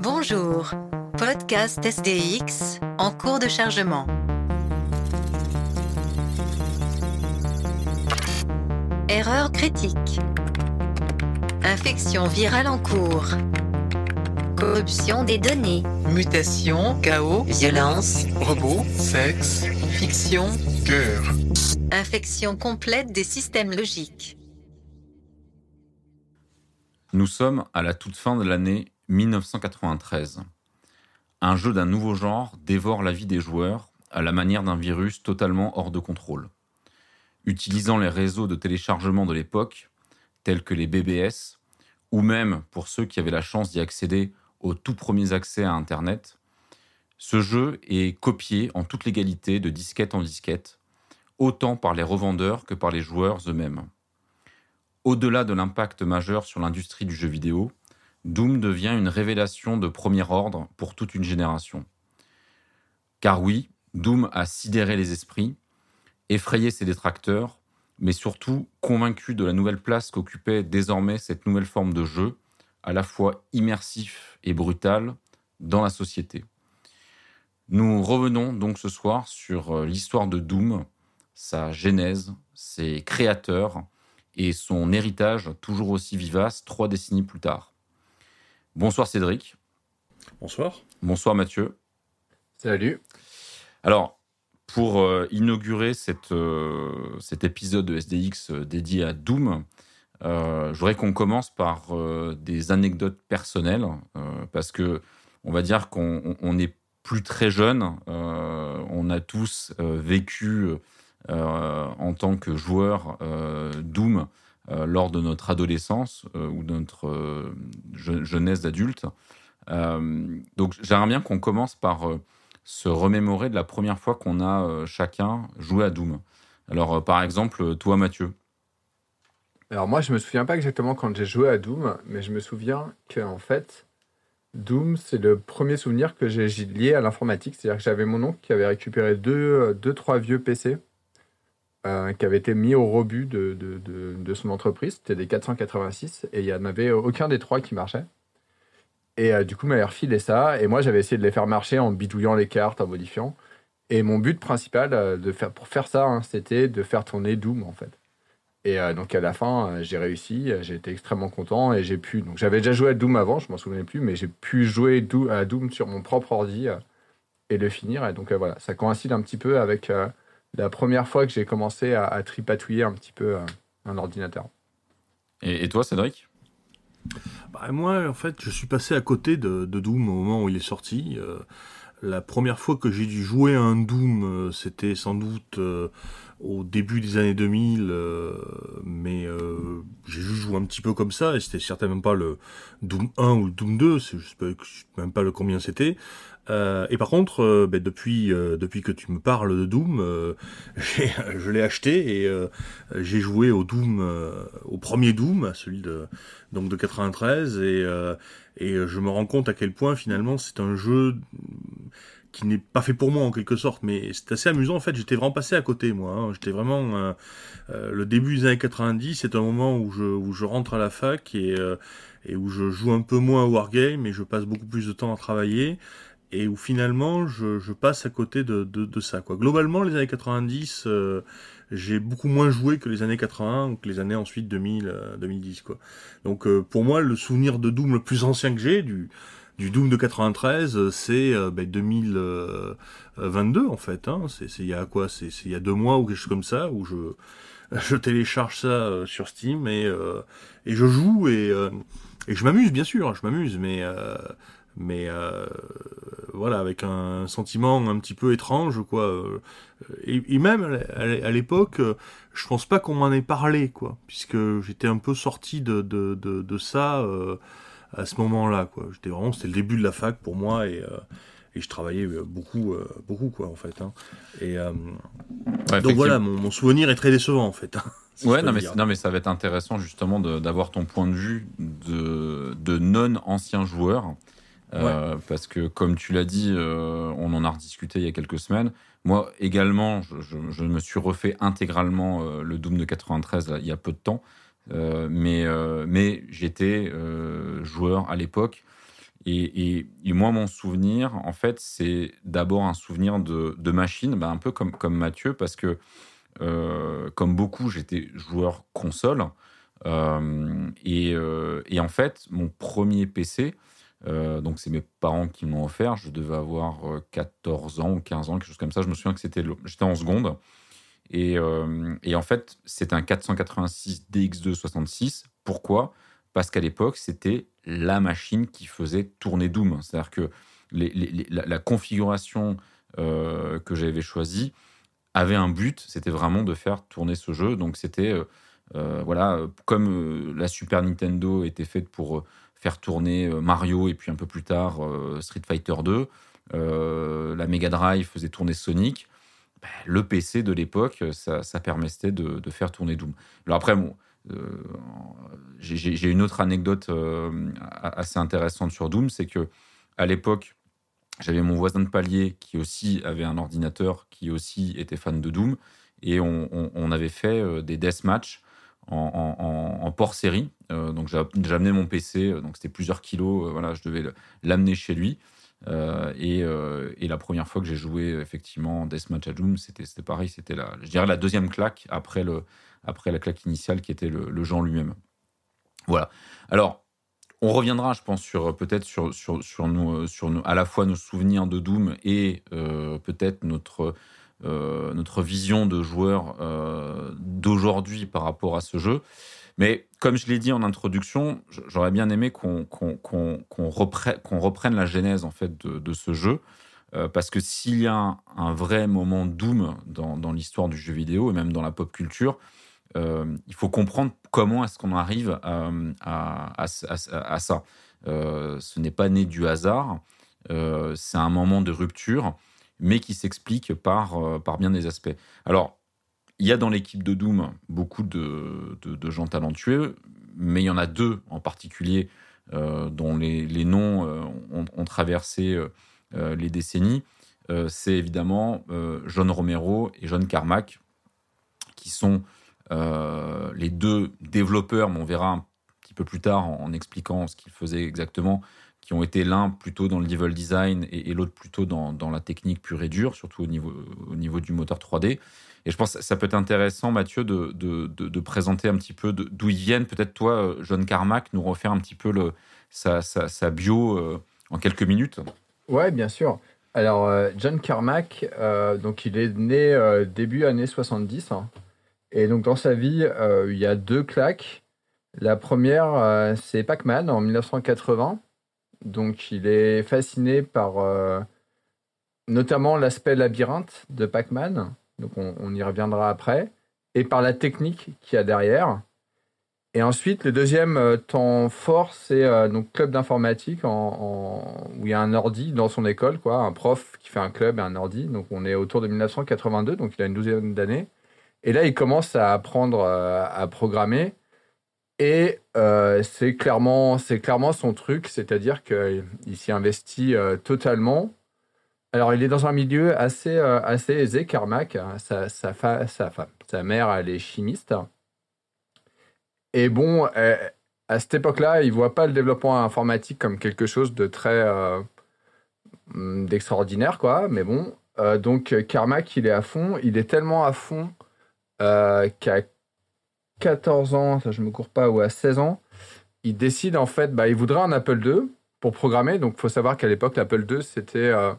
Bonjour, podcast SDX en cours de chargement. Erreur critique. Infection virale en cours. Corruption des données. Mutation, chaos, Violence. robot, sexe, Fiction. guerre. Infection complète des systèmes logiques. Nous sommes à la toute fin de l'année 1993. Un jeu d'un nouveau genre dévore la vie des joueurs à la manière d'un virus totalement hors de contrôle. Utilisant les réseaux de téléchargement de l'époque, tels que les BBS, ou même pour ceux qui avaient la chance d'y accéder aux tout premiers accès à Internet, ce jeu est copié en toute légalité de disquette en disquette, autant par les revendeurs que par les joueurs eux-mêmes. Au-delà de l'impact majeur sur l'industrie du jeu vidéo, Doom devient une révélation de premier ordre pour toute une génération. Car oui, Doom a sidéré les esprits, effrayé ses détracteurs, mais surtout convaincu de la nouvelle place qu'occupait désormais cette nouvelle forme de jeu, à la fois immersif et brutal, dans la société. Nous revenons donc ce soir sur euh, l'histoire de Doom, sa genèse, ses créateurs et son héritage toujours aussi vivace trois décennies plus tard. Bonsoir Cédric. Bonsoir. Bonsoir Mathieu. Salut. Alors, pour euh, inaugurer cette, euh, cet épisode de SDX euh, dédié à Doom, euh, je voudrais qu'on commence par euh, des anecdotes personnelles, euh, parce que on va dire qu'on on- on n'est plus très jeune. euh, on a tous euh, vécu euh, en tant que joueur euh, Doom euh, lors de notre adolescence euh, ou de notre euh, je- jeunesse d'adulte. Euh, donc j'aimerais bien qu'on commence par euh, se remémorer de la première fois qu'on a euh, chacun joué à Doom. Alors euh, par exemple, toi Mathieu. Alors moi, je me souviens pas exactement quand j'ai joué à Doom, mais je me souviens que en fait, Doom, c'est le premier souvenir que j'ai lié à l'informatique. C'est-à-dire que j'avais mon oncle qui avait récupéré deux, euh, deux trois vieux PC euh, qui avaient été mis au rebut de, de, de, son entreprise. C'était des 486 et il y en avait aucun des trois qui marchait. Et euh, du coup, il m'avait refilé ça. Et moi, j'avais essayé de les faire marcher en bidouillant les cartes, en modifiant. Et mon but principal euh, de faire, pour faire ça, hein, c'était de faire tourner Doom, en fait. Et donc à la fin, j'ai réussi, j'ai été extrêmement content et j'ai pu. Donc j'avais déjà joué à Doom avant, je m'en souvenais plus, mais j'ai pu jouer à Doom sur mon propre ordi et le finir. Et donc voilà, ça coïncide un petit peu avec la première fois que j'ai commencé à, à tripatouiller un petit peu euh, un ordinateur. Et, et toi Cédric? Bah, moi, en fait, je suis passé à côté de, de Doom au moment où il est sorti. Euh, la première fois que j'ai dû jouer à un Doom, euh, c'était sans doute euh, au début des années 2000, euh, mais euh, j'ai juste joué un petit peu comme ça, et c'était certainement pas le Doom 1 ou le Doom 2, c'est- je sais pas- je sais même pas le combien c'était. Euh, et par contre, euh, ben, depuis euh, depuis que tu me parles de Doom, euh, je l'ai acheté et euh, j'ai joué au Doom, euh, au premier Doom, celui de donc de 93 et et je me rends compte à quel point finalement c'est un jeu qui n'est pas fait pour moi en quelque sorte, mais c'est assez amusant en fait. J'étais vraiment passé à côté moi. hein. J'étais vraiment euh, le début des années 90, c'est un moment où je où je rentre à la fac et euh, et où je joue un peu moins à Wargame et je passe beaucoup plus de temps à travailler et où finalement je, je passe à côté de, de, de ça quoi. Globalement les années 90 euh, j'ai beaucoup moins joué que les années 80 ou que les années ensuite 2000 euh, 2010 quoi. Donc euh, pour moi le souvenir de Doom le plus ancien que j'ai du du Doom de 93 euh, c'est euh, ben, 2022 en fait hein. c'est il y a quoi? C'est il y a deux mois ou quelque chose comme ça où je je télécharge ça euh, sur Steam et euh, et je joue et euh, et je m'amuse bien sûr je m'amuse mais euh, mais euh, voilà avec un sentiment un petit peu étrange quoi euh, et, et même à l'époque euh, je pense pas qu'on m'en ait parlé quoi puisque j'étais un peu sorti de de de, de ça euh, à ce moment-là quoi j'étais vraiment c'était le début de la fac pour moi et euh, et je travaillais beaucoup euh, beaucoup quoi en fait hein. et euh, Ouais, donc voilà mon, mon souvenir est très décevant en fait hein, si Ouais, non mais, non, mais ça va être intéressant justement d'avoir ton point de vue de, de non-ancien joueur. Euh, parce que, comme tu l'as dit, euh, on en a rediscuté il y a quelques semaines. Moi également, je, me suis refait intégralement euh, le Doom de 93 il y a peu de temps. mais mais j'étais joueur à l'époque. Et, moi, mon souvenir, en fait, c'est d'abord un souvenir de, de machine, bah, un peu comme, comme Mathieu, parce que, comme beaucoup, j'étais joueur console. Et, et, en fait, mon premier PC, euh, donc c'est mes parents qui m'ont offert. Je devais avoir 14 euh, ans ou 15 ans, quelque chose comme ça. Je me souviens que c'était j'étais en seconde. Et, euh, et en fait, c'est un 486 DX2 66. Pourquoi? Parce qu'à l'époque, c'était la machine qui faisait tourner Doom. C'est-à-dire que la, configuration que j'avais choisie avait un but, c'était vraiment de faire tourner ce jeu. Donc c'était, voilà, comme la Super Nintendo était faite pour faire tourner euh, Mario et puis un peu plus tard euh, Street Fighter 2. Euh, la Mega Drive faisait tourner Sonic. Ben, le PC de l'époque, ça, permettait de, faire tourner Doom. Alors après, j'ai une autre anecdote assez intéressante sur Doom, c'est que à l'époque, j'avais mon voisin de palier qui aussi avait un ordinateur, qui aussi était fan de Doom, et on, avait fait des deathmatch en, port série. Euh, donc j'ai amené mon PC, euh, donc c'était plusieurs kilos. Euh, voilà, je devais l'amener chez lui. Et, la première fois que j'ai joué effectivement Deathmatch à Doom, c'était pareil, c'était la, la deuxième claque après, le, après la claque initiale qui était le, le lui-même. Voilà. Alors, on reviendra, je pense, sur peut-être sur, sur, sur, nous, sur nous, à la fois nos souvenirs de Doom et peut-être notre euh, notre vision de joueur euh, d'aujourd'hui par rapport à ce jeu. Mais comme je l'ai dit en introduction, j'aurais bien aimé qu'on reprenne, la genèse en fait de, ce jeu. Euh, parce que s'il y a un, vrai moment Doom dans, l'histoire du jeu vidéo et même dans la pop culture, il faut comprendre comment est-ce qu'on arrive à, ça. ce n'est pas né du hasard, c'est un moment de rupture mais qui s'explique par, euh, par bien des aspects. Alors, il y a dans l'équipe de Doom beaucoup de, de, gens talentueux, mais il y en a deux en particulier euh, dont les, les noms euh, ont, traversé les décennies. c'est évidemment John Romero et John Carmack, qui sont les deux développeurs, mais on verra un petit peu plus tard en expliquant ce qu'ils faisaient exactement, qui ont été l'un plutôt dans le level design et, l'autre plutôt dans, dans, la technique pure et dure, surtout au niveau, au niveau du moteur 3D. Et je pense que ça peut être intéressant, Mathieu, de, de, de, présenter un petit peu d'où ils viennent. Peut-être toi, euh, John Carmack, nous refaire un petit peu le, sa, sa, bio euh, en quelques minutes. Ouais, bien sûr. Alors, euh, John Carmack, donc il est né début années 70. Hein. et donc, dans sa vie, il y a deux claques. La première, c'est Pac-Man en 1980. Donc, il est fasciné par euh, notamment l'aspect labyrinthe de Pac-Man. Donc, on, y reviendra après. Et par la technique qu'il y a derrière. Et ensuite, le deuxième euh, temps fort, c'est euh, donc club d'informatique en, où il y a un ordi dans son école, quoi, un prof qui fait un club et un ordi. Donc, on est autour de 1982, donc il a une douzaine d'années. Et là, il commence à apprendre à programmer. Et euh, c'est clairement, clairement son truc, c'est-à-dire qu'il s'y investit euh, totalement. Alors, il est dans un milieu assez, euh, assez aisé, Carmack. Hein. Sa, sa, sa, sa, mère, elle est chimiste. Et bon, à cette époque-là, il ne voit pas le développement informatique comme quelque chose de très mm, d'extraordinaire, quoi. Mais bon, donc Carmack, il est à fond. Il est tellement à fond qu'à 14 ans, ça je me cours pas, ou à 16 ans, il décide en fait, bah, il voudrait un Apple II pour programmer. Donc, faut savoir qu'à l'époque, l'Apple II, c'était euh,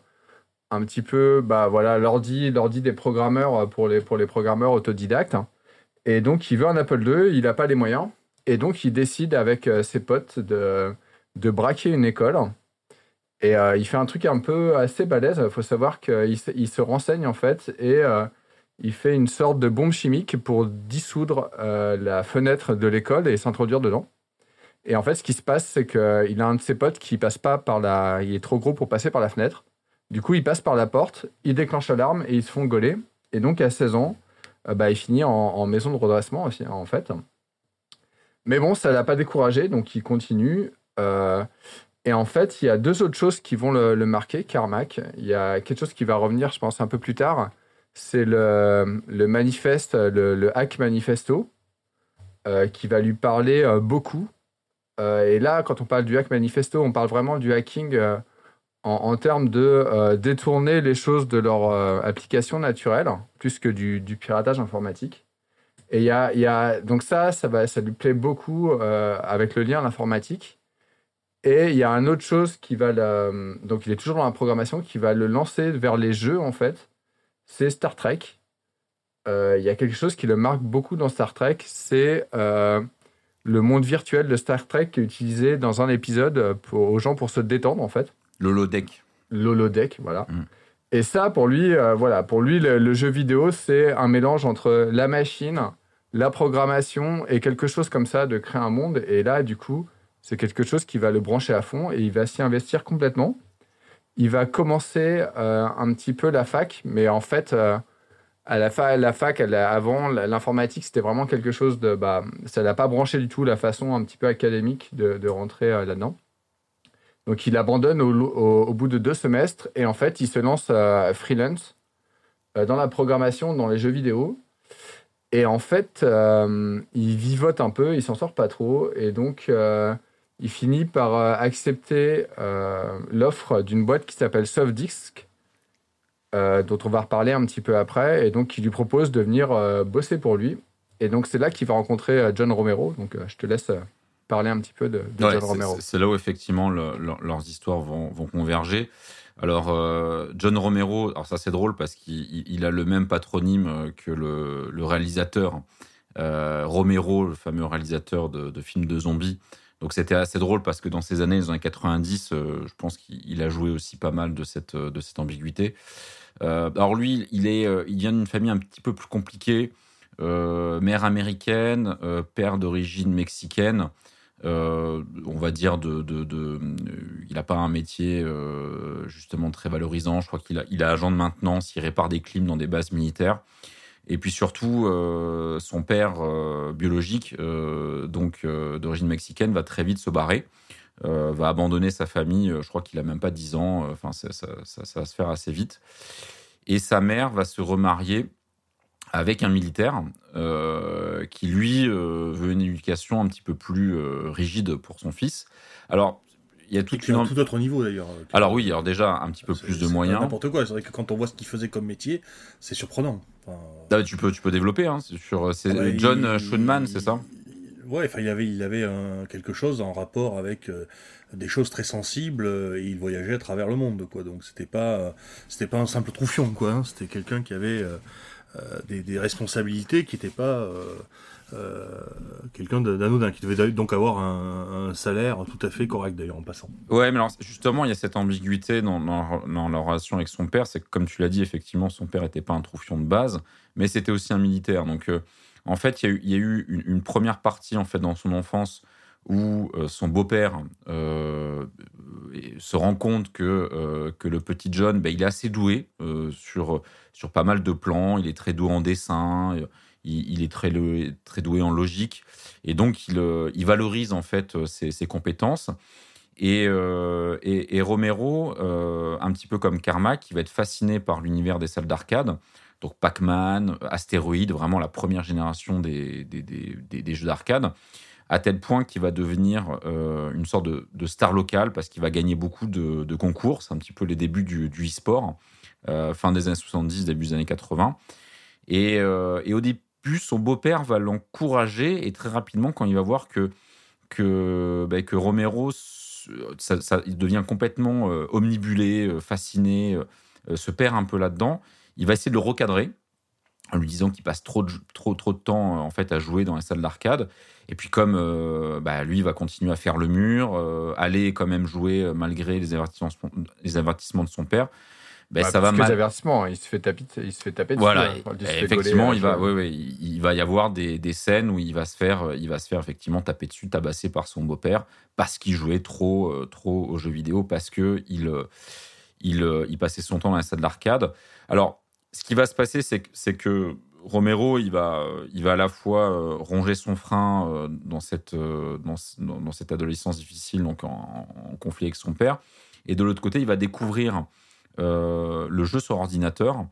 un petit peu, bah voilà, l'ordi, l'ordi des programmeurs euh, pour les, pour les programmeurs autodidactes. Et donc, il veut un Apple II, il n'a pas les moyens. Et donc, il décide avec euh, ses potes de, de braquer une école. Et il fait un truc un peu assez balèze. Il faut savoir qu'il il se renseigne en fait et il fait une sorte de bombe chimique pour dissoudre euh, la fenêtre de l'école et s'introduire dedans. Et en fait, ce qui se passe, c'est qu'il a un de ses potes qui passe pas par la. Il est trop gros pour passer par la fenêtre. Du coup, il passe par la porte, il déclenche l'alarme et ils se font gauler. Et donc, à 16 ans, euh, bah, il finit en, maison de redressement aussi, en fait. Mais bon, ça l'a pas découragé, donc il continue. Euh, Et en fait, il y a deux autres choses qui vont le, marquer, Carmack. Il y a quelque chose qui va revenir, je pense, un peu plus tard. C'est le, le manifeste, le, hack manifesto, euh, qui va lui parler euh, beaucoup. Euh, et là, quand on parle du hack manifesto, on parle vraiment du hacking en, termes de détourner les choses de leur application naturelle, plus que du, piratage informatique. Et y a, y a, donc ça, ça, va, ça lui plaît beaucoup avec le lien à l'informatique. Et il y a une autre chose qui va donc il est toujours dans la programmation qui va le lancer vers les jeux en fait. C'est Star Trek. Euh, il y a quelque chose qui le marque beaucoup dans Star Trek, c'est euh, le monde virtuel de Star Trek qui est utilisé dans un épisode pour, aux gens pour se détendre en fait. L'holodeck. L'holodeck, voilà. Mm. Et ça, pour lui, euh, voilà, pour lui, le jeu vidéo, c'est un mélange entre la machine, la programmation et quelque chose comme ça de créer un monde. Et là, du coup, c'est quelque chose qui va le brancher à fond et il va s'y investir complètement. Il va commencer euh, un petit peu la fac, mais en fait, euh, à la, fac, avant, l'informatique, c'était vraiment quelque chose de. Bah, ça l'a pas branché du tout la façon un petit peu académique de, rentrer euh, là-dedans. Donc il abandonne au, bout de deux semestres et en fait, il se lance freelance dans la programmation, dans les jeux vidéo. Et en fait, il vivote un peu, il s'en sort pas trop. Et donc, il finit par euh, accepter euh, l'offre d'une boîte qui s'appelle Softdisk, euh, dont on va reparler un petit peu après, et donc il lui propose de venir bosser pour lui. Et donc c'est là qu'il va rencontrer John Romero. Donc je te laisse parler un petit peu de, John Romero. C'est là où effectivement leurs histoires vont, converger. Alors John Romero, alors ça c'est drôle parce qu'il a le même patronyme que le, réalisateur Romero, le fameux réalisateur de, de films de zombies. Donc c'était assez drôle parce que dans ces années, les années 90, euh, je pense qu'il a joué aussi pas mal de cette, euh, ambiguïté. Euh, alors lui, il, est, il vient d'une famille un petit peu plus compliquée. mère américaine, père d'origine mexicaine. on va dire de, de, il n'a pas un métier justement très valorisant. Je crois qu'il a, il a agent de maintenance, il répare des clims dans des bases militaires. Et puis surtout, euh, son père euh, biologique, euh, donc d'origine mexicaine, va très vite se barrer, va abandonner sa famille. je crois qu'il a même pas 10 ans. Enfin, ça, va se faire assez vite. Et sa mère va se remarier avec un militaire qui lui veut une éducation un petit peu plus rigide pour son fils. Alors il y a tout, un tout autre niveau d'ailleurs. Alors oui, alors déjà un petit peu plus de moyens. N'importe quoi. C'est vrai que quand on voit ce qu'il faisait comme métier, c'est surprenant. Ah, tu peux, tu peux développer. Hein, sur, c'est ah bah, John Schoenman, c'est ça? Ouais, enfin il avait, il avait quelque chose en rapport avec euh, des choses très sensibles euh, et il voyageait à travers le monde, quoi. Donc c'était pas, c'était pas un simple troufion, quoi. Hein. c'était quelqu'un qui avait euh, des, des, responsabilités qui n'étaient pas euh, quelqu'un d'anodin qui devait donc avoir un, salaire tout à fait correct d'ailleurs en passant. Ouais, mais alors justement, il y a cette ambiguïté dans, dans, la relation avec son père. C'est que, comme tu l'as dit, effectivement, son père n'était pas un troufion de base, mais c'était aussi un militaire. Donc, euh, en fait, il y a eu, une, première partie en fait dans son enfance où euh, son beau-père se rend compte que, le petit John, ben, il est assez doué sur pas mal de plans. Il est très doué en dessin il, est très, doué en logique et donc il, euh, valorise en fait euh, ses, compétences. Et, euh, Romero, un petit peu comme Karma, qui va être fasciné par l'univers des salles d'arcade, donc Pac-Man, Astéroïde, vraiment la première génération des, jeux d'arcade, à tel point qu'il va devenir une sorte de, star locale parce qu'il va gagner beaucoup de, concours. C'est un petit peu les débuts du, e-sport, fin des années 70, début des années 80. Et, et au son beau-père va l'encourager et très rapidement, quand il va voir que, que, bah, Romero ça, il devient complètement euh, omnibulé, euh, fasciné, euh, se perd un peu là-dedans, il va essayer de le recadrer en lui disant qu'il passe trop de, trop, trop de temps en fait à jouer dans les salles d'arcade. Et puis comme bah, lui va continuer à faire le mur, aller quand même jouer malgré les avertissements, les avertissements de son père, ben, ça va mal. avertissements, il se fait taper, il se fait taper Voilà, effectivement, il va, il va y avoir des, des, scènes où il va se faire, il va se faire effectivement taper dessus, tabasser par son beau-père parce qu'il jouait trop, euh, trop aux jeux vidéo, parce que il, euh, il, euh, il passait son temps dans la salle d'arcade. Alors, ce qui va se passer, c'est que Romero, il va, il va à la fois euh, ronger son frein euh, dans, cette, euh, dans, dans, cette adolescence difficile, donc en, en, conflit avec son père, et de l'autre côté, il va découvrir le jeu sur ordinateur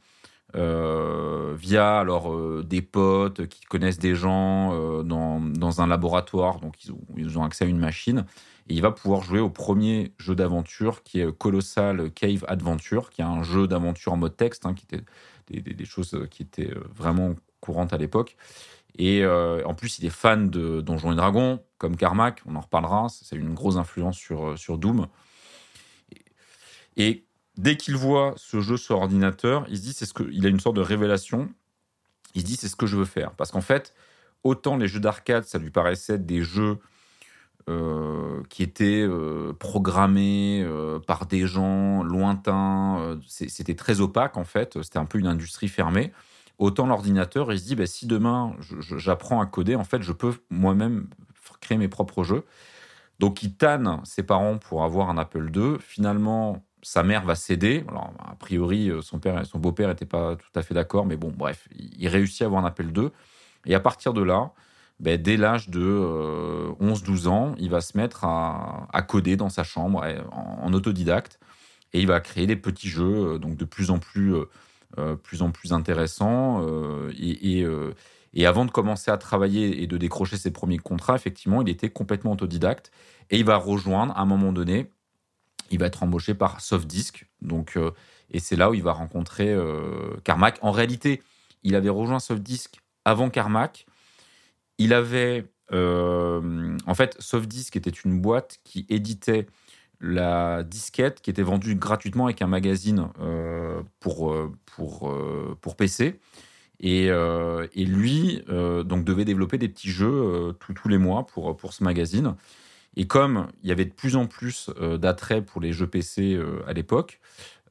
via alors des potes qui connaissent des gens dans, dans, un laboratoire, donc ils ont, ils ont, accès à une machine, et il va pouvoir jouer au premier jeu d'aventure qui est Colossal Cave Adventure, qui est un jeu d'aventure en mode texte, hein, qui était des, des, des, choses qui étaient vraiment courantes à l'époque. Et euh, en plus, il est fan de Donjons et Dragons, comme Carmack, on en reparlera. C'est une grosse influence sur, sur Doom. Et dès qu'il voit ce jeu sur ordinateur, il se dit, c'est ce que, il a une sorte de révélation. Il se dit, c'est ce que je veux faire. Parce qu'en fait, autant les jeux d'arcade, ça lui paraissait des jeux euh, qui étaient euh, programmés euh, par des gens lointains. C'était très opaque en fait. C'était un peu une industrie fermée. Autant l'ordinateur, il se dit, bah, si demain j'apprends à coder, en fait, je peux moi-même créer mes propres jeux. Donc, il tanne ses parents pour avoir un Apple II. Finalement, sa mère va céder. A priori, son père, son beau-père n'était pas tout à fait d'accord, mais bon, bref, il réussit à avoir un Apple II. Et à partir de là, ben, dès l'âge de euh, 11-12 ans, il va se mettre à, coder dans sa chambre en, autodidacte et il va créer des petits jeux euh, donc de plus en plus, euh, plus, en plus intéressants. Euh, et, et, avant de commencer à travailler et de décrocher ses premiers contrats, effectivement, il était complètement autodidacte et il va rejoindre à un moment donné, il va être embauché par Softdisk. Donc, et c'est là où il va rencontrer Carmack. En réalité, il avait rejoint Softdisk avant Carmack il avait. Euh, en fait, Softdisk était une boîte qui éditait la disquette qui était vendue gratuitement avec un magazine euh, pour, euh, pour, euh, pour PC. Et, euh, et lui donc devait développer des petits jeux tous les mois pour, pour ce magazine. Et comme il y avait de plus en plus d'attrait pour les jeux PC à l'époque,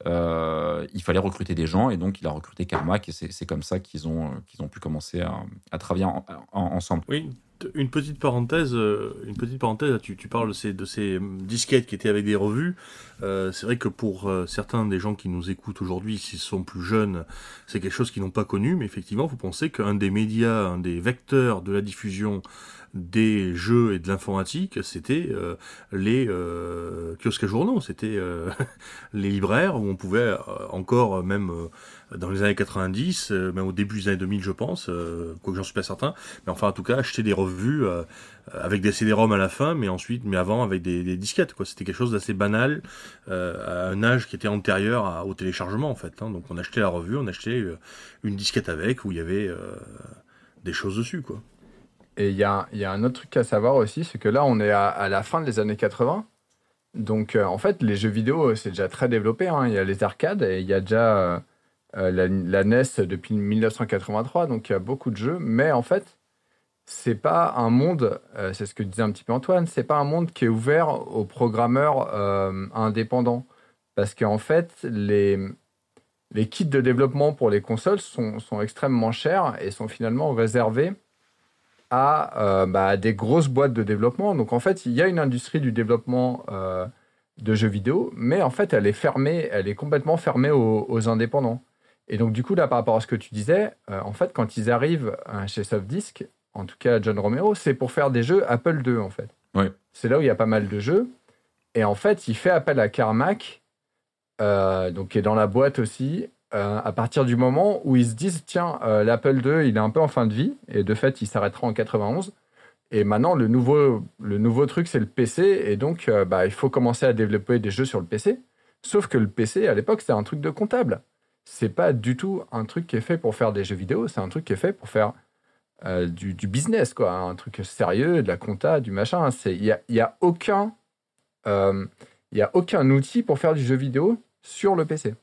euh, il fallait recruter des gens et donc il a recruté Carmack et c'est comme ça qu'ils ont, ont pu commencer à, travailler en, en, ensemble. Oui, une petite parenthèse, euh, une petite parenthèse. Tu, parles de ces, de ces, disquettes qui étaient avec des revues. Euh, c'est vrai que pour euh, certains des gens qui nous écoutent aujourd'hui, s'ils sont plus jeunes, c'est quelque chose qu'ils n'ont pas connu. Mais effectivement, vous pensez qu'un des médias, un des vecteurs de la diffusion des jeux et de l'informatique, c'était euh, les euh, kiosques à journaux, c'était euh, les libraires où on pouvait euh, encore, même euh, dans les années 90, même au début des années 2000, je pense, quoique j'en suis pas certain, mais enfin en tout cas acheter des revues avec des CD-ROM à la fin, mais ensuite, mais avant avec des, disquettes, quoi. C'était quelque chose d'assez banal à un âge qui était antérieur au téléchargement en fait. Hein. Donc on achetait la revue, on achetait une disquette avec où il y avait des choses dessus, quoi. Et il y a, y a, un autre truc à savoir aussi, c'est que là, on est à, la fin des années 80. Donc, euh, en fait, les jeux vidéo, c'est déjà très développé. Hein. Il y a les arcades et il y a déjà euh, la, la, NES depuis 1983. Donc, il y a beaucoup de jeux. Mais en fait, c'est pas un monde, euh, c'est ce que disait un petit peu Antoine, c'est pas un monde qui est ouvert aux programmeurs euh, indépendants. Parce qu'en fait, les, les kits de développement pour les consoles sont, extrêmement chers et sont finalement réservés à euh, bah, des grosses boîtes de développement. Donc en fait, il y a une industrie du développement euh, de jeux vidéo, mais en fait, elle est fermée, elle est complètement fermée aux indépendants. Et donc du coup, là, par rapport à ce que tu disais, euh, en fait, quand ils arrivent euh, chez Softdisk, en tout cas John Romero, c'est pour faire des jeux Apple II, en fait. Ouais. C'est là où il y a pas mal de jeux. Et en fait, il fait appel à Carmack, euh, donc qui est dans la boîte aussi, euh, à partir du moment où ils se disent tiens, l'Apple II, il est un peu en fin de vie, et de fait, il s'arrêtera en 91. Et maintenant, le nouveau, le nouveau truc, c'est le PC, et donc bah, il faut commencer à développer des jeux sur le PC. Sauf que le PC, à l'époque, c'était un truc de comptable. C'est pas du tout un truc qui est fait pour faire des jeux vidéo, c'est un truc qui est fait pour faire euh, du, du, business, quoi. Un truc sérieux, de la compta, du machin. Il n'y a, y a, aucun, euh, y a aucun outil pour faire du jeu vidéo sur le PC.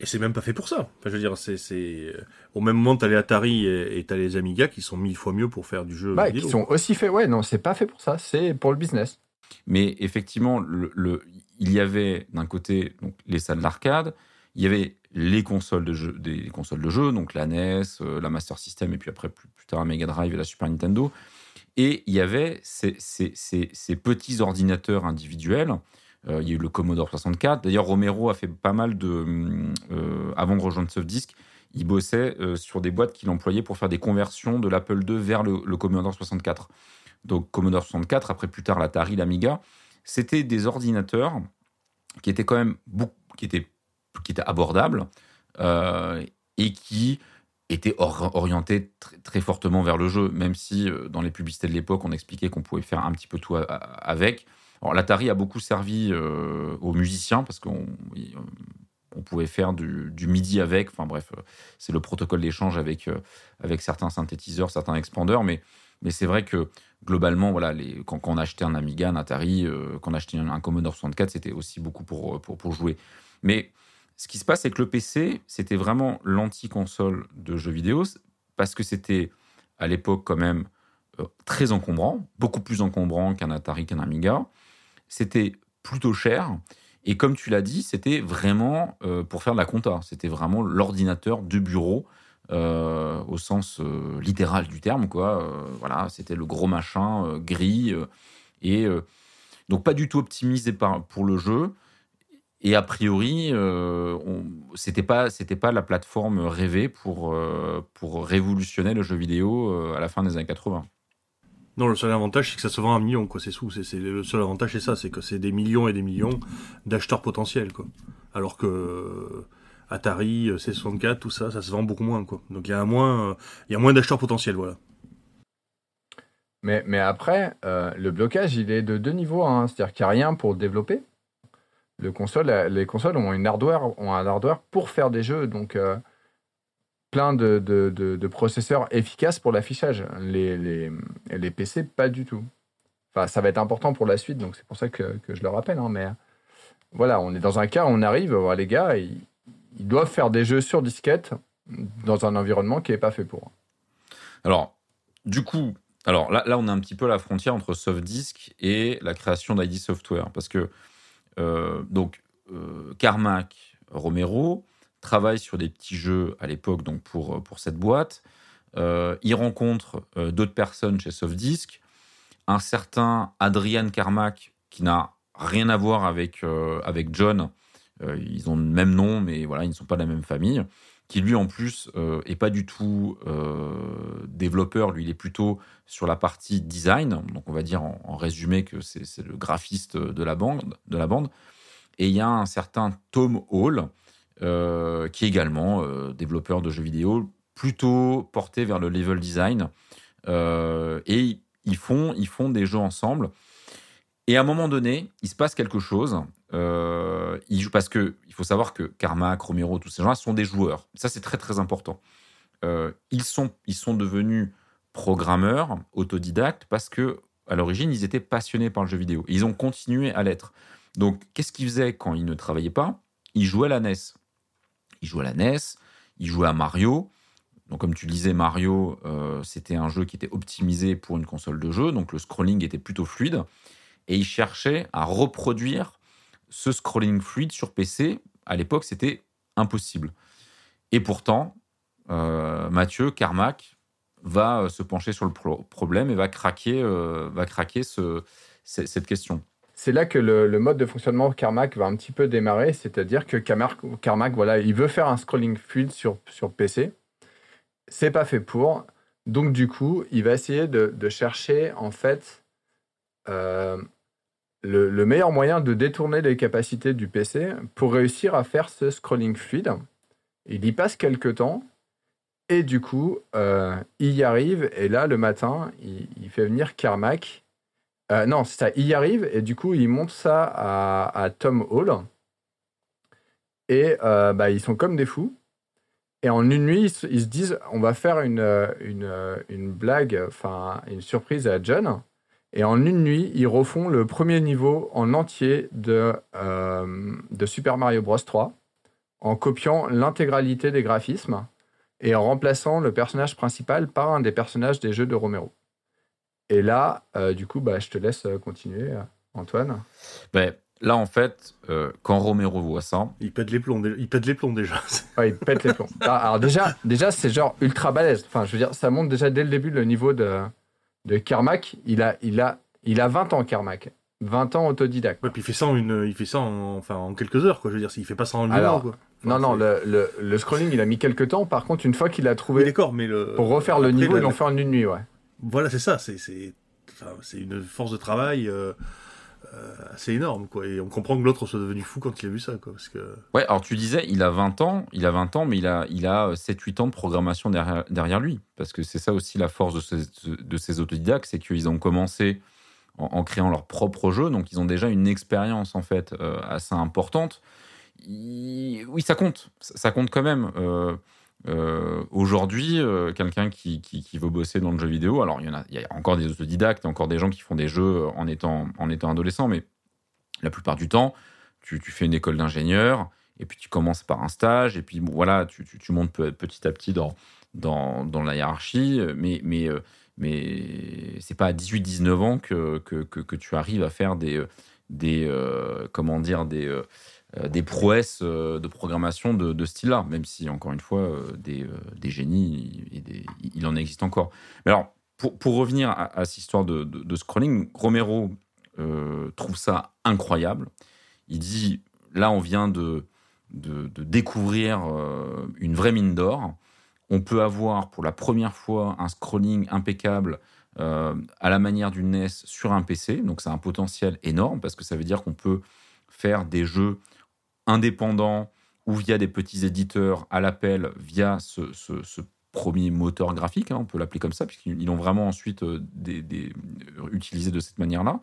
Et c'est même pas fait pour ça. Enfin, je veux dire, c'est, c'est... au même moment, t'as les Atari et t'as les Amiga qui sont mille fois mieux pour faire du jeu bah, vidéo. Qui sont aussi faits. Ouais, non, c'est pas fait pour ça. C'est pour le business. Mais effectivement, le, le, il y avait d'un côté donc, les salles d'arcade, il y avait les consoles de jeu, des consoles de jeu, donc la NES, euh, la Master System, et puis après plus, tard la Mega Drive et la Super Nintendo. Et il y avait ces, petits ordinateurs individuels euh, il y a eu le Commodore 64. D'ailleurs, Romero a fait pas mal de. Euh, avant de rejoindre Softdisk, il bossait sur des boîtes qu'il employait pour faire des conversions de l'Apple II vers le, le, Commodore 64. Donc Commodore 64, après plus tard l'Atari, l'Amiga, c'était des ordinateurs qui étaient quand même beaucoup, qui étaient, qui étaient abordables et qui était orienté très, fortement vers le jeu, même si euh, dans les publicités de l'époque, on expliquait qu'on pouvait faire un petit peu tout avec. Alors l'Atari a beaucoup servi euh, aux musiciens parce qu'on on pouvait faire du, MIDI avec. Enfin bref, euh, c'est le protocole d'échange avec, avec certains synthétiseurs, certains expandeurs, mais, mais c'est vrai que globalement, voilà, les, quand, on achetait un Amiga, un Atari, quand on achetait un, Commodore 64, c'était aussi beaucoup pour, pour, pour jouer. Mais ce qui se passe, c'est que le PC, c'était vraiment l'anti-console de jeux vidéo, parce que c'était à l'époque quand même euh, très encombrant, beaucoup plus encombrant qu'un Atari, qu'un Amiga. C'était plutôt cher. Et comme tu l'as dit, c'était vraiment euh, pour faire de la compta. C'était vraiment l'ordinateur de bureau euh, au sens littéral du terme. Quoi. voilà, c'était le gros machin gris. et donc pas du tout optimisé pour le jeu. Et a priori, euh, c'était pas c'était pas la plateforme rêvée pour euh, pour révolutionner le jeu vidéo euh, à la fin des années 80. Non, le seul avantage c'est que ça se vend à millions quoi, c'est sous, c'est le seul avantage c'est ça, c'est que c'est des millions et des millions d'acheteurs potentiels quoi. Alors que Atari, C64, tout ça, ça se vend beaucoup moins quoi. Donc il y a moins il y a moins d'acheteurs potentiels voilà. Mais, mais après, le blocage, il est de deux niveaux. Hein. C'est-à-dire qu'il n'y a rien pour développer les consoles ont, une hardware, un hardware pour faire des jeux, donc euh, plein de, processeurs efficaces pour l'affichage. Les, PC, pas du tout. Enfin, ça va être important pour la suite, donc c'est pour ça que, je le rappelle. Hein, mais voilà, on est dans un cas où on arrive, les gars, ils, doivent faire des jeux sur disquette dans un environnement qui n'est pas fait pour. Alors, du coup, alors là, on a un petit peu la frontière entre soft disk et la création d'ID Software, parce que donc, euh, Carmack Romero travaille sur des petits jeux à l'époque donc pour, pour cette boîte. Euh, il rencontre d'autres personnes chez Softdisk, un certain Adrian Carmack qui n'a rien à voir avec, avec John. ils ont le même nom, mais voilà, ils ne sont pas de la même famille. Qui lui, en plus, est pas du tout développeur. Lui, il est plutôt sur la partie design. Donc, on va dire en, résumé que c'est le graphiste de la, bande, de la bande. Et il y a un certain Tom Hall, euh, qui est également euh, développeur de jeux vidéo, plutôt porté vers le level design. Euh, et ils font, ils font des jeux ensemble. Et à un moment donné, il se passe quelque chose. ils parce que il faut savoir que Carmack, Romero, tous ces gens-là sont des joueurs. Ça, c'est très très important. ils, sont, ils sont devenus programmeurs autodidactes parce que à l'origine, ils étaient passionnés par le jeu vidéo. ils ont continué à l'être. Donc, qu'est-ce qu'ils faisaient quand ils ne travaillaient pas? Ils jouaient à la NES. Ils jouaient à la NES, ils jouaient à Mario. Donc, comme tu disais, Mario, euh, c'était un jeu qui était optimisé pour une console de jeu, donc le scrolling était plutôt fluide. Et ils cherchaient à reproduire ce scrolling fluide sur PC. À l'époque, c'était impossible. Et pourtant, euh, Mathieu Carmack va euh, se pencher sur le problème et va craquer, euh, va craquer ce, cette question. C'est là que le, mode de fonctionnement Carmack va un petit peu démarrer, c'est-à-dire que Carmack, voilà, il veut faire un scrolling fluide sur, sur PC. C'est pas fait pour. Donc, du coup, il va essayer de, chercher, en fait, le, le, meilleur moyen de détourner les capacités du PC pour réussir à faire ce scrolling fluide. Il y passe quelques temps, et du coup, euh, il y arrive, et là, le matin, il, fait venir Carmack. Euh, non, c'est ça, il y arrive, et du coup, il montre ça à, Tom Hall. Et euh, bah, ils sont comme des fous. Et en une nuit, ils, se disent on va faire une, une, une blague, enfin, une surprise à John. Et en une nuit, ils refont le premier niveau en entier de, de Super Mario Bros. 3 en copiant l'intégralité des graphismes et en remplaçant le personnage principal par un des personnages des jeux de Romero. Et là, euh, du coup, bah, je te laisse euh, continuer, euh, Antoine. Ben, là, en fait, quand Romero voit ça... Il pète les plombs, il pète les plombs déjà. ouais, il pète les plombs. Ah, alors déjà, déjà c'est genre ultra balèze. Enfin, je veux dire, ça montre déjà dès le début le niveau de, de Kermack. Il a, il, a, il a 20 ans, Kermack. 20 ans autodidacte. Ouais, puis il fait ça en, une, il fait ça en, enfin, en quelques heures, quoi. Je veux dire, il fait pas ça en une heure, quoi non, non, le, le, le scrolling, il a mis quelques temps. Par contre, une fois qu'il a Oui, trouvé d'accord, mais le. pour refaire le niveau, ils l'ont fait en une nuit, ouais. Voilà, c'est ça. C'est enfin, une force de travail euh, assez énorme, quoi. Et on comprend que l'autre soit devenu fou quand il a vu ça, quoi. Parce que Ouais, alors tu disais, il a 20 ans, il a 20 ans, mais il a, il a 7-8 ans de programmation derrière, lui. Parce que c'est ça aussi la force de ces, de ces autodidactes, c'est qu'ils ont commencé en, créant leur propre jeu, donc ils ont déjà une expérience en fait euh, assez importante. Oui, ça compte, ça, compte quand même. Euh, euh, Aujourd'hui, euh, quelqu'un qui, veut bosser dans le jeu vidéo, alors il y en a, il y a encore des autodidactes, encore des gens qui font des jeux en étant, en étant adolescents, mais la plupart du temps, tu, fais une école d'ingénieur, et puis tu commences par un stage, et puis voilà, tu, montes pe- petit à petit dans, dans, dans la hiérarchie, mais, mais, euh, mais c'est pas à 18-19 ans que, que, que, tu arrives à faire des, euh, des euh, comment dire, des, euh, euh, des prouesses euh, de programmation de, style-là, même si, encore une fois, euh, des, euh, génies, il en existe encore. Mais alors, pour, pour revenir à, cette histoire de, scrolling, Romero euh, trouve ça incroyable. Il dit, là, on vient de, découvrir euh, une vraie mine d'or. On peut avoir pour la première fois un scrolling impeccable euh, à la manière d'une NES sur un PC. Donc, c'est un potentiel énorme parce que ça veut dire qu'on peut faire des jeux indépendants ou via des petits éditeurs à l'appel via ce, ce- ce premier moteur graphique, hein, on peut l'appeler comme ça, puisqu'ils l'ont vraiment ensuite euh, des- des- euh, utilisé de cette manière-là.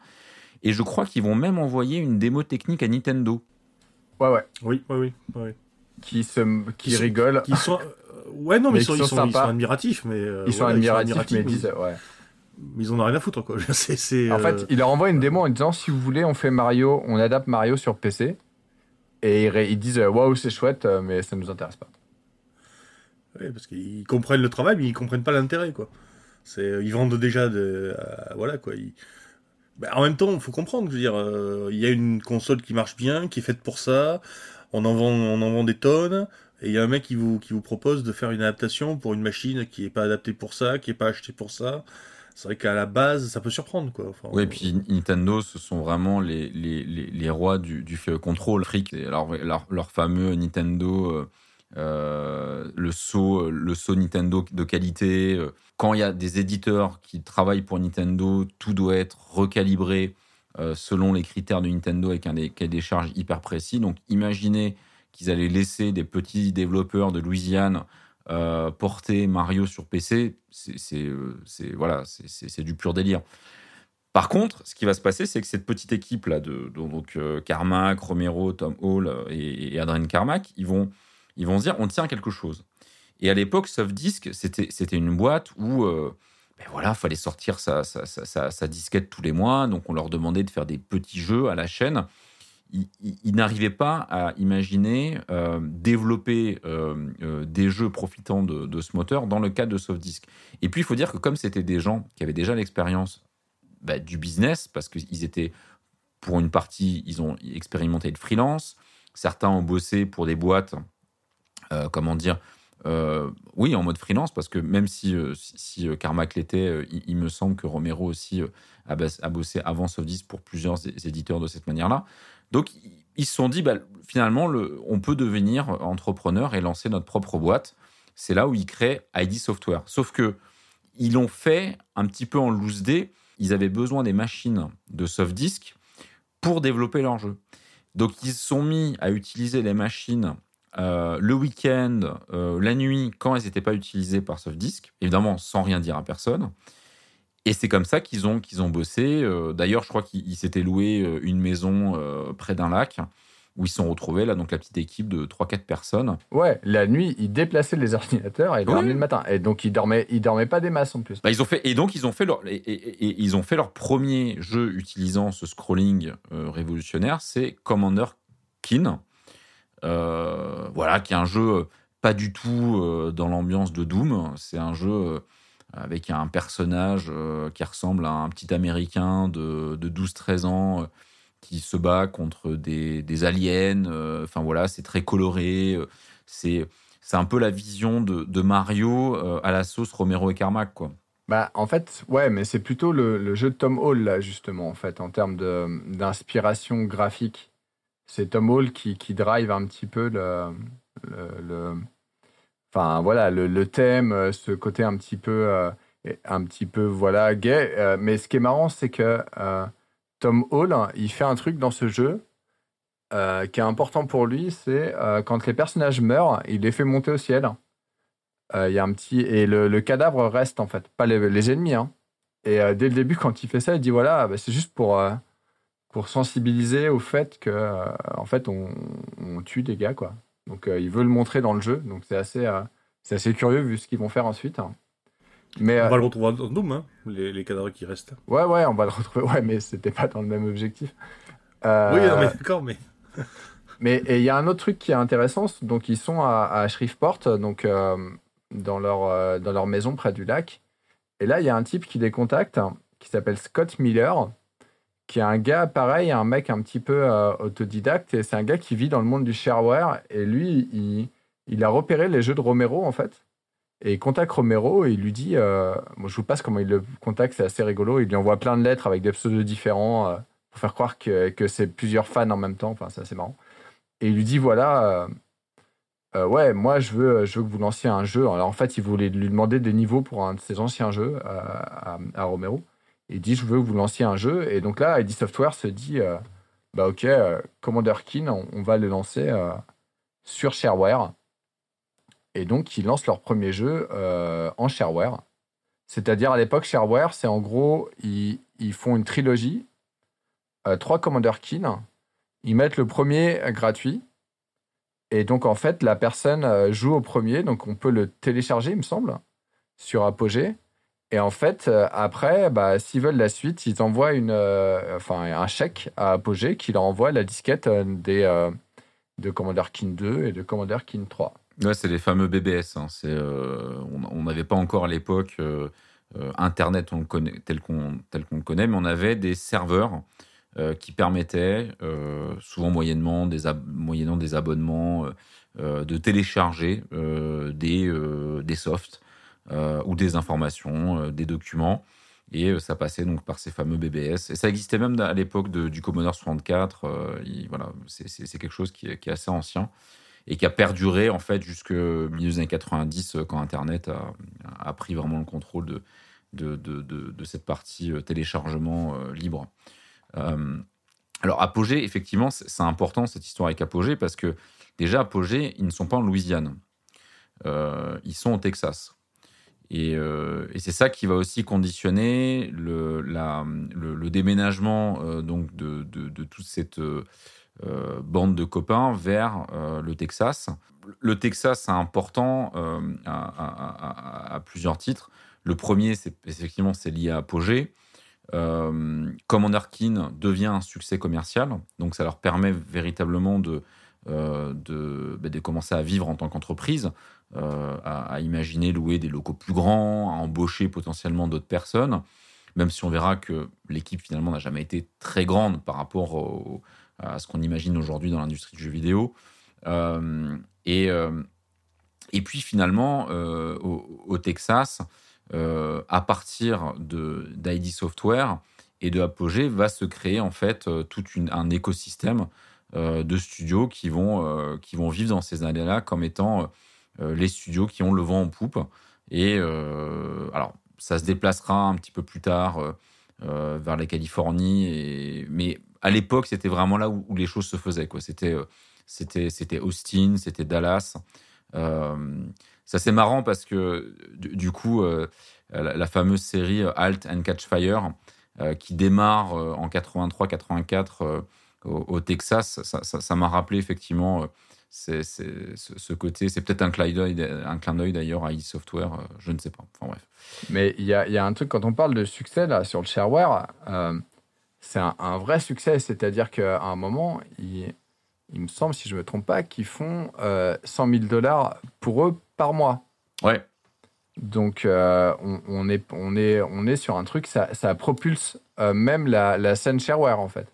Et je crois qu'ils vont même envoyer une démo technique à Nintendo. Ouais, ouais. oui, oui, oui, oui. Qui, se, qui sont-. Qui sont, euh, ouais, non, mais, Mais ils sont, ils sont sont, ils sont admiratifs, mais euh, Ils sont voilà, admiratifs, mais ils mais- disent, ouais. mais ils en ont rien à foutre, quoi. C'est, c'est, En euh, fait, il leur envoie une démo en disant si vous voulez, on fait Mario, on adapte Mario sur PC. Et ils, disent waouh, c'est chouette, euh, mais ça nous intéresse pas. ouais, parce qu'ils comprennent le travail, mais ils comprennent pas l'intérêt, quoi. C'est, euh, ils vendent déjà de, euh, voilà, quoi. Ben, en même temps, il faut comprendre, je veux dire, euh, il y a une console qui marche bien, qui est faite pour ça. On en vend, on en vend des tonnes. Et il y a un mec qui vous, qui vous propose de faire une adaptation pour une machine qui est pas adaptée pour ça, qui est pas achetée pour ça. C'est vrai qu'à la base, ça peut surprendre, quoi. Enfin, Oui, et puis Nintendo, ce sont vraiment les, les, les, les rois du, du contrôle fric. Alors, leur, leur fameux Nintendo, euh, euh, le saut, le saut Nintendo de qualité. euh, Quand il y a des éditeurs qui travaillent pour Nintendo, tout doit être recalibré euh, selon les critères de Nintendo avec un des cahiers des charges hyper précis. Donc, imaginez qu'ils allaient laisser des petits développeurs de Louisiane euh, porter Mario sur PC. Euh, c'est- voilà, c'est- du pur délire. Par contre, ce qui va se passer, c'est que cette petite équipe là, de, donc euh, Carmack, Romero, Tom Hall et, et Adrien Carmack, ils vont, ils vont dire, on tient quelque chose. Et à l'époque, Softdisk, c'était, c'était une boîte où, euh, ben voilà, fallait sortir sa disquette tous les mois. Donc, on leur demandait de faire des petits jeux à la chaîne. Ils- ils n'arrivaient pas à imaginer euh, développer euh, euh, des jeux profitant de, ce moteur dans le cadre de Softdisk. Et puis, il faut dire que comme c'était des gens qui avaient déjà l'expérience bah, du business, parce qu'ils étaient, pour une partie, ils ont expérimenté le freelance. Certains ont bossé pour des boîtes, comment dire, oui, en mode freelance, parce que même si, euh, Carmack l'était, il, il me semble que Romero aussi a, bossé avant Softdisk pour plusieurs éditeurs de cette manière-là. Donc, ils- se sont dit, bah, finalement, le, on peut devenir entrepreneur et lancer notre propre boîte. C'est là où ils créent ID Software. Sauf que ils l'ont fait un petit peu en loose day. Ils avaient besoin des machines de soft disk pour développer leur jeu. Donc ils se sont mis à utiliser les machines euh, le week-end, euh, la nuit, quand elles n'étaient pas utilisées par soft disk, évidemment sans rien dire à personne. Et c'est comme ça qu'ils ont, qu'ils ont bossé. Euh, D'ailleurs, je crois qu'ils ils s'étaient loué euh, une maison euh, près d'un lac où ils se sont retrouvés, là, donc la petite équipe de 3-4 personnes. Ouais, la nuit, ils déplaçaient les ordinateurs et ils Oui. le matin. Et donc, ils dormaient, ils dormaient pas des masses en plus. Bah, ils ont fait, et donc, ils ont fait leur, et, et- et ils ont fait leur premier jeu utilisant ce scrolling euh, révolutionnaire, c'est Commander Keen. Euh, voilà, qui est un jeu pas du tout euh, dans l'ambiance de Doom. C'est un jeu avec un personnage euh, qui ressemble à un petit américain de, de 12-13 ans euh, qui se bat contre des, aliens. euh, Enfin voilà, c'est très coloré. C'est c'est un peu la vision de, Mario à la sauce Romero et Carmack, quoi. Bah, en fait, ouais, mais c'est plutôt le, jeu de Tom Hall, là, justement, en fait, en termes d'inspiration graphique. C'est Tom Hall qui, drive un petit peu le, le- enfin voilà, le, le thème, euh, ce côté un petit peu, euh, un petit peu voilà gay. Euh, mais ce qui est marrant, c'est que Tom Hall, il fait un truc dans ce jeu qui est important pour lui, c'est quand les personnages meurent, il les fait monter au ciel. Il y a un petit et le, le cadavre reste en fait, pas les, les ennemis. hein. Et dès le début, quand il fait ça, il dit voilà, bah, c'est juste pour pour sensibiliser au fait que en fait on, on tue des gars quoi. Donc euh, il veut le montrer dans le jeu. Donc c'est assez euh, c'est assez curieux vu ce qu'ils vont faire ensuite. hein. Mais On euh, va le retrouver dans Doom, hein, les, les cadavres qui restent. ouais ouais, on va le retrouver. Ouais, mais c'était pas dans le même objectif. Oui, non, mais d'accord, mais. Mais il y a un autre truc qui est intéressant, donc ils sont à, à Shreveport, donc dans leur dans leur maison près du lac. Et là, il y a un type qui les contacte, qui s'appelle Scott Miller, qui est un gars pareil, un mec un petit peu euh, autodidacte, et c'est un gars qui vit dans le monde du shareware. Et lui, il, a repéré les jeux de Romero en fait. Et il contacte Romero et il lui dit, euh, je vous passe comment il le contacte, c'est assez rigolo. Il lui envoie plein de lettres avec des pseudos différents euh, pour faire croire que, c'est plusieurs fans en même temps. Enfin, c'est assez marrant. Et il lui dit voilà, ouais, moi je veux, je veux que vous lanciez un jeu. Alors en fait, il voulait lui demander des niveaux pour un de ses anciens jeux à Romero. Il dit je veux vous lanciez un jeu. Et donc là, ID Software se dit euh, bah ok, euh, Commander Keen, on, va le lancer euh, sur shareware. Et donc ils lancent leur premier jeu en shareware. C'est-à-dire à l'époque, shareware, c'est en gros, ils, ils font une trilogie, trois Commander Keen. Ils mettent le premier gratuit. Et donc, en fait, la personne joue au premier. Donc, on peut le télécharger, il me semble, sur Apogee. Et en fait, euh, après, bah, s'ils veulent la suite, ils envoient euh, un chèque à Apogee qui leur envoie la disquette euh, des, de Commander Keen 2 et de Commander Keen 3. Ouais, c'est les fameux BBS. hein. On n'avait pas encore à l'époque Internet tel qu'on le connaît, mais on avait des serveurs qui permettaient, souvent moyennement des, ab- moyennant des abonnements, de télécharger des, des softs ou des informations, euh, des documents. Et euh, ça passait donc par ces fameux BBS. Et ça existait même à l'époque du Commodore 64. euh, il- voilà, c'est quelque chose qui est, assez ancien et qui a perduré en fait jusque milieu des années 90 euh, quand Internet a, pris vraiment le contrôle de, cette partie euh, téléchargement euh, libre. Euh, alors Apogée, effectivement, c'est important cette histoire avec Apogée parce que déjà Apogée, ils ne sont pas en Louisiane, Euh, ils sont au Texas. Et, euh, et c'est ça qui va aussi conditionner le, déménagement euh, donc de, toute cette euh, bande de copains vers le Texas. Le Texas, c'est important à, plusieurs titres. Le premier, c'est effectivement, c'est lié à Apogée. Commander Keen devient un succès commercial, donc ça leur permet véritablement de, bah, commencer à vivre en tant qu'entreprise, à, à imaginer louer des locaux plus grands, à embaucher potentiellement d'autres personnes, même si on verra que l'équipe finalement n'a jamais été très grande par rapport à ce qu'on imagine aujourd'hui dans l'industrie du jeu vidéo. Euh, et, euh, et puis finalement, euh, au, Texas, euh, à partir d'ID Software et de Apogee, va se créer en fait euh, tout un écosystème euh, de studios qui vont, euh, qui vont vivre dans ces années-là comme étant euh, les studios qui ont le vent en poupe. Et euh, alors, ça se déplacera un petit peu plus tard euh, euh, vers la Californie. Et, mais à l'époque, c'était vraiment là où, les choses se faisaient. C'était, euh, Austin, c'était Dallas. Euh, ça c'est marrant parce que du, coup, euh, la, fameuse série euh, Halt and Catch Fire, euh, qui démarre euh, en 83-84 euh, au, Texas, ça- m'a rappelé effectivement euh, c'est, c'est- ce, côté. C'est peut-être un clin d'œil, un clin d'œil d'ailleurs à e-software, euh, je ne sais pas. Enfin bref. Mais il y a, y a un truc, quand on parle de succès là, sur le shareware, euh, c'est un, un vrai succès. C'est-à-dire qu'à un moment, il, il me semble, si je ne me trompe pas, qu'ils font euh, 100 000 dollars pour eux par mois. Ouais, Donc, euh, on, on est, on, est, on est sur un truc, ça, ça propulse même la, la scène shareware, en fait.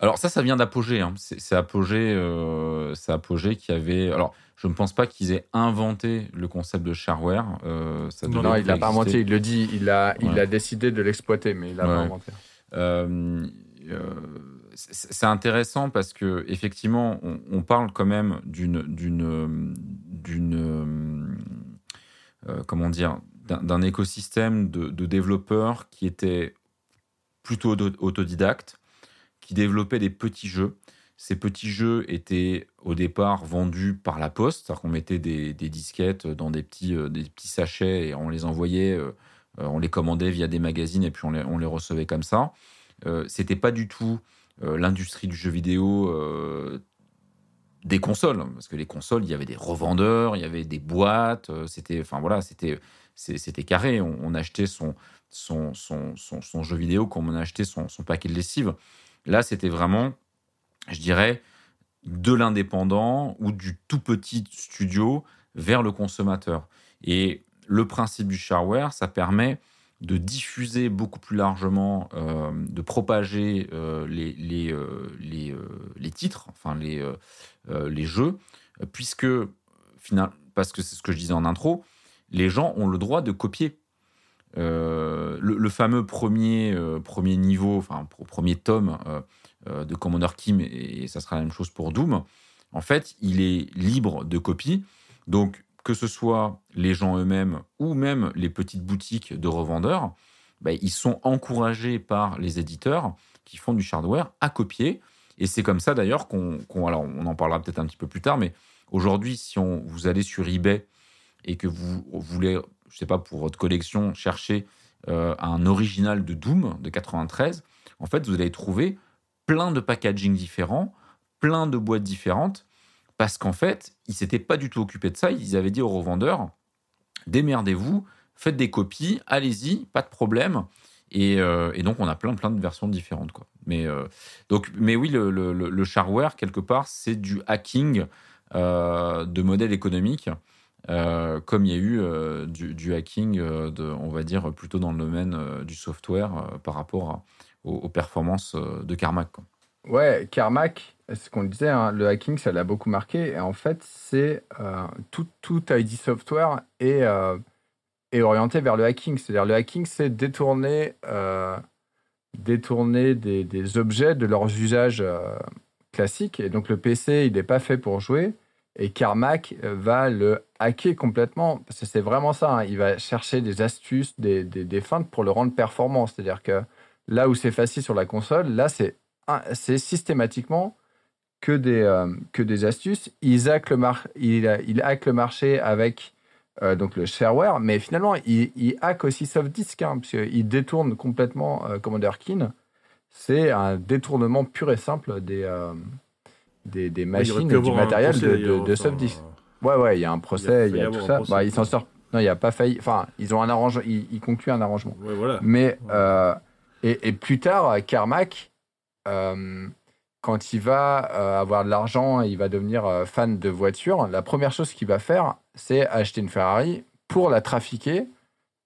Alors ça, ça vient d'Apogée. hein. C'est Apogée, euh, Apogée qui avait. Alors, je ne pense pas qu'ils aient inventé le concept de shareware. euh, ça Non, Non, il l'a pas inventé, il le dit, il a, il a décidé de l'exploiter, mais il l'a pas inventé. Euh, c'est intéressant parce que effectivement, on, parle quand même d'une d'une d'une euh, comment dire d'un écosystème de, développeurs qui étaient plutôt autodidactes, qui développaient des petits jeux. Ces petits jeux étaient au départ vendus par la poste, c'est-à-dire qu'on mettait des, disquettes dans des petits, euh, des petits sachets et on les envoyait, euh, on les commandait via des magazines et puis on les, on les recevait comme ça. Euh, c'était pas du tout l'industrie du jeu vidéo des consoles, parce que les consoles, il y avait des revendeurs, il y avait des boîtes, c'était, enfin voilà, c'était carré. On, achetait son son, son, son, jeu vidéo comme on achetait son, son paquet de lessive. Là, c'était vraiment, je dirais, de l'indépendant ou du tout petit studio vers le consommateur. Et le principe du shareware, ça permet de diffuser beaucoup plus largement, euh, de propager euh, les, les, euh, les, les, titres, enfin les, les jeux, puisque, parce que c'est ce que je disais en intro, les gens ont le droit de copier. Euh, le, fameux premier, euh, premier niveau, enfin, premier tome euh, de Commander Kim, et, ça sera la même chose pour Doom, en fait, il est libre de copie. Donc, que ce soit les gens eux-mêmes ou même les petites boutiques de revendeurs, ben, ils sont encouragés par les éditeurs qui font du hardware à copier. Et c'est comme ça d'ailleurs qu'on, alors on en parlera peut-être un petit peu plus tard, mais aujourd'hui, si on, vous allez sur eBay et que vous voulez, je sais pas, pour votre collection, chercher euh, un original de Doom de 93, en fait, vous allez trouver plein de packaging différents, plein de boîtes différentes, parce qu'en fait, ils s'étaient pas du tout occupés de ça. Ils avaient dit aux revendeurs démerdez-vous, faites des copies, allez-y, pas de problème. Et, euh, donc, on a plein, plein de versions différentes. Euh, mais oui, le, shareware, quelque part, c'est du hacking de modèles économiques euh, comme il y a eu euh, du, hacking, euh, on va dire, plutôt dans le domaine du software par rapport aux, performances de Carmack. Ouais, Carmack, ce qu'on disait, hein, le hacking, ça l'a beaucoup marqué. Et en fait, c'est tout, tout ID software est, est, orienté vers le hacking. C'est-à-dire, le hacking, c'est détourner, détourner des, des, objets de leurs usages classiques. Et donc, le PC, il n'est pas fait pour jouer. Et Carmack euh, va le hacker complètement, c'est vraiment ça, hein. il va chercher des astuces, des, des, feintes pour le rendre performant. C'est-à-dire que là où c'est facile sur la console, là c'est, systématiquement que des, euh, que des astuces. Il hack le, il, il hack le marché avec euh, donc le shareware, mais finalement il, il hack aussi SoftDisk, hein, puisqu'il détourne complètement Commander Keen. C'est un détournement pur et simple des des, des machines et du matériel de, de, de Softdisk. Ouais, ouais, il y a un procès, il y a, tout ça. Bah, ils s'en sortent. Non, il n'y a pas failli. Enfin, ils ont un arrangement. Ils, concluent un arrangement. Ouais, voilà. Mais euh, et, et, plus tard, Carmack, euh, quand il va euh, avoir de l'argent, il va devenir fan de voitures. La première chose qu'il va faire, c'est acheter une Ferrari pour la trafiquer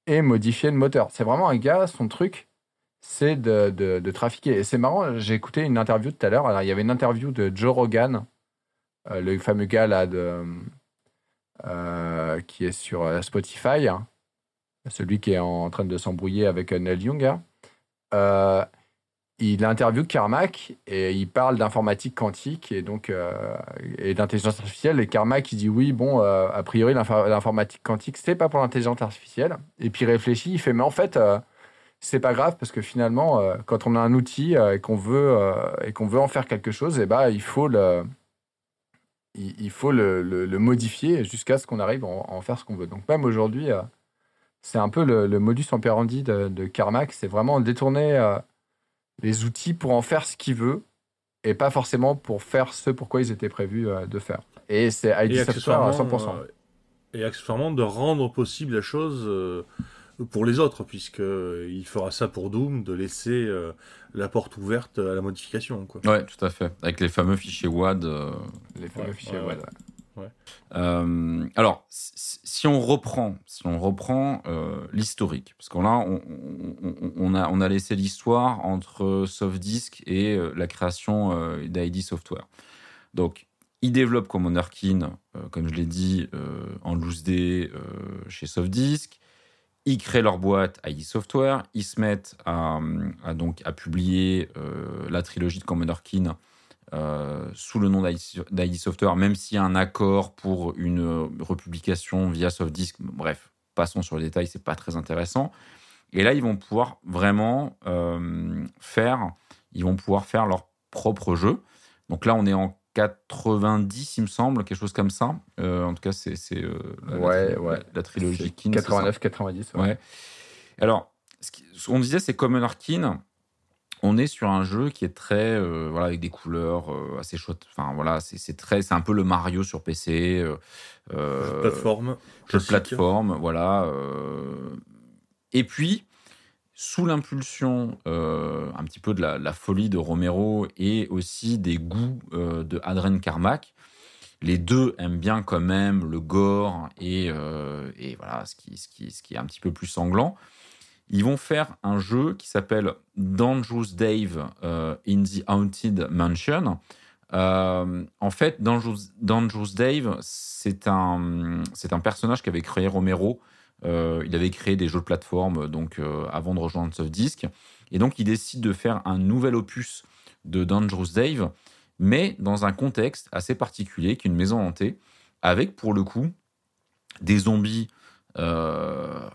et modifier le moteur. C'est vraiment un gars, son truc, c'est de, de, trafiquer. Et c'est marrant, j'ai écouté une interview tout à l'heure. Alors, il y avait une interview de Joe Rogan, euh, le fameux gars là de, euh, qui est sur euh, Spotify, hein. celui qui est en train de s'embrouiller avec Neil Young. Hein. il interview Carmack et il parle d'informatique quantique et donc et d'intelligence artificielle. Et Carmack, il dit oui, bon, a priori, l'informatique quantique, c'est pas pour l'intelligence artificielle. Et puis il réfléchit, il fait, mais en fait, c'est pas grave parce que finalement, euh, quand on a un outil euh, et qu'on veut euh, et qu'on veut en faire quelque chose, et eh ben, il faut le il, faut le, le, modifier jusqu'à ce qu'on arrive à en, faire ce qu'on veut. Donc même aujourd'hui, c'est un peu le, modus operandi de, de Carmack, c'est vraiment détourner les outils pour en faire ce qu'il veut et pas forcément pour faire ce pourquoi ils étaient prévus de faire. Et c'est ID à 100%. et accessoirement de rendre possible la chose pour les autres, puisqu'il fera ça pour Doom, de laisser euh, la porte ouverte à la modification. Quoi. Ouais, tout à fait. Avec les fameux fichiers WAD. Euh, les fameux fichiers WAD, ouais. Euh, alors, si on reprend, si on reprend l'historique, parce qu'on là, on, a, on a laissé l'histoire entre Softdisk et la création d'ID Software. Donc, il développe Commander Keen, comme je l'ai dit, en loose day chez Softdisk Ils créent leur boîte ID Software, ils se mettent à, donc, à publier la trilogie de Commander Keen sous le nom d'ID Software, même s'il y a un accord pour une republication via Softdisk. Bref, passons sur les détails, c'est pas très intéressant. Et là, ils vont pouvoir vraiment faire, ils vont pouvoir faire leur propre jeu. Donc là, on est en 90, il me semble, quelque chose comme ça. Euh, en tout cas, c'est euh, la, ouais, ouais. la, trilogie King. 89, 90. Ouais. Alors, ce qu'on disait, c'est comme Arkin. On est sur un jeu qui est très, euh, voilà, avec des couleurs assez chaudes. Enfin, voilà, c'est très, c'est un peu le Mario sur PC. jeu de plateforme. Jeu de plateforme, voilà. Et puis, sous l'impulsion euh, un petit peu de la, folie de Romero et aussi des goûts euh, de Adrien Carmack. Les deux aiment bien quand même le gore et, euh, voilà ce qui, est un petit peu plus sanglant. Ils vont faire un jeu qui s'appelle Dangerous Dave in the Haunted Mansion. en fait, Dangerous, Dave, c'est un, un personnage qu'avait créé Romero il avait créé des jeux de plateforme donc euh, avant de rejoindre Softdisk. Et donc, il décide de faire un nouvel opus de Dangerous Dave, mais dans un contexte assez particulier, qu'une maison hantée, avec pour le coup des zombies euh,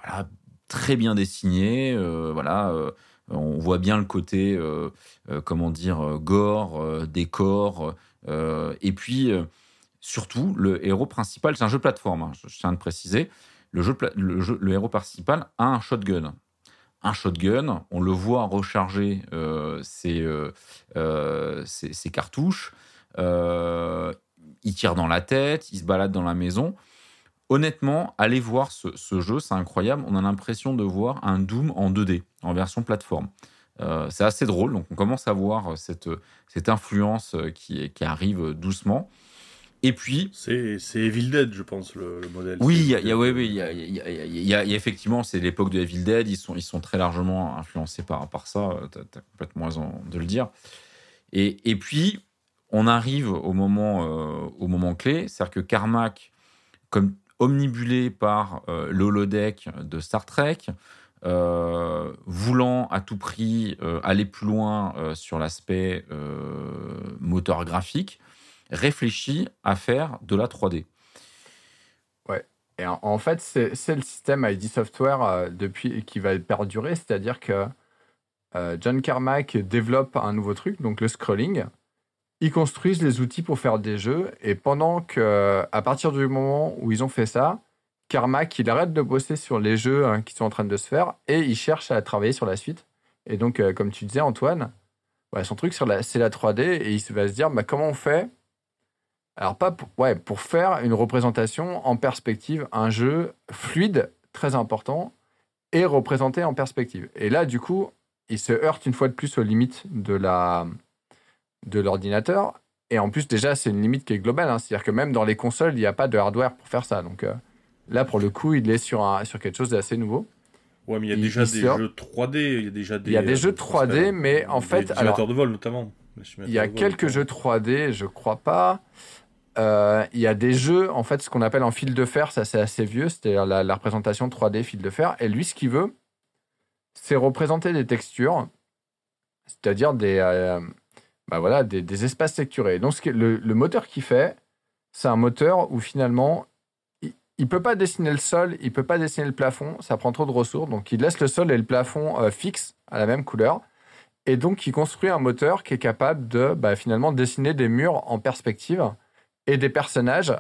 très bien dessinés. voilà, on voit bien le côté, comment dire, gore, décor, et puis surtout le héros principal, c'est un jeu de plateforme, hein, je tiens à le préciser le, héros principal a un shotgun. Un shotgun, on le voit recharger euh, euh, euh, ses, cartouches, il tire dans la tête, il se balade dans la maison. Honnêtement, allez voir ce, jeu, c'est incroyable. On a l'impression de voir un Doom en 2D, en version plateforme. c'est assez drôle, donc on commence à voir cette, influence qui arrive doucement. Et puis. C'est Evil Dead, je pense, le, modèle. Oui, il y a, y, a, effectivement, c'est l'époque de Evil Dead. Ils sont, ils sont très largement influencés par, par ça. Tu as, complètement raison de le dire. Et, et puis, on arrive au moment, euh, au moment clé. C'est-à-dire que Carmack, comme omnibulé par euh, l'holodeck de Star Trek, euh, voulant à tout prix aller plus loin sur l'aspect moteur graphique, réfléchit à faire de la 3D. Ouais. Et en, fait, c'est le système ID Software euh, depuis, qui va perdurer, c'est-à-dire que euh, John Carmack développe un nouveau truc, donc le scrolling. Ils construisent les outils pour faire des jeux, et pendant que, à partir du moment où ils ont fait ça, Carmack, il arrête de bosser sur les jeux hein, qui sont en train de se faire, et il cherche à travailler sur la suite. Et donc, euh, comme tu disais, Antoine, son truc, c'est la 3D, et il va se dire, bah, comment on fait alors, pas pour, ouais, pour faire une représentation en perspective, un jeu fluide, très important, et représenté en perspective. Et là, du coup, il se heurte une fois de plus aux limites de la de l'ordinateur. Et en plus, déjà, c'est une limite qui est globale. Hein. C'est-à-dire que même dans les consoles, il n'y a pas de hardware pour faire ça. Donc euh, là, pour le coup, il est sur, un, sur quelque chose d'assez nouveau. Ouais, mais il y a déjà des jeux 3D. Il y a déjà des, il y a des jeux 3D, mais en fait. Des de vol, notamment. Il y a quelques jeux 3D, je crois pas. Euh, il y a des jeux, en fait, ce qu'on appelle en fil de fer, ça c'est assez vieux, c'est-à-dire la, représentation 3D fil de fer. Et lui, ce qu'il veut, c'est représenter des textures, c'est-à-dire des, euh, bah voilà, des, espaces texturés. Donc, le, moteur qu'il fait, c'est un moteur où finalement, il ne peut pas dessiner le sol, il peut pas dessiner le plafond, ça prend trop de ressources. Donc, il laisse le sol et le plafond euh, fixes à la même couleur. Et donc, il construit un moteur qui est capable de bah, finalement dessiner des murs en perspective et des personnages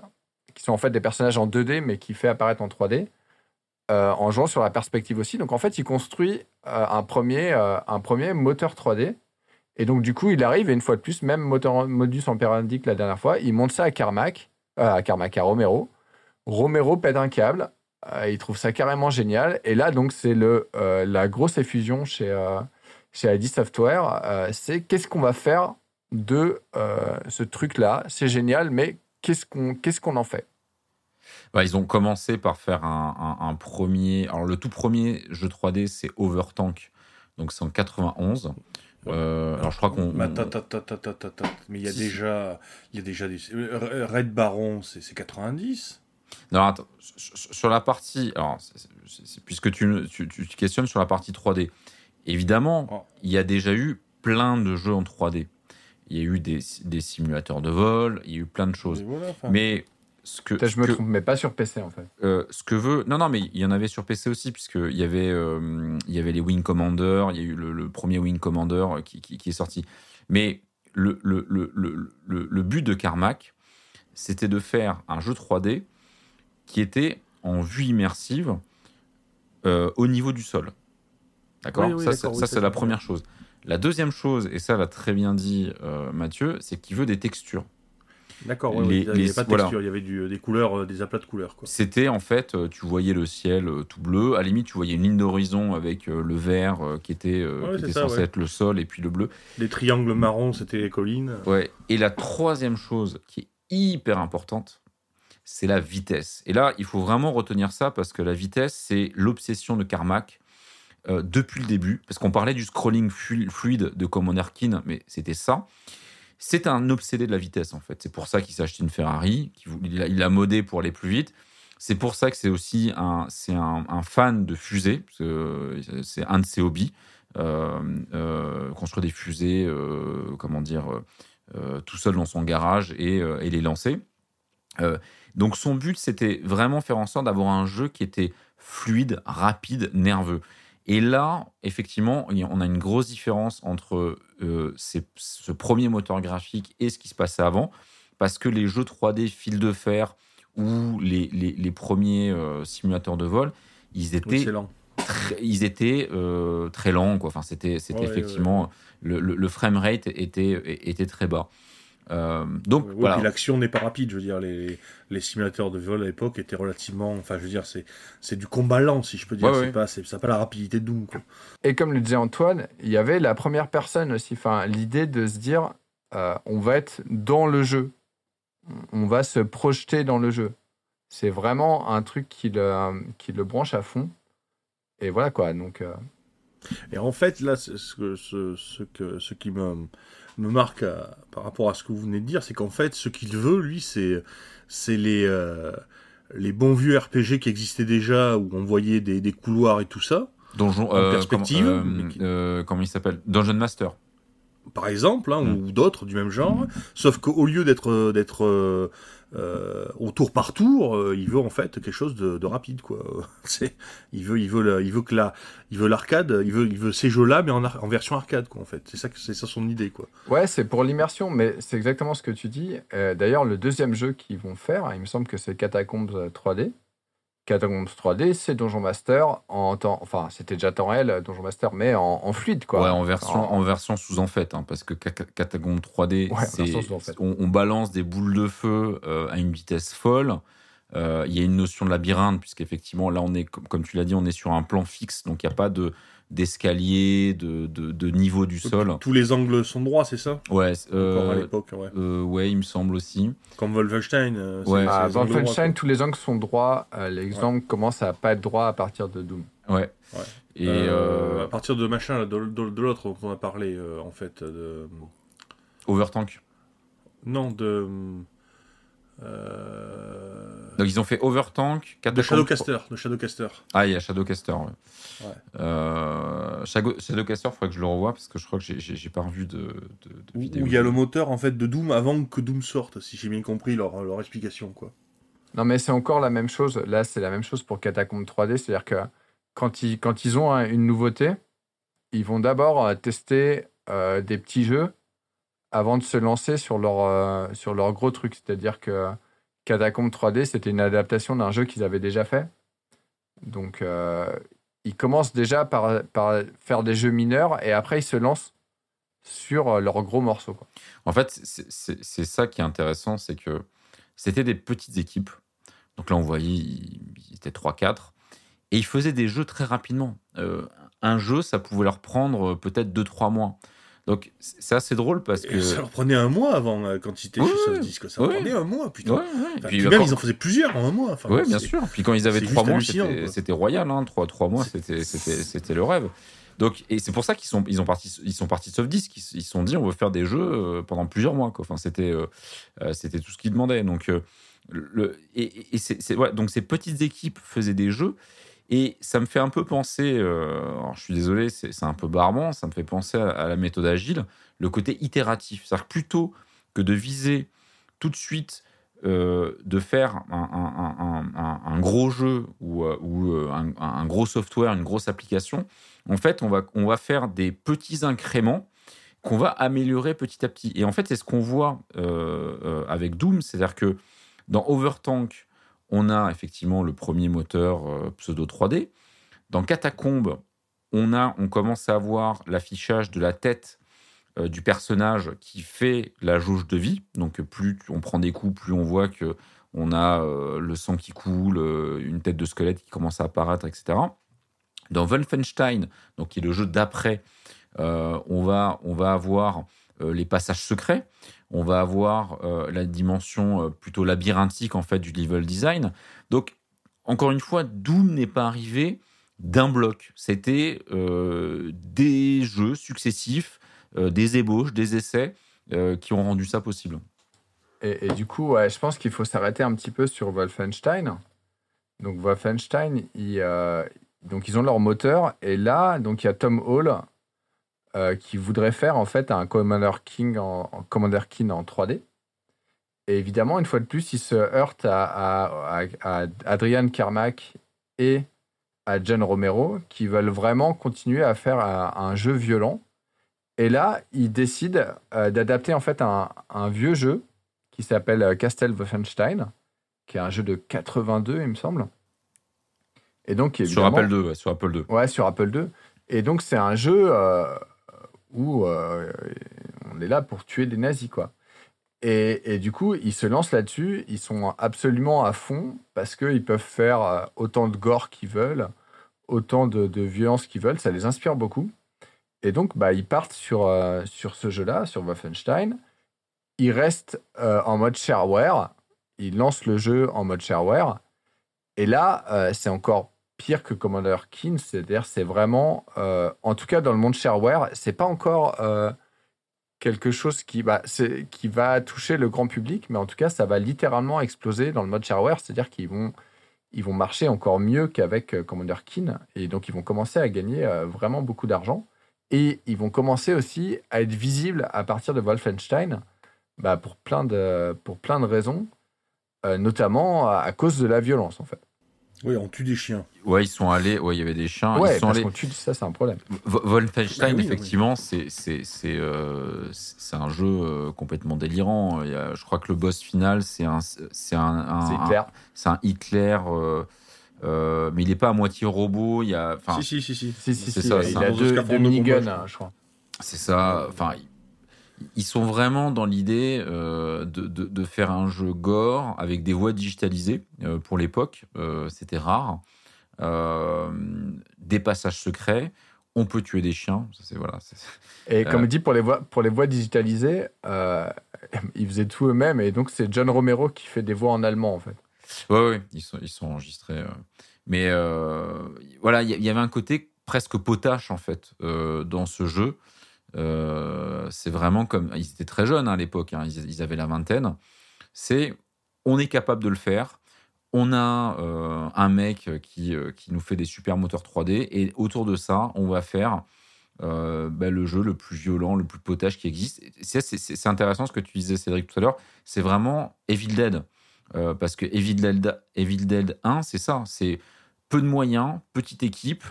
qui sont en fait des personnages en 2D mais qui fait apparaître en 3D euh, en jouant sur la perspective aussi. Donc en fait, il construit euh, un, premier, euh, un premier moteur 3D. Et donc du coup, il arrive, et une fois de plus, même moteur, modus operandi que la dernière fois, il monte ça à Carmack, à Carmack, à Romero. Romero pète un câble, il trouve ça carrément génial. Et là, donc, c'est le la grosse effusion chez, chez ID Software. c'est qu'est-ce qu'on va faire de euh, ce truc-là. C'est génial, mais qu'est-ce qu'on qu'est-ce qu'on en fait? Bah, Ils ont commencé par faire un, premier. Alors, le tout premier jeu 3D, c'est Overtank. Donc, c'est en 91. Euh, alors je crois qu'on. Mais, mais il y a déjà, il y a déjà des. Red Baron, c'est 90. Non, attends, sur la partie. Alors, puisque tu, tu, tu, questionnes sur la partie 3D, évidemment, oh. il y a déjà eu plein de jeux en 3D. Il y a eu des, des simulateurs de vol, il y a eu plein de choses. Mais ce que. je me trompe, mais pas sur PC en fait. Euh, ce que veut. Non, non, mais il y en avait sur PC aussi, puisqu'il y, avait, euh, il y avait les Wing Commander, il y a eu le, premier Wing Commander qui, qui, qui, est sorti. Mais le, le, le, le but de Carmack, c'était de faire un jeu 3D qui était en vue immersive euh, au niveau du sol. D'accord? Ça c'est la première chose. La deuxième chose, et ça l'a très bien dit euh, Mathieu, c'est qu'il veut des textures. D'accord, il n'y avait pas de texture, il y avait des couleurs, euh, des aplats de couleurs. C'était en fait, tu voyais le ciel tout bleu, à la limite tu voyais une ligne d'horizon avec le vert qui était, censé être le sol et puis le bleu. Les triangles marrons, c'était les collines. Ouais. Et la troisième chose qui est hyper importante, c'est la vitesse. Et là, il faut vraiment retenir ça parce que la vitesse, c'est l'obsession de Carmack euh, depuis le début. Parce qu'on parlait du scrolling fluide de Commander Keen, mais c'était ça. C'est un obsédé de la vitesse, en fait. C'est pour ça qu'il s'est acheté une Ferrari, il l'a modé pour aller plus vite. C'est pour ça que c'est aussi un, fan de fusées, c'est un de ses hobbies. Euh, euh, construire des fusées, comment dire, tout seul dans son garage et les lancer. Donc son but, c'était vraiment faire en sorte d'avoir un jeu qui était fluide, rapide, nerveux. Et là, effectivement, on a une grosse différence entre euh, ce premier moteur graphique et ce qui se passait avant, parce que les jeux 3D fil de fer ou les, les, premiers euh, simulateurs de vol, ils étaient, très, ils étaient euh, très lents. Quoi. Enfin, c'était, c'était effectivement le, le, le, frame rate était, était très bas. Euh, donc voilà. l'action n'est pas rapide, je veux dire, les, les simulateurs de vol à l'époque étaient relativement, enfin je veux dire, c'est, c'est du combat lent si je peux dire, c'est pas, c'est, pas la rapidité de Doom. Quoi. Et comme le disait Antoine, il y avait la première personne aussi, enfin l'idée de se dire, euh, on va être dans le jeu, on va se projeter dans le jeu. C'est vraiment un truc qui le, qui le branche à fond. Et voilà quoi, donc. Euh, Et en fait, là, ce, ce, ce, que, ce qui me me marque euh, par rapport à ce que vous venez de dire, c'est qu'en fait, ce qu'il veut, lui, c'est c'est les euh, les bons vieux RPG qui existaient déjà où on voyait des, des couloirs et tout ça. Donjon, en euh, perspective. comment il s'appelle? Dungeon Master par exemple, hein, ou mm. d'autres du même genre, sauf qu'au lieu d'être d'être euh, au tour par tour, euh, il veut en fait quelque chose de, rapide, quoi. Il veut, il veut, il veut que la, il veut l'arcade, il veut, il veut ces jeux-là, mais en, en, version arcade, quoi. En fait, c'est ça, c'est ça son idée, quoi. Ouais, c'est pour l'immersion, mais c'est exactement ce que tu dis. Euh, d'ailleurs, le deuxième jeu qu'ils vont faire, il me semble que c'est Catacombs 3D. Catacombs 3D, c'est Donjon Master en temps, enfin c'était déjà temps réel Donjon Master, mais en, fluide quoi. Ouais, en version, en, version sous en fait, hein, parce que Catacombs 3D, c'est, on, balance des boules de feu euh, à une vitesse folle. Euh, il y a une notion de labyrinthe puisqu'effectivement là on est, comme tu l'as dit, on est sur un plan fixe, donc il n'y a pas de d'escalier, de, de, niveau du sol. Tous les angles sont droits, c'est ça? Ouais. Euh, à l'époque, ouais. Euh, ouais. il me semble aussi. Comme Wolfenstein. Euh, ouais. Ah, Wolfenstein, tous les angles sont droits. les angles commencent à pas être droits à partir de Doom. Ouais. Et à partir de machin, de, de, l'autre dont on a parlé, en fait. De... Overtank. Non, de. Euh, Donc ils ont fait Overtank, de Shadowcaster, de Shadowcaster. Ah, il y a Shadowcaster. Ouais. ouais. Euh, Shadowcaster, il faudrait que je le revoie parce que je crois que j'ai pas revu de, de, vidéo. Où il y a le moteur en fait de Doom avant que Doom sorte, si j'ai bien compris leur, leur explication quoi. Non mais c'est encore la même chose. Là, c'est la même chose pour Catacomb 3D, c'est-à-dire que quand ils quand ils ont une nouveauté, ils vont d'abord euh, tester des petits jeux avant de se lancer sur leur, euh, sur leur gros truc. C'est-à-dire que Catacomb 3D, c'était une adaptation d'un jeu qu'ils avaient déjà fait. Donc, euh, ils commencent déjà par, par, faire des jeux mineurs et après, ils se lancent sur euh, leurs gros morceaux. En fait, c'est ça qui est intéressant, c'est que c'était des petites équipes. Donc là, on voyait, ils étaient 3-4. Et ils faisaient des jeux très rapidement. un jeu, ça pouvait leur prendre peut-être 2-3 mois. Donc c'est assez drôle parce que. ça leur prenait un mois avant, euh, quand ils étaient chez Softdisk. Ça leur prenait un mois, putain. puis, même, ils en faisaient plusieurs en un mois. Enfin, oui, bien sûr. Puis quand ils avaient trois mois, c'était royal. Hein. Trois, trois mois, c'était le rêve. Donc, et c'est pour ça qu'ils sont, ils ont parti, ils sont partis de Softdisk. Ils se sont dit, on veut faire des jeux euh, pendant plusieurs mois. Quoi. Enfin, c'était, euh, c'était tout ce qu'ils demandaient. Donc, le, et, et c'est, c'est- ouais, donc ces petites équipes faisaient des jeux. Et ça me fait un peu penser, euh, je suis désolé, c'est, un peu barbant, ça me fait penser à, la méthode agile, le côté itératif. C'est-à-dire que plutôt que de viser tout de suite euh, de faire un, gros jeu ou, euh, un, gros software, une grosse application, en fait, on va, on va faire des petits incréments qu'on va améliorer petit à petit. Et en fait, c'est ce qu'on voit avec Doom, c'est-à-dire que dans Overtank, on a effectivement le premier moteur euh, pseudo 3D. Dans Catacombe, on, a, on commence à avoir l'affichage de la tête euh, du personnage qui fait la jauge de vie. Donc plus on prend des coups, plus on voit que on a euh, le sang qui coule, une tête de squelette qui commence à apparaître, etc. Dans Wolfenstein, donc qui est le jeu d'après, on, va, on va avoir les passages secrets, on va avoir euh, la dimension euh, plutôt labyrinthique en fait du level design. Donc encore une fois, Doom n'est pas arrivé d'un bloc. C'était euh, des jeux successifs, euh, des ébauches, des essais euh, qui ont rendu ça possible. Et, du coup, je pense qu'il faut s'arrêter un petit peu sur Wolfenstein. Donc Wolfenstein, ils, euh, donc ils ont leur moteur et là, donc il y a Tom Hall euh, qui voudrait faire en fait un Commander King en, en Commander King en 3D. Et évidemment, une fois de plus, il se heurte à, à- à- à Adrian Carmack et à John Romero qui veulent vraiment continuer à faire un, jeu violent. Et là, ils décident euh, d'adapter en fait un, un vieux jeu qui s'appelle euh, Castle Wolfenstein, qui est un jeu de 82, il me semble. Et donc, Sur Apple II, ouais, sur Apple II. Ouais, sur Apple II. Et donc, c'est un jeu euh, où euh, on est là pour tuer des nazis, quoi. Et, et du coup, ils se lancent là-dessus. Ils sont absolument à fond parce qu'ils peuvent faire euh, autant de gore qu'ils veulent, autant de, violence qu'ils veulent. Ça les inspire beaucoup. Et donc, bah, ils partent sur, euh, sur ce jeu-là, sur Wolfenstein. Ils restent en mode shareware. Ils lancent le jeu en mode shareware. Et là, c'est encore pire que Commander Keen, c'est-à-dire c'est vraiment, euh, en tout cas dans le monde shareware, c'est pas encore euh, quelque chose qui va, c'est- qui va toucher le grand public, mais en tout cas ça va littéralement exploser dans le mode shareware, c'est-à-dire qu'ils vont, marcher encore mieux qu'avec euh, Commander Keen, et donc ils vont commencer à gagner vraiment beaucoup d'argent, et ils vont commencer aussi à être visibles à partir de Wolfenstein, bah, pour, plein de, raisons, notamment à cause de la violence en fait. Oui, on tue des chiens. Ouais, ils sont allés, ouais, il y avait des chiens. ouais, ils sont parce allés. qu'on tue ça, c'est un problème. Vo- Wolfenstein, Bah oui, oui. effectivement, c'est c'est c'est euh, c'est un jeu euh, complètement délirant. Il y a- je crois que le boss final, c'est un c'est un, un- C'est un- Hitler. c'est un Hitler, euh, euh, mais il n'est pas à moitié robot. Il y a, Si, si, si, si. Si, si, C'est si, ça, il un a deux, deux miniguns, je hein, je crois. c'est ça. Enfin, ils- sont vraiment dans l'idée euh, de, de, de faire un jeu gore avec des voix digitalisées. Euh, pour l'époque, euh, c'était rare. Des passages secrets. On peut tuer des chiens. Ça, c'est voilà. Et comme dit, pour les voix, pour les voix digitalisées, ils faisaient tout eux-mêmes. Et donc, c'est John Romero qui fait des voix en allemand, en fait. Ouais, ouais, ils sont, ils sont enregistrés. Mais voilà, il y, y avait un côté presque potache, en fait, dans ce jeu. Euh, c'est vraiment comme. Ils étaient très jeunes hein, à l'époque, hein, ils, avaient la vingtaine. C'est. On est capable de le faire. On a euh, un mec qui, euh, qui nous fait des super moteurs 3D. Et autour de ça, on va faire. bah, le jeu le plus violent, le plus potache qui existe. C'est intéressant ce que tu disais, Cédric, tout à l'heure. C'est vraiment Evil Dead. Parce que Evil Dead, Evil Dead 1, c'est ça. C'est peu de moyens, petite équipe,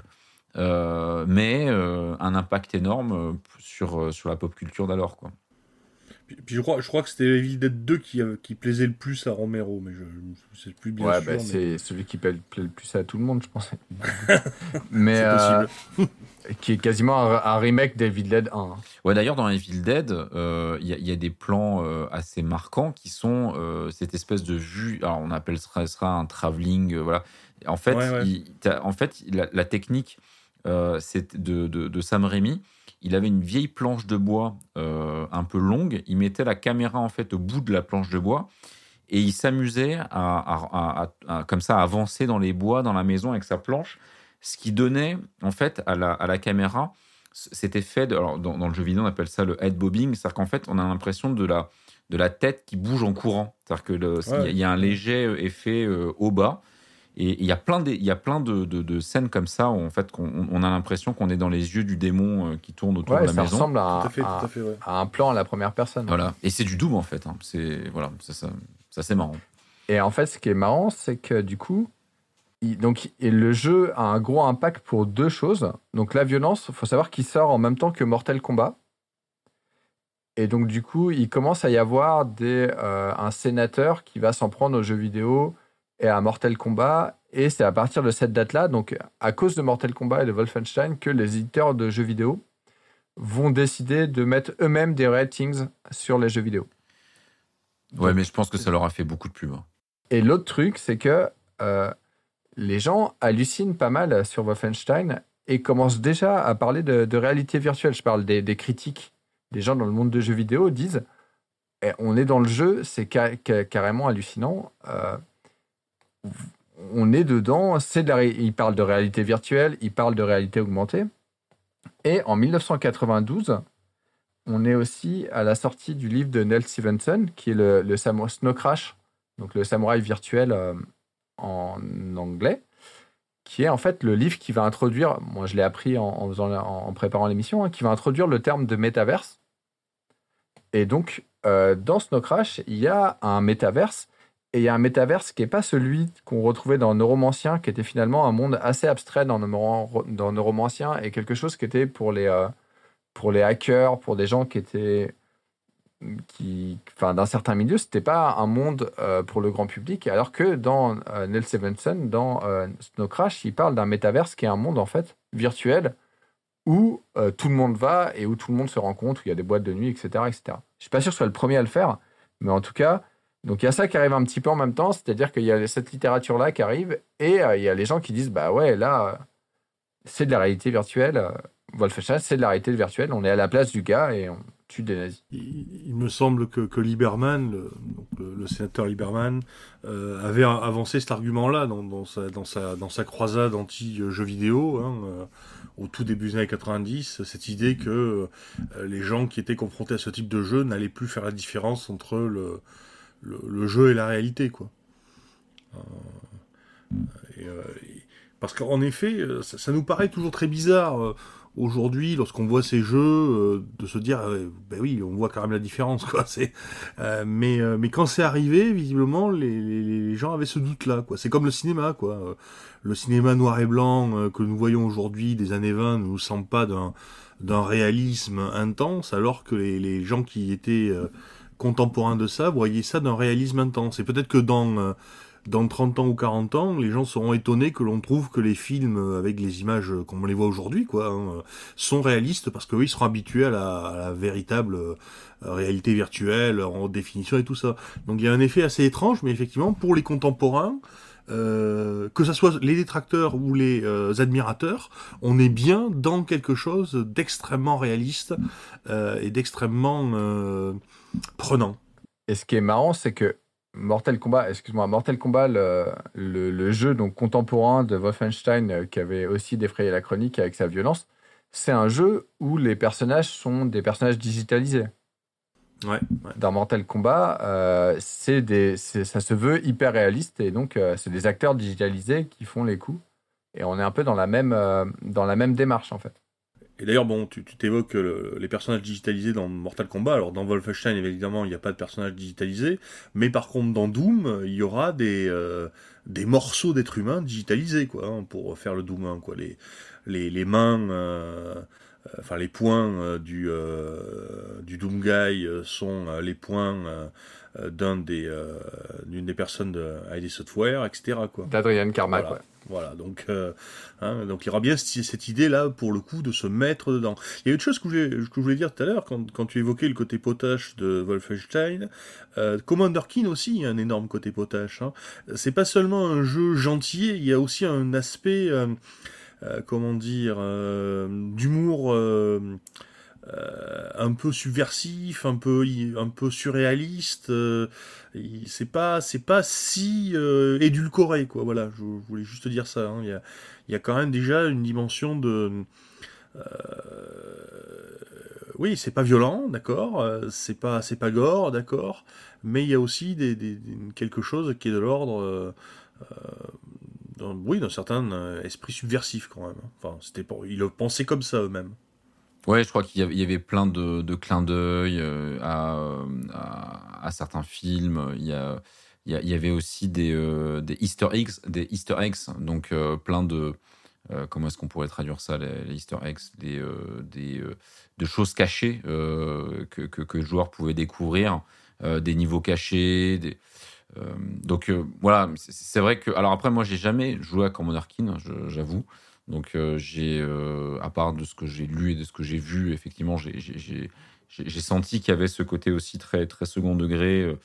mais euh, un impact énorme euh, sur, euh, sur la pop culture d'alors. quoi. Puis, puis je crois, je crois que c'était Evil Dead 2 qui, euh, qui plaisait le plus à Romero, mais je ne sais plus bien ouais, sûr. bah, mais c'est celui qui plaît, plaît le plus à tout le monde, je pense. Mais c'est euh, possible. qui est quasiment un, un remake d'Evil Dead 1. hein. Ouais, D'ailleurs, dans Evil Dead, euh, il y, a- il y a des plans euh, assez marquants qui sont euh, cette espèce de vue. Alors, on appelle ça, ça un travelling. euh, voilà. En fait, Ouais, ouais. il- t'as- en fait la, la technique euh, c'est de, de, de Sam Raimi, il avait une vieille planche de bois euh, un peu longue. Il mettait la caméra en fait au bout de la planche de bois et il s'amusait à, à- à- à- à- comme ça à avancer dans les bois, dans la maison avec sa planche, ce qui donnait en fait à la, à la caméra cet effet. De, alors dans, dans le jeu vidéo, on appelle ça le head bobbing, c'est-à-dire qu'en fait, on a l'impression de la de la tête qui bouge en courant. C'est-à-dire que le- Ouais. il y a un léger effet euh, au bas. Et il y a plein, de, il y a plein de, de- de scènes comme ça où en fait on a l'impression qu'on est dans les yeux du démon euh, qui tourne autour Ouais, de la ça maison. ressemble à, Tout à fait, à- tout à fait, ouais. à un plan à la première personne. Voilà. Et c'est du Doom en fait. hein. C'est voilà, ça, ça, ça, c'est marrant. Et en fait, ce qui est marrant, c'est que du coup, il- donc, et le jeu a un gros impact pour deux choses. Donc la violence, il faut savoir qu'il sort en même temps que Mortal Kombat. Et donc du coup, il commence à y avoir des, euh, un sénateur qui va s'en prendre aux jeux vidéo et à Mortal Kombat. Et c'est à partir de cette date-là, donc à cause de Mortal Kombat et de Wolfenstein, que les éditeurs de jeux vidéo vont décider de mettre eux-mêmes des ratings sur les jeux vidéo. Ouais, mais je pense que ça leur a fait beaucoup de pub. hein. Et l'autre truc, c'est que euh, les gens hallucinent pas mal sur Wolfenstein et commencent déjà à parler de, de réalité virtuelle. Je parle des, des critiques. Des gens dans le monde de jeux vidéo disent Eh, on est dans le jeu, c'est ca- ca- carrément hallucinant. Euh, on est dedans, c'est de la ils parlent de réalité virtuelle, ils parlent de réalité augmentée. Et en 1992, on est aussi à la sortie du livre de Neil Stevenson, qui est le, le Snow Crash, donc le samouraï virtuel euh, en anglais, qui est en fait le livre qui va introduire, moi je l'ai appris en préparant l'émission, hein, qui va introduire le terme de métaverse. Et donc, euh, dans Snow Crash, il y a un métaverse, et il y a un métaverse qui n'est pas celui qu'on retrouvait dans Neuromancien, qui était finalement un monde assez abstrait dans, Neuro- dans Neuromancien, et quelque chose qui était pour les, euh, pour les hackers, pour des gens qui étaient qui, enfin, d'un certain milieu, c'était pas un monde euh, pour le grand public, alors que dans euh, Stevenson, dans euh, Snow Crash, il parle d'un métaverse qui est un monde en fait virtuel où tout le monde va et où tout le monde se rencontre, où il y a des boîtes de nuit, etc., etc. Je suis pas sûr que ce soit le premier à le faire, mais en tout cas, donc il y a ça qui arrive un petit peu en même temps, c'est-à-dire qu'il y a cette littérature là qui arrive et euh, il y a les gens qui disent bah ouais là c'est de la réalité virtuelle, euh, Wolfenstein c'est de la réalité virtuelle, on est à la place du gars et on tue des nazis. Il, me semble que, que Lieberman, le, sénateur Lieberman, euh, avait avancé cet argument-là dans, dans, sa, dans, sa, dans sa croisade anti-jeux vidéo, hein, au tout début des années 90, cette idée que les gens qui étaient confrontés à ce type de jeu n'allaient plus faire la différence entre le, le, jeu et la réalité, quoi. Euh, euh, parce qu'en effet, euh, ça, nous paraît toujours très bizarre. aujourd'hui, lorsqu'on voit ces jeux, de se dire, ben oui, on voit quand même la différence, quoi. Mais, mais quand c'est arrivé, visiblement, les, gens avaient ce doute-là, quoi. C'est comme le cinéma, quoi. Le cinéma noir et blanc que nous voyons aujourd'hui des années 20 ne nous semble pas d'un d'un réalisme intense, alors que les, les gens qui étaient contemporains de ça voyaient ça d'un réalisme intense. Et peut-être que dans euh, dans 30 ans ou 40 ans, les gens seront étonnés que l'on trouve que les films avec les images comme on les voit aujourd'hui, quoi, hein, sont réalistes parce que ils seront habitués à la, à la véritable euh, réalité virtuelle en haute définition et tout ça. Donc il y a un effet assez étrange, mais effectivement pour les contemporains, euh, que ce soit les détracteurs ou les euh, admirateurs, on est bien dans quelque chose d'extrêmement réaliste euh, et d'extrêmement euh, prenant. Et ce qui est marrant, c'est que Mortal Kombat, excuse-moi, Mortal Kombat, le, le, le jeu donc contemporain de Wolfenstein euh, qui avait aussi défrayé la chronique avec sa violence, c'est un jeu où les personnages sont des personnages digitalisés. Ouais, ouais. Dans Mortal Kombat, euh, c'est des, ça se veut hyper réaliste et donc euh, c'est des acteurs digitalisés qui font les coups. Et on est un peu dans la même, euh, dans la même démarche en fait. Et d'ailleurs, bon, tu t'évoques le- les personnages digitalisés dans Mortal Kombat. Alors, dans Wolfenstein, évidemment, il n'y a pas de personnages digitalisés. Mais par contre, dans Doom, il y aura des, euh, des morceaux d'êtres humains digitalisés, quoi, hein, pour faire le Doom 1, quoi. Les, les, les mains, euh, euh, enfin, les points euh, du, euh, du Doom Guy euh, sont euh, les points euh, euh, d'un des, euh, d'une des personnes de ID Software, etc., quoi. D'Adrian Carmack, Voilà. ouais. Voilà, donc, euh, hein, donc il y aura bien cette, idée-là, pour le coup, de se mettre dedans. Il y a autre chose que je voulais, dire tout à l'heure, quand, tu évoquais le côté potache de Wolfenstein, euh, Commander Keen aussi, a un énorme côté potache. Hein. C'est pas seulement un jeu gentil, il y a aussi un aspect, euh, comment dire, d'humour... euh, un peu subversif, un peu un peu surréaliste. euh, c'est pas c'est pas si euh, édulcoré quoi. Voilà, je, voulais juste dire ça. hein. Il y a il y a quand même déjà une dimension de oui, c'est pas violent, d'accord, c'est pas c'est pas gore, d'accord, mais il y a aussi des, quelque chose qui est de l'ordre, oui, d'un certain esprit subversif quand même. hein. Enfin, c'était pour, ils le pensaient comme ça eux-mêmes. Ouais, je crois qu'il y avait, plein de, de clins d'œil euh, à, à, certains films. Il y, avait aussi des, euh, des Easter eggs, des Easter eggs, donc euh, plein de euh, comment est-ce qu'on pourrait traduire ça, les, Easter eggs, des, euh, euh, de choses cachées euh, que, que, que le joueur découvrir, euh, des niveaux cachés, euh, donc euh, voilà, c'est- vrai que alors après moi j'ai jamais joué à Commander Keen, j'avoue. Donc euh, j'ai, euh, à part de ce que j'ai lu et de ce que j'ai vu, effectivement, j'ai- senti qu'il y avait ce côté aussi très, second degré euh,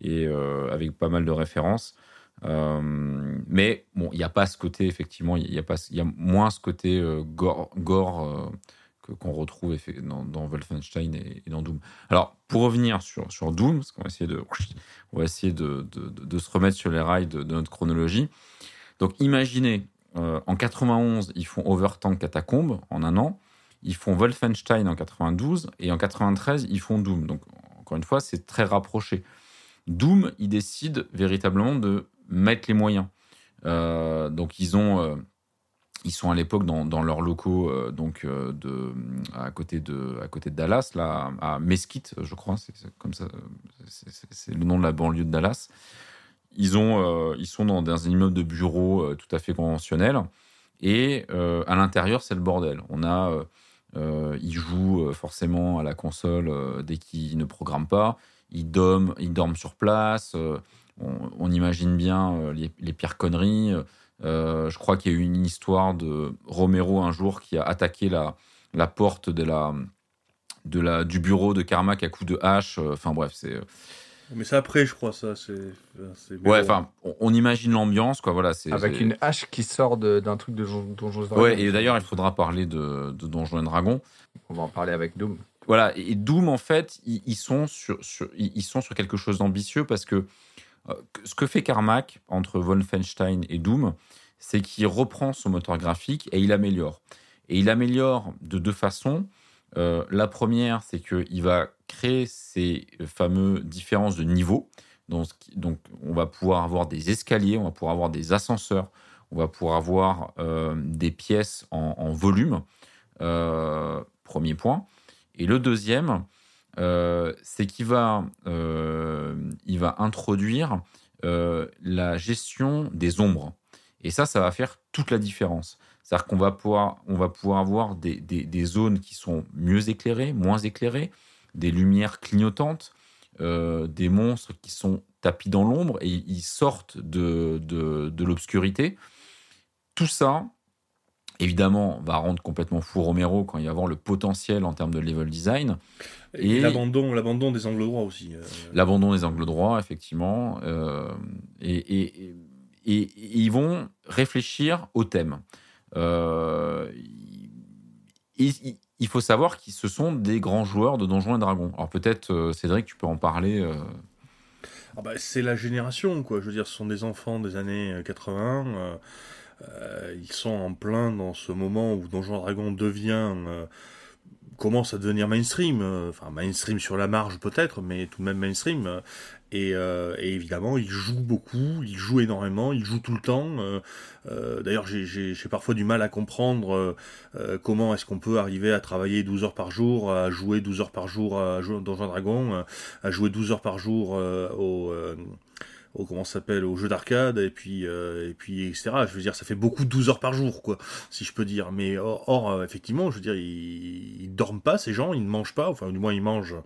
et avec pas mal de références. Mais bon, il n'y a pas ce côté, effectivement, il y a, moins ce côté gore, gore qu'on retrouve dans, Wolfenstein et, dans Doom. Alors, pour revenir sur, Doom, parce qu'on va essayer de, on va essayer de, se remettre sur les rails de notre chronologie. Donc, imaginez, euh, en 91, ils font Overtank Catacombe en un an. Ils font Wolfenstein en 92 et en 93, ils font Doom. Donc, encore une fois, c'est très rapproché. Doom, ils décident véritablement de mettre les moyens. Euh, donc, euh, ils sont à l'époque dans, leurs locaux, donc à côté de, à côté de Dallas, là, à Mesquite, je crois, c'est comme ça, c'est le nom de la banlieue de Dallas. Euh, ils sont dans, dans un immeuble de bureau euh, tout à fait conventionnel. Et euh, à l'intérieur, c'est le bordel. On a, ils jouent forcément à la console dès qu'ils ne programment pas. Ils dorment, ils dorment sur place. on, imagine bien les, pires conneries. Je crois qu'il y a eu une histoire de Romero un jour qui a attaqué la, porte de la, du bureau de Carmack à coups de hache. Enfin bref, c'est. Mais c'est après, je crois, ça. C'est. Ouais, enfin, on, on imagine l'ambiance, quoi. Voilà, c'est. Avec une hache qui sort d'un truc de Jon- Donjons et Dragons. Ouais, et d'ailleurs, il faudra parler de, de Donjons et Dragons. On va en parler avec Doom. Voilà, et Doom, en fait, ils, ils sont, sur, sur- ils ils sont sur quelque chose d'ambitieux parce que euh, ce que fait Carmack entre Wolfenstein et Doom, c'est qu'il reprend son moteur graphique et il améliore. Et il améliore de deux façons. Euh, la première, c'est qu'il va créer ces fameux différences de niveau. Donc, on va pouvoir avoir des escaliers, on va pouvoir avoir des ascenseurs, on va pouvoir avoir euh, des pièces en, volume. Euh, premier point. Et le deuxième, c'est qu'il va, il va introduire la gestion des ombres. Et ça, ça va faire toute la différence. C'est-à-dire qu'on va pouvoir, on va pouvoir avoir des, des- des zones qui sont mieux éclairées, moins éclairées, des lumières clignotantes, euh, des monstres qui sont tapis dans l'ombre et ils sortent de, de, de l'obscurité. Tout ça, évidemment, va rendre complètement fou Romero quand il va voir le potentiel en termes de level design. Et, Et- l'abandon, l'abandon des angles droits aussi. euh. L'abandon des angles droits, effectivement. euh, et, et- et- et- et ils vont réfléchir au thème. Euh, il, faut savoir qu'ils ce sont des grands joueurs de Donjons et Dragons. Alors peut-être, euh, Cédric, tu peux en parler. euh, Ah bah, c'est la génération, quoi. Je veux dire, ce sont des enfants des années euh, 80. euh, euh, ils sont en plein dans ce moment où Donjon Dragon devient commence à devenir mainstream, enfin mainstream sur la marge peut-être, mais tout de même mainstream. Euh, et, évidemment, ils jouent beaucoup, ils jouent énormément, ils jouent tout le temps. euh, euh, D'ailleurs, j'ai- parfois du mal à comprendre comment est-ce qu'on peut arriver à travailler 12 heures par jour, à jouer 12 heures par jour à Donjon Dragon, à jouer 12 heures par jour au, comment s'appelle au jeu d'arcade et puis et puis etc. Je veux dire, ça fait beaucoup de 12 heures par jour, quoi, si je peux dire. Mais or, effectivement, je veux dire, ils, ils dorment pas ces gens, ils ne mangent pas, enfin du moins ils mangent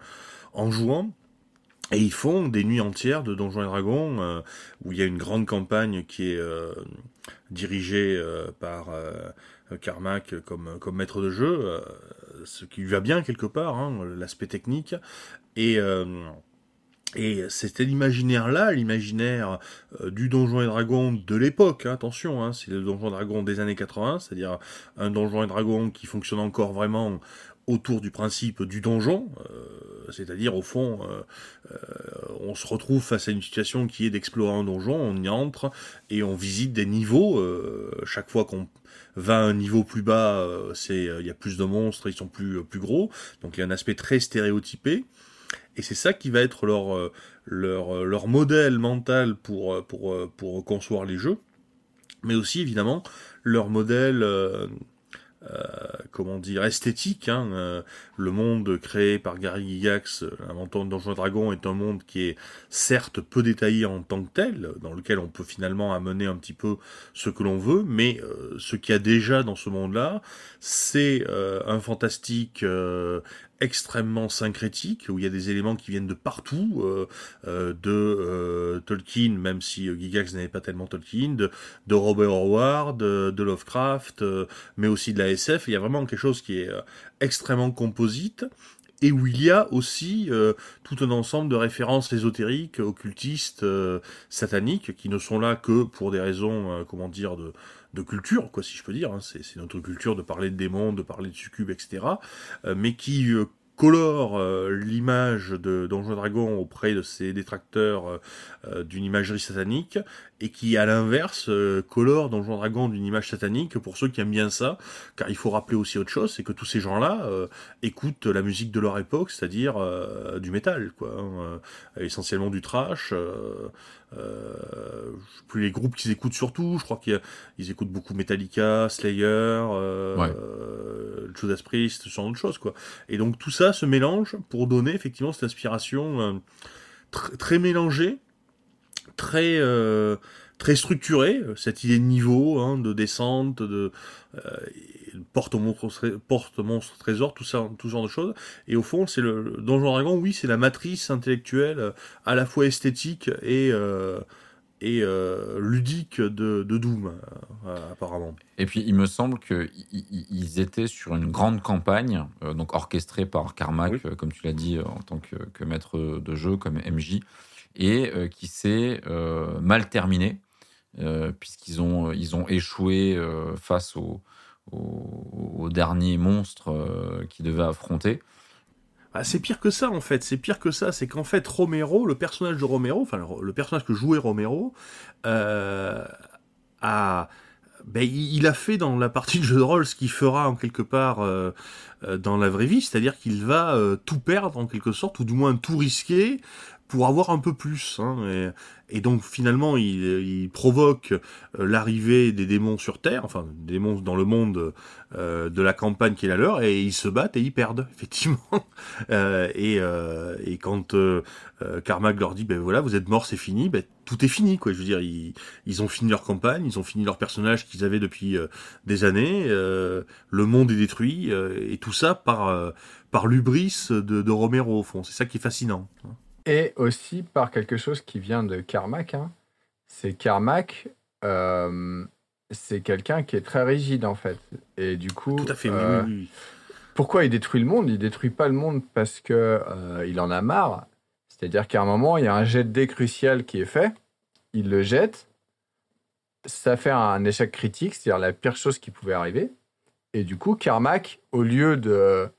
en jouant. Et ils font des nuits entières de Donjons et Dragons, euh, où il y a une grande campagne qui est euh, dirigée euh, par Carmack comme, comme maître de jeu, ce qui lui va bien quelque part, hein, l'aspect technique. Et, c'était l'imaginaire-là, l'imaginaire du Donjon et Dragon de l'époque, hein, attention, hein, c'est le Donjon et Dragon des années 80, c'est-à-dire un Donjon et Dragon qui fonctionne encore vraiment autour du principe du donjon, euh, c'est-à-dire au fond, on se retrouve face à une situation qui est d'explorer un donjon, on y entre et on visite des niveaux. chaque fois qu'on va à un niveau plus bas, il y a plus de monstres, ils sont plus gros, donc il y a un aspect très stéréotypé. Et c'est ça qui va être leur, modèle mental pour, pour, pour concevoir les jeux, mais aussi évidemment leur modèle euh, comment dire, esthétique. Hein, euh, le monde créé par Gary Gygax, l'inventeur de Donjons Dragon, est un monde qui est certes peu détaillé en tant que tel, dans lequel on peut finalement amener un petit peu ce que l'on veut, mais euh, ce qu'il y a déjà dans ce monde-là, c'est un fantastique extrêmement syncrétique, où il y a des éléments qui viennent de partout, euh, euh, de euh, Tolkien, même si Gigax n'avait pas tellement Tolkien, de, Robert Howard, de, de Lovecraft, mais aussi de la SF. Il y a vraiment quelque chose qui est extrêmement composite, et où il y a aussi tout un ensemble de références ésotériques, occultistes, sataniques, qui ne sont là que pour des raisons, comment dire, de, de culture, quoi, si je peux dire. Hein. C'est notre culture de parler de démons, de parler de succubes, etc. Euh, mais qui euh, colore euh, l'image de Donjons Dragon auprès de ses détracteurs d'une imagerie satanique et qui, à l'inverse, colore Donjons Dragon d'une image satanique pour ceux qui aiment bien ça, car il faut rappeler aussi autre chose, c'est que tous ces gens-là écoutent la musique de leur époque, c'est-à-dire du métal, quoi, hein, essentiellement du trash, euh, plus les groupes qu'ils écoutent surtout. Je crois qu'ils écoutent beaucoup Metallica, Slayer, euh, euh, Judas Priest, ce genre de choses quoi. Et donc tout ça se mélange pour donner effectivement cette inspiration euh, très mélangée, très très structurée, cette idée de niveau, hein, de descente, de porte au monstre, porte monstre trésor, tout ça, tout ce genre de choses. Et au fond, c'est le, Donjon Dragon, oui, c'est la matrice intellectuelle, euh, à la fois esthétique et euh, et euh, ludique de, de Doom, apparemment. Et puis, il me semble qu'ils étaient sur une grande campagne, donc orchestrée par Carmack, comme tu l'as dit, en tant que, que, maître de jeu, comme MJ, et qui s'est mal terminée, puisqu'ils ont, ils ont échoué face au, dernier monstre euh, qu'il devait affronter. Ah, c'est pire que ça en fait, c'est pire que ça, c'est qu'en fait Romero, le personnage de Romero, enfin le, personnage que jouait Romero, euh, a, ben, il a fait dans la partie de jeu de rôle ce qu'il fera en quelque part euh, dans la vraie vie, c'est-à-dire qu'il va tout perdre en quelque sorte, ou du moins tout risquer pour avoir un peu plus. Hein, et, donc finalement, il, provoque euh, l'arrivée des démons sur Terre, enfin des démons dans le monde euh, de la campagne qui est la leur, et ils se battent et ils perdent effectivement. euh, et, euh, et, quand euh, Carmack leur dit, ben voilà, vous êtes morts, c'est fini, ben tout est fini, quoi. Je veux dire, ils, ils ont fini leur campagne, ils ont fini leur personnage qu'ils avaient depuis des années. le monde est détruit, et tout ça par par l'ubris de, de Romero au fond. C'est ça qui est fascinant. Hein. Et aussi par quelque chose qui vient de Carmack. Hein. C'est Carmack, euh, c'est quelqu'un qui est très rigide en fait. Et du coup, Tout à fait, euh, pourquoi il détruit le monde? Il détruit pas le monde parce que euh, il en a marre. C'est-à-dire qu'à un moment, il y a un jet de dé crucial qui est fait. Il le jette. Ça fait un échec critique, c'est-à-dire la pire chose qui pouvait arriver. Et du coup, Carmack, au lieu de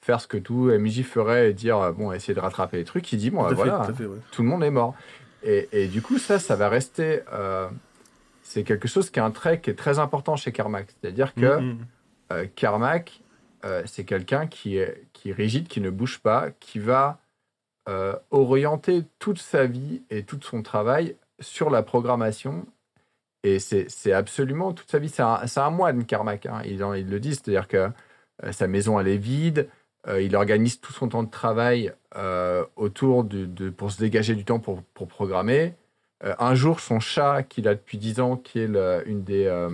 faire ce que tout MJ ferait et dire euh, bon essayer de rattraper les trucs. Il dit bon voilà tout, le monde est mort. Et, et, du coup ça ça va rester euh, c'est quelque chose qui est un trait qui est très important chez Carmack. C'est à dire que mm, euh, Carmack c'est quelqu'un qui est qui est rigide qui ne bouge pas qui va orienter toute sa vie et tout son travail sur la programmation. Et c'est absolument toute sa vie. C'est un, un, moine Carmack hein. il, il le dit. C'est à dire que sa maison elle est vide euh, il organise tout son temps de travail euh, autour de, pour se dégager du temps pour, pour programmer. Euh, un jour, son chat, qu'il a depuis 10 ans, qui est une des,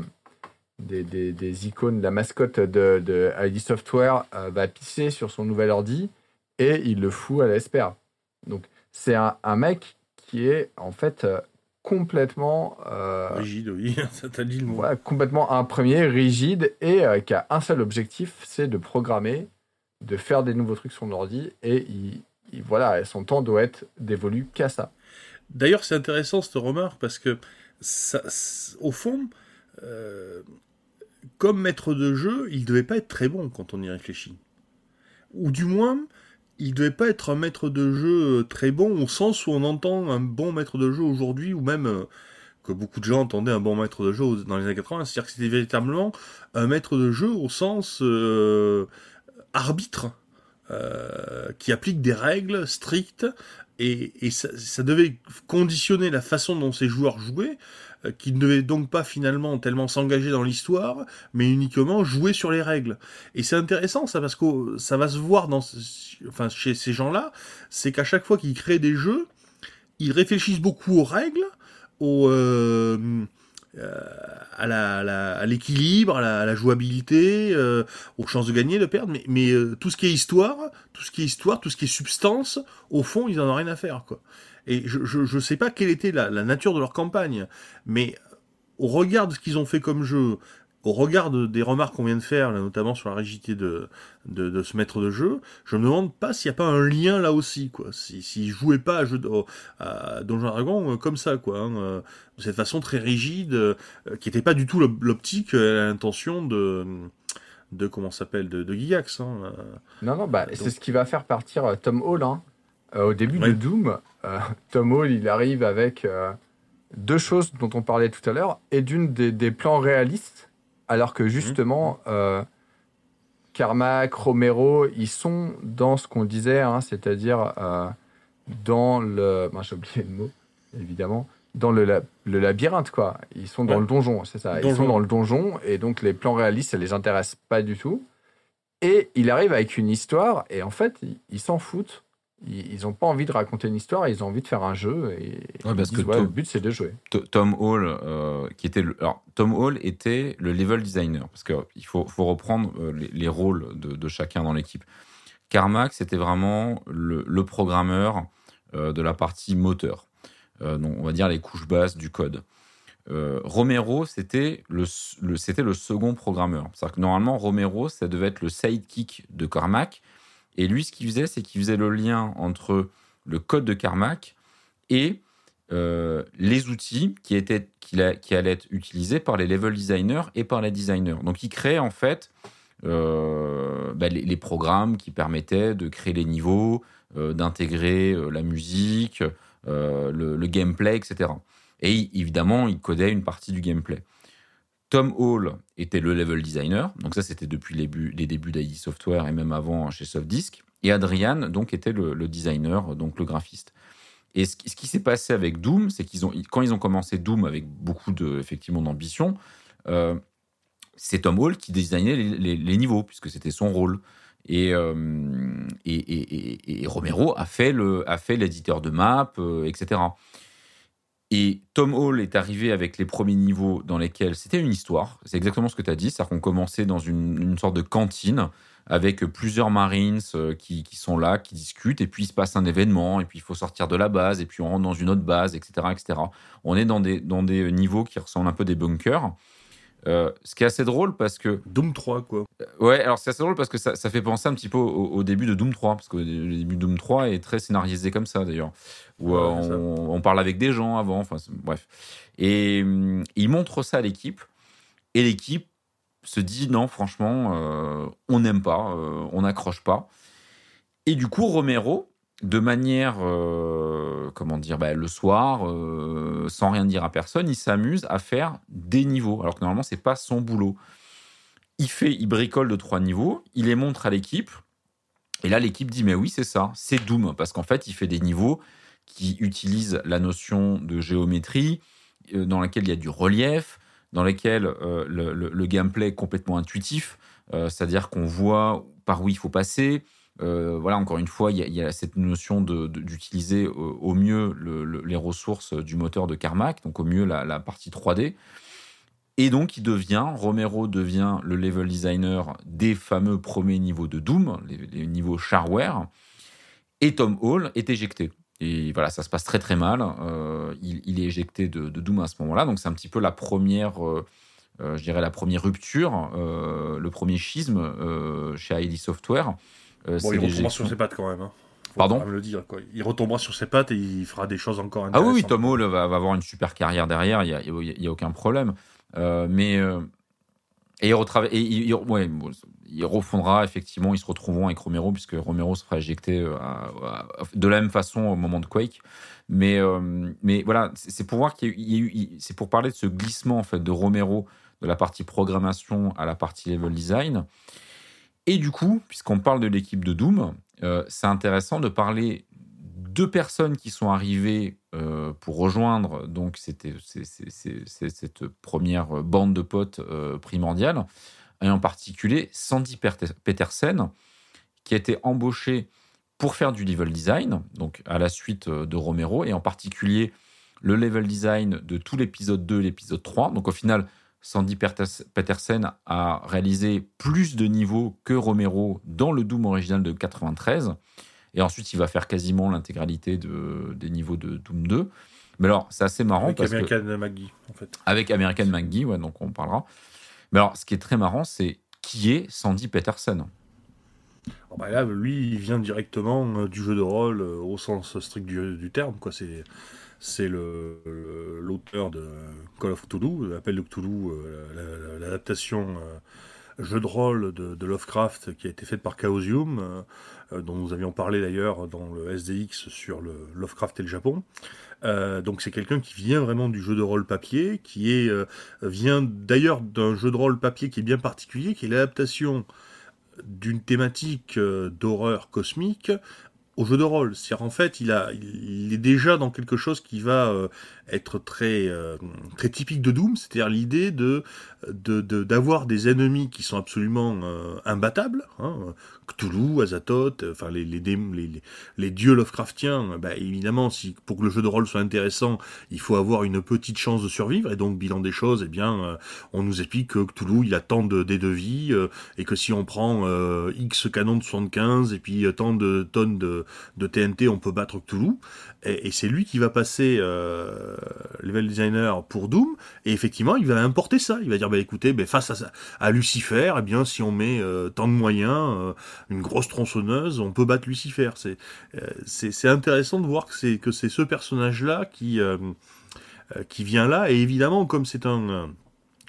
des, des, icônes, la mascotte de, de ID Software, va pisser sur son nouvel ordi et il le fout à l'espère. Donc, c'est un, un, mec qui est en fait complètement rigide, oui, ça t'a dit le mot. complètement un premier rigide et qui a un seul objectif, c'est de programmer de faire des nouveaux trucs sur l'ordi et il, voilà, son temps doit être dévolu qu'à ça. D'ailleurs, c'est intéressant cette remarque parce que, au fond, euh, comme maître de jeu, il devait pas être très bon quand on y réfléchit. Ou du moins, il devait pas être un maître de jeu très bon au sens où on entend un bon maître de jeu aujourd'hui ou même que beaucoup de gens entendaient un bon maître de jeu dans les années 80. C'est-à-dire que c'était véritablement un maître de jeu au sens arbitre euh, qui applique des règles strictes et, ça, devait conditionner la façon dont ces joueurs jouaient, euh, qui ne devaient donc pas finalement tellement s'engager dans l'histoire, mais uniquement jouer sur les règles. Et c'est intéressant ça parce que ça va se voir dans, enfin chez ces gens-là, c'est qu'à chaque fois qu'ils créent des jeux, ils réfléchissent beaucoup aux règles, aux euh, à l'équilibre, à, à, la jouabilité, euh, aux chances de gagner, de perdre, mais, mais euh, tout ce qui est histoire, tout ce qui est histoire, tout ce qui est substance, au fond, ils en ont rien à faire, quoi. Et je, je, je sais pas quelle était la, la nature de leur campagne, mais au regard de ce qu'ils ont fait comme jeu, au regard des remarques qu'on vient de faire, là, notamment sur la rigidité de, de, de, ce maître de jeu, je me demande pas s'il n'y a pas un lien là aussi, quoi. S'ils si, jouaient pas à, jeu de, à Donjon Dragon euh, comme ça, quoi, hein, euh, de cette façon très rigide, euh, qui n'était pas du tout l'optique, l'intention de de comment s'appelle de, de Gigax. Hein, non, non, bah, c'est ce qui va faire partir Tom Hall. Hein. au début de Doom, Tom Hall, il arrive avec deux choses dont on parlait tout à l'heure, et d'une des, des plans réalistes alors que mhm. justement, euh, Carmack, Romero, ils sont dans ce qu'on disait, hein, c'est-à-dire euh, dans le. j'ai oublié le mot, évidemment. Dans le, le labyrinthe, quoi. Ils sont dans le donjon, c'est ça. Ils sont dans le donjon, et donc les plans réalistes, ça les intéresse pas du tout. Et il arrive avec une histoire, et en fait, ils s'en foutent ils n'ont pas envie de raconter une histoire, ils ont envie de faire un jeu. Et parce que le but c'est de jouer. Tom Hall, euh, qui était le, alors Tom Hall était le level designer parce qu'il faut, faut, reprendre euh, les, rôles de, de, chacun dans l'équipe. Carmack c'était vraiment le, le programmeur euh, de la partie moteur, donc on va dire les couches basses du code. Romero c'était le, le c'était le second programmeur. C'est-à-dire que normalement Romero ça devait être le sidekick de Carmack et lui, ce qu'il faisait, c'est qu'il faisait le lien entre le code de Carmack et euh, les outils qui, étaient, qui, allaient être utilisés par les level designers et par les designers. Donc, il créait en fait euh, bah, les, programmes qui permettaient de créer les niveaux, euh, d'intégrer la musique, le, gameplay, etc. Et évidemment, il codait une partie du gameplay. Tom Hall était le level designer, donc ça c'était depuis les, débuts d'ID Software et même avant chez Softdisk. Et Adrian donc était le, designer, donc le graphiste. Et ce, qui s'est passé avec Doom, c'est qu'ils ont, quand ils ont commencé Doom avec beaucoup de, effectivement d'ambition, euh, c'est Tom Hall qui designait les, niveaux puisque c'était son rôle. Euh, et, et, et, Romero a fait le, a fait l'éditeur de map, euh, etc. Et Tom Hall est arrivé avec les premiers niveaux dans lesquels c'était une histoire. C'est exactement ce que tu as dit. C'est-à-dire qu'on commençait dans une, sorte de cantine avec plusieurs Marines euh, qui, sont là, qui discutent, et puis il se passe un événement, et puis il faut sortir de la base, et puis on rentre dans une autre base, etc. etc. On est dans des, dans des niveaux qui ressemblent un peu des bunkers. Euh, ce qui est assez drôle parce que. Doom 3, quoi. Euh, ouais, alors c'est assez drôle parce que ça, ça, fait penser un petit peu au, début de Doom 3, parce que le début de Doom 3 est très scénarisé comme ça d'ailleurs, où euh, on, parle avec des gens avant, enfin bref. Et hum, il montre ça à l'équipe, et l'équipe se dit non, franchement, on n'aime pas, on n'accroche pas. Et du coup, Romero, de manière, euh, comment dire, bah, le soir, euh, sans rien dire à personne, il s'amuse à faire des niveaux, alors que normalement c'est pas son boulot. Il fait, il bricole de trois niveaux, il les montre à l'équipe, et là l'équipe dit mais oui c'est ça, c'est Doom, parce qu'en fait il fait des niveaux qui utilisent la notion de géométrie, euh, dans laquelle il y a du relief, dans lesquels le, gameplay est complètement intuitif, c'est-à-dire qu'on voit par où il faut passer, euh, voilà, encore une fois, il y, a cette notion d'utiliser au, mieux les ressources du moteur de Carmack, donc au mieux la, partie 3D. Et donc, il devient, Romero devient le level designer des fameux premiers niveaux de Doom, les, niveaux shareware, et Tom Hall est éjecté. Et voilà, ça se passe très très mal. Euh, il, est éjecté de, Doom à ce moment-là, donc c'est un petit peu la première, euh, je dirais la première rupture, le premier schisme chez ID Software. Euh, bon, il retombera sur ses pattes quand même. Hein. Pardon le dire, quoi. Il retombera sur ses pattes et il fera des choses encore intéressantes. Ah oui, Tom Hall va, avoir une super carrière derrière, il n'y a, a, aucun problème. Euh, mais, euh, Et, il, retrava- et il, il- ouais, bon, il refondra, effectivement, ils se retrouveront avec Romero, puisque Romero se fera éjecter à- à- de la même façon au moment de Quake. Mais, euh, mais voilà, c'est c'est pour voir qu'il y a eu- c'est pour parler de ce glissement en fait de Romero de la partie programmation à la partie level design. Et du coup, puisqu'on parle de l'équipe de Doom, euh, c'est intéressant de parler deux personnes qui sont arrivées euh, pour rejoindre donc c'était cette première bande de potes euh, primordiale, et en particulier Sandy Petersen, qui a été embauché pour faire du level design, donc à la suite euh, de Romero, et en particulier le level design de tout l'épisode 2 et l'épisode 3. Donc au final, Sandy Petersen a réalisé plus de niveaux que Romero dans le Doom original de 93. Et ensuite, il va faire quasiment l'intégralité de- des niveaux de Doom 2. Mais alors, c'est assez marrant Avec parce que American McGee, en fait. avec American McGee, ouais, donc on parlera. Mais alors, ce qui est très marrant, c'est qui est Sandy Petersen Ah bah là, lui, il vient directement euh, du jeu de rôle euh, au sens strict du, du terme. quoi. C'est c'est l'auteur de Call of Cthulhu, l'appel de Cthulhu, euh, la- la- l'adaptation euh, jeu de rôle de, Lovecraft qui a été faite par Chaosium, euh, dont nous avions parlé d'ailleurs dans le SDX sur le Lovecraft et le Japon. Donc c'est quelqu'un qui vient vraiment du jeu de rôle papier, qui est vient d'ailleurs d'un jeu de rôle papier qui est bien particulier, qui est l'adaptation d'une thématique d'horreur cosmique au jeu de rôle. C'est-à-dire en fait, il, a, il est déjà dans quelque chose qui va euh, être très, euh, très typique de Doom, c'est-à-dire l'idée de de- de- d'avoir des ennemis qui sont absolument euh, imbattables. Hein, Cthulhu, Azathoth, euh, enfin les, les, les, les, dieux Lovecraftiens, bah, évidemment, si, pour que le jeu de rôle soit intéressant, il faut avoir une petite chance de survivre. Et donc, bilan des choses, eh bien, euh, on nous explique que Cthulhu, il a tant de dés de vie, euh, et que si on prend X canon de 75 et puis tant de tonnes de, de TNT, on peut battre Cthulhu. Et, et c'est lui qui va passer euh, level designer pour Doom. Et effectivement, il va importer ça. Il va dire, bah écoutez, bah, face à, Lucifer, eh bien, si on met euh, tant de moyens, euh, une grosse tronçonneuse, on peut battre Lucifer. C'est euh, c'est intéressant de voir que c'est que c'est ce personnage-là qui euh, euh, qui vient là. Et évidemment, comme c'est un euh,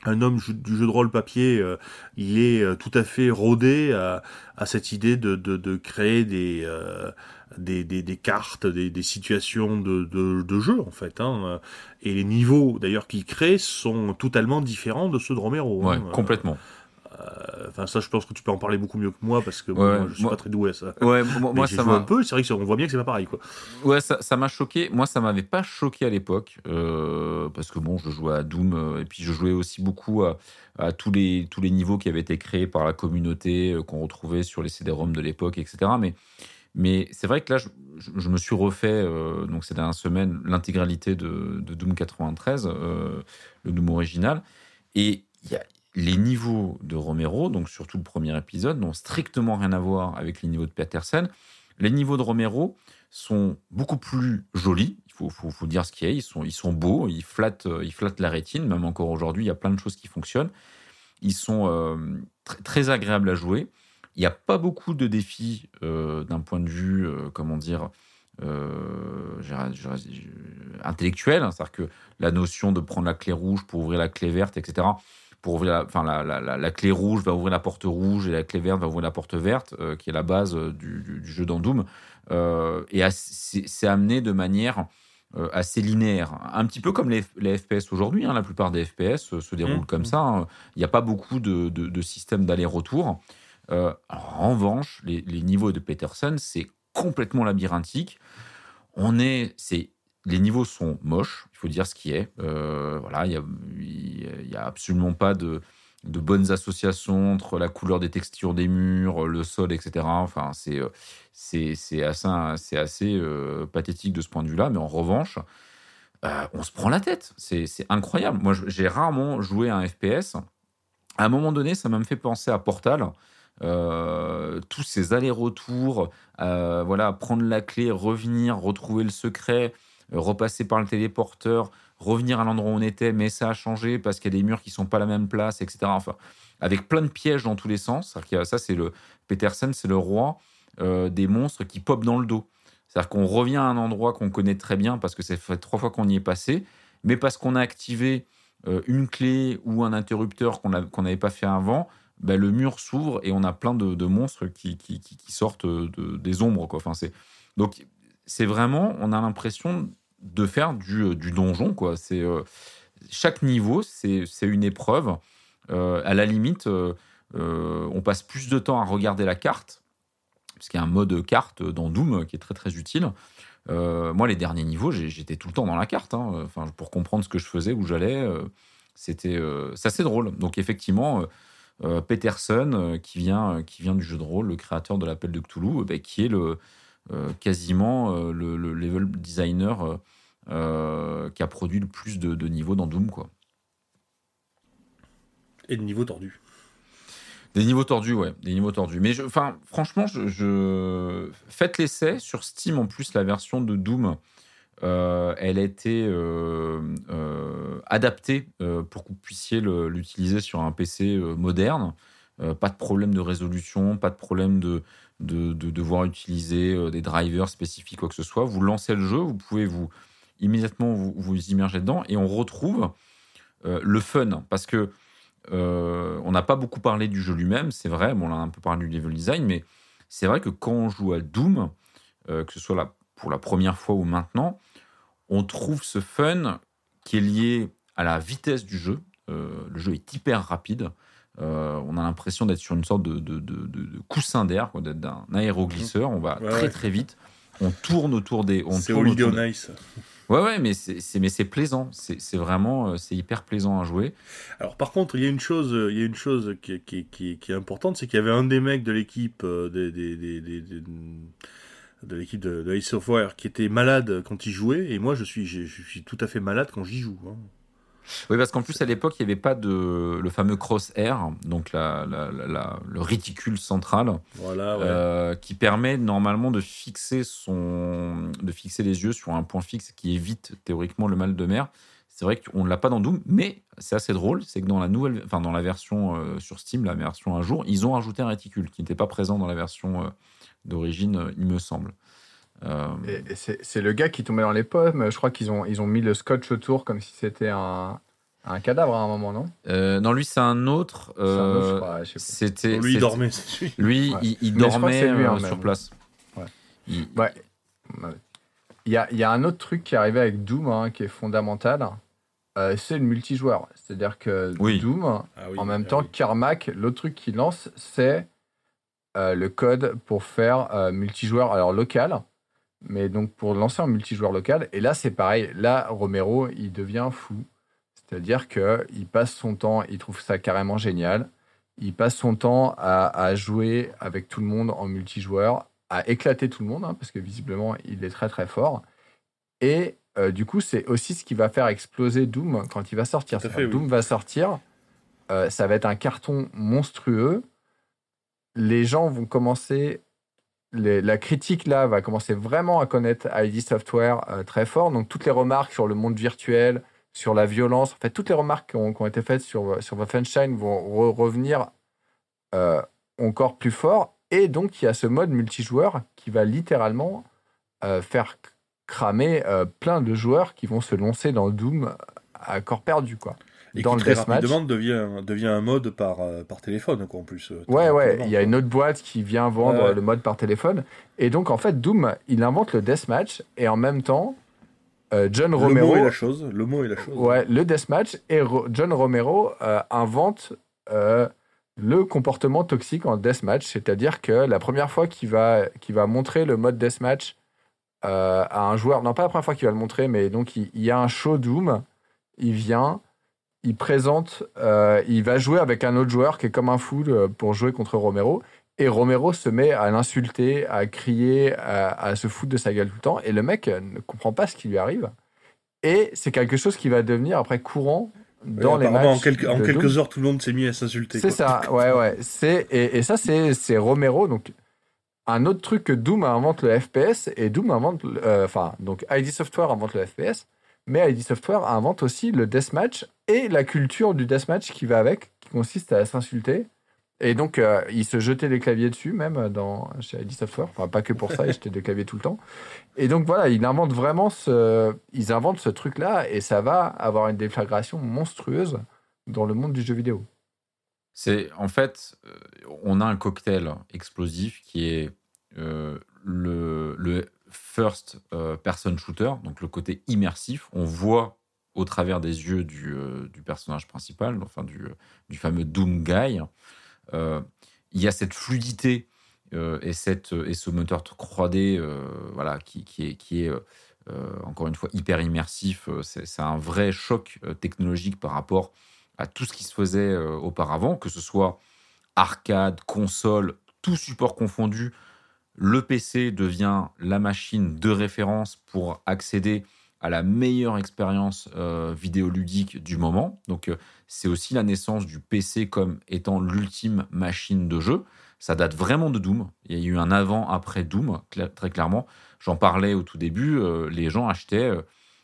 un homme du jeu de rôle papier, euh, il est euh, tout à fait rodé à, à cette idée de, de, créer des, euh, des, des, des cartes, des, des situations de, de, de jeu en fait. Hein. Et les niveaux d'ailleurs qu'il crée sont totalement différents de ceux de Romero. Ouais, hein. complètement. Euh, Enfin ça, je pense que tu peux en parler beaucoup mieux que moi parce que Ouais, moi, je suis moi- pas très doué à ça. Ouais, moi, ça un peu. C'est vrai qu'on voit bien que c'est pas pareil quoi. Ouais, ça m'a choqué. Moi, ça m'avait pas choqué à l'époque euh, parce que bon, je jouais à Doom euh, et puis je jouais aussi beaucoup à, à tous les tous les niveaux qui avaient été créés par la communauté qu'on retrouvait sur les CD-ROM de l'époque, etc. Mais mais c'est vrai que là, je, me suis refait euh, donc ces dernières semaines l'intégralité de, de Doom 93, euh, le Doom original, et y a les niveaux de Romero, donc surtout le premier épisode, n'ont strictement rien à voir avec les niveaux de Petersen. Les niveaux de Romero sont beaucoup plus jolis. Il faut, faut, dire ce qu'il y a. Ils sont, ils sont beaux. Ils flattent, euh, ils flattent la rétine. Même encore aujourd'hui, il y a plein de choses qui fonctionnent. Ils sont euh, tr- très agréables à jouer. Il n'y a pas beaucoup de défis euh, d'un point de vue, euh, comment dire, euh, intellectuel. C'est-à-dire que la notion de prendre la clé rouge pour ouvrir la clé verte, etc. Pour ouvrir la, enfin, la, la, la, la clé rouge va ouvrir la porte rouge et la clé verte va ouvrir la porte verte, euh, qui est la base du, du- du jeu dans Doom. Euh, et c'est amené de manière assez linéaire. Un petit peu comme les, les FPS aujourd'hui. hein. la plupart des FPS se déroulent Mhm. comme ça. hein. Il n'y a pas beaucoup de, de, de systèmes d'aller-retour. Euh, en revanche, les, niveaux de Peterson, c'est complètement labyrinthique. On est, les niveaux sont moches, il faut dire ce qui est. Euh, voilà, il y a, y a absolument pas de, bonnes associations entre la couleur des textures des murs, le sol, etc. Enfin, c'est, assez, c'est assez euh, pathétique de ce point de vue-là. Mais en revanche, on se prend la tête. C'est, incroyable. Moi, j'ai rarement joué à un FPS. À un moment donné, ça m'a fait penser à Portal. Euh, tous ces allers-retours, euh, voilà, prendre la clé, revenir, retrouver le secret, euh, repasser par le téléporteur, revenir à l'endroit où on était, mais ça a changé parce qu'il y a des murs qui sont pas à la même place, etc. Enfin, avec plein de pièges dans tous les sens. Ça, c'est le Petersen, c'est le roi des monstres qui popent dans le dos. C'est-à-dire qu'on revient à un endroit qu'on connaît très bien parce que ça fait trois fois qu'on y est passé, mais parce qu'on a activé une clé ou un interrupteur qu'on n'avait pas fait avant, ben, le mur s'ouvre et on a plein de, monstres qui, sortent de, des ombres. Quoi. Enfin, donc, c'est vraiment, on a l'impression de faire du, du donjon. Quoi. C'est, chaque niveau, c'est, une épreuve. à la limite, on passe plus de temps à regarder la carte, puisqu'il y a un mode carte dans Doom qui est très très utile. Euh, moi, les derniers niveaux, j'étais tout le temps dans la carte, hein. enfin, pour comprendre ce que je faisais, où j'allais. Euh, c'était euh, assez drôle. Donc, effectivement, Peterson, qui, vient, qui vient du jeu de rôle, le créateur de l'appel de Cthulhu, bah, qui est le, quasiment le, level designer qui a produit le plus de, de niveaux dans Doom. Quoi. Et de niveaux tordus. Des niveaux tordus, ouais, des niveaux tordus. Mais enfin, franchement, je, faites l'essai sur Steam. En plus, la version de Doom, euh, elle a été euh, euh, adaptée pour que vous puissiez l'utiliser sur un PC moderne. pas de problème de résolution, pas de problème de, de, devoir utiliser des drivers spécifiques, quoi que ce soit. Vous lancez le jeu, vous pouvez vous immédiatement vous, immerger dedans et on retrouve le fun parce que on n'a pas beaucoup parlé du jeu lui-même, c'est vrai, bon, on a un peu parlé du level design, mais c'est vrai que quand on joue à Doom, que ce soit pour la première fois ou maintenant, on trouve ce fun qui est lié à la vitesse du jeu. Euh, le jeu est hyper rapide. on a l'impression d'être sur une sorte de, coussin d'air, d'être d'un aéroglisseur. On va très très vite. On tourne autour des. C'est Holiday on Ice. Ouais, ouais, mais c'est, mais c'est plaisant. C'est, vraiment, euh, c'est hyper plaisant à jouer. Alors, par contre, il y a une chose, il y a une chose qui, qui, qui, qui est importante, c'est qu'il y avait un des mecs de l'équipe euh, des, des, des, de l'équipe de, de Ace of War qui était malade quand il jouait, et moi, je suis, je, suis tout à fait malade quand j'y joue. Hein. Oui, parce qu'en plus, à l'époque, il n'y avait pas de le fameux crosshair, donc la, la, le réticule central, voilà, euh, qui permet normalement de fixer, son, de fixer les yeux sur un point fixe qui évite théoriquement le mal de mer. C'est vrai qu'on ne l'a pas dans Doom, mais c'est assez drôle, c'est que dans la nouvelle, enfin dans la version euh, sur Steam, la version un jour, ils ont rajouté un réticule qui n'était pas présent dans la version euh, d'origine, il me semble. Euh, c'est le gars qui tombait dans les pommes. Je crois qu'ils ont, ils ont mis le scotch autour comme si c'était un, un cadavre à un moment, non? Euh, Non, lui, c'est un autre. Euh, c'était. Lui, il dormait. Lui, il, dormait sur place. Ouais. Il... Il, y a, il y a un autre truc qui est arrivé avec Doom hein, qui est fondamental. c'est le multijoueur. C'est-à-dire que Doom, ah en même ah temps, Carmack, l'autre truc qu'il lance, c'est le code pour faire multijoueur alors local mais donc pour lancer un multijoueur local. Et là, c'est pareil. Là, Romero, il devient fou. C'est-à-dire qu'il passe son temps, il trouve ça carrément génial. Il passe son temps à, jouer avec tout le monde en multijoueur, à éclater tout le monde, hein, parce que visiblement, il est très très fort. Et euh, du coup, c'est aussi ce qui va faire exploser Doom quand il va sortir. Doom va sortir, euh, ça va être un carton monstrueux. Les gens vont commencer la critique là va commencer vraiment à connaître ID Software euh, très fort. Donc toutes les remarques sur le monde virtuel, sur la violence, en fait toutes les remarques qui ont, été faites sur, sur Wolfenstein vont revenir euh, encore plus fort. Et donc il y a ce mode multijoueur qui va littéralement euh, faire cramer plein de joueurs qui vont se lancer dans Doom à corps perdu quoi et dans qui le très rapidement devient, devient un mode par, euh, par téléphone, quoi, en plus. Euh, ouais, ouais, il y a une autre boîte qui vient vendre le mode par téléphone. Et donc, en fait, Doom, il invente le deathmatch, et en même temps, euh, John Romero... Le mot est la chose, le mot est la chose. Ouais, le deathmatch, et John Romero invente le comportement toxique en deathmatch, c'est-à-dire que la première fois qu'il va, va montrer le mode deathmatch à un joueur, non pas la première fois qu'il va le montrer, mais donc il, il y a un show Doom, il vient il présente, euh, il va jouer avec un autre joueur qui est comme un fou euh, pour jouer contre Romero. Et Romero se met à l'insulter, à crier, à, se foutre de sa gueule tout le temps. Et le mec euh, ne comprend pas ce qui lui arrive. Et c'est quelque chose qui va devenir après courant dans les matchs. En, quelques, en quelques heures, tout le monde s'est mis à s'insulter. C'est ça, ouais, ouais. C'est, et, ça, c'est Romero. Donc, un autre truc que Doom invente le FPS et Doom invente. Enfin, donc ID Software invente le FPS mais ID Software invente aussi le deathmatch et la culture du deathmatch qui va avec, qui consiste à s'insulter Et donc, euh, ils se jetaient des claviers dessus, même dans, chez ID Software. Enfin, pas que pour ça, ils jetaient des claviers tout le temps. Et donc, voilà, ils inventent vraiment ce, ils inventent ce truc-là et ça va avoir une déflagration monstrueuse dans le monde du jeu vidéo. C'est en fait, euh, on a un cocktail explosif qui est euh, le, le first euh, person shooter, donc le côté immersif. On voit au travers des yeux du, euh, personnage principal, enfin du, du fameux Doom Guy. Euh, il y a cette fluidité euh, et, cette, et ce moteur 3D euh, voilà, qui, est, qui est euh, encore une fois hyper immersif. Euh, C'est un vrai choc euh, technologique par rapport à tout ce qui se faisait euh, auparavant, que ce soit arcade, console, tout support confondu. Le PC devient la machine de référence pour accéder à la meilleure expérience euh, vidéoludique du moment. Donc, euh, c'est aussi la naissance du PC comme étant l'ultime machine de jeu. Ça date vraiment de Doom. Il y a eu un avant-après Doom, cla- très clairement. J'en parlais au tout début. euh, les gens achetaient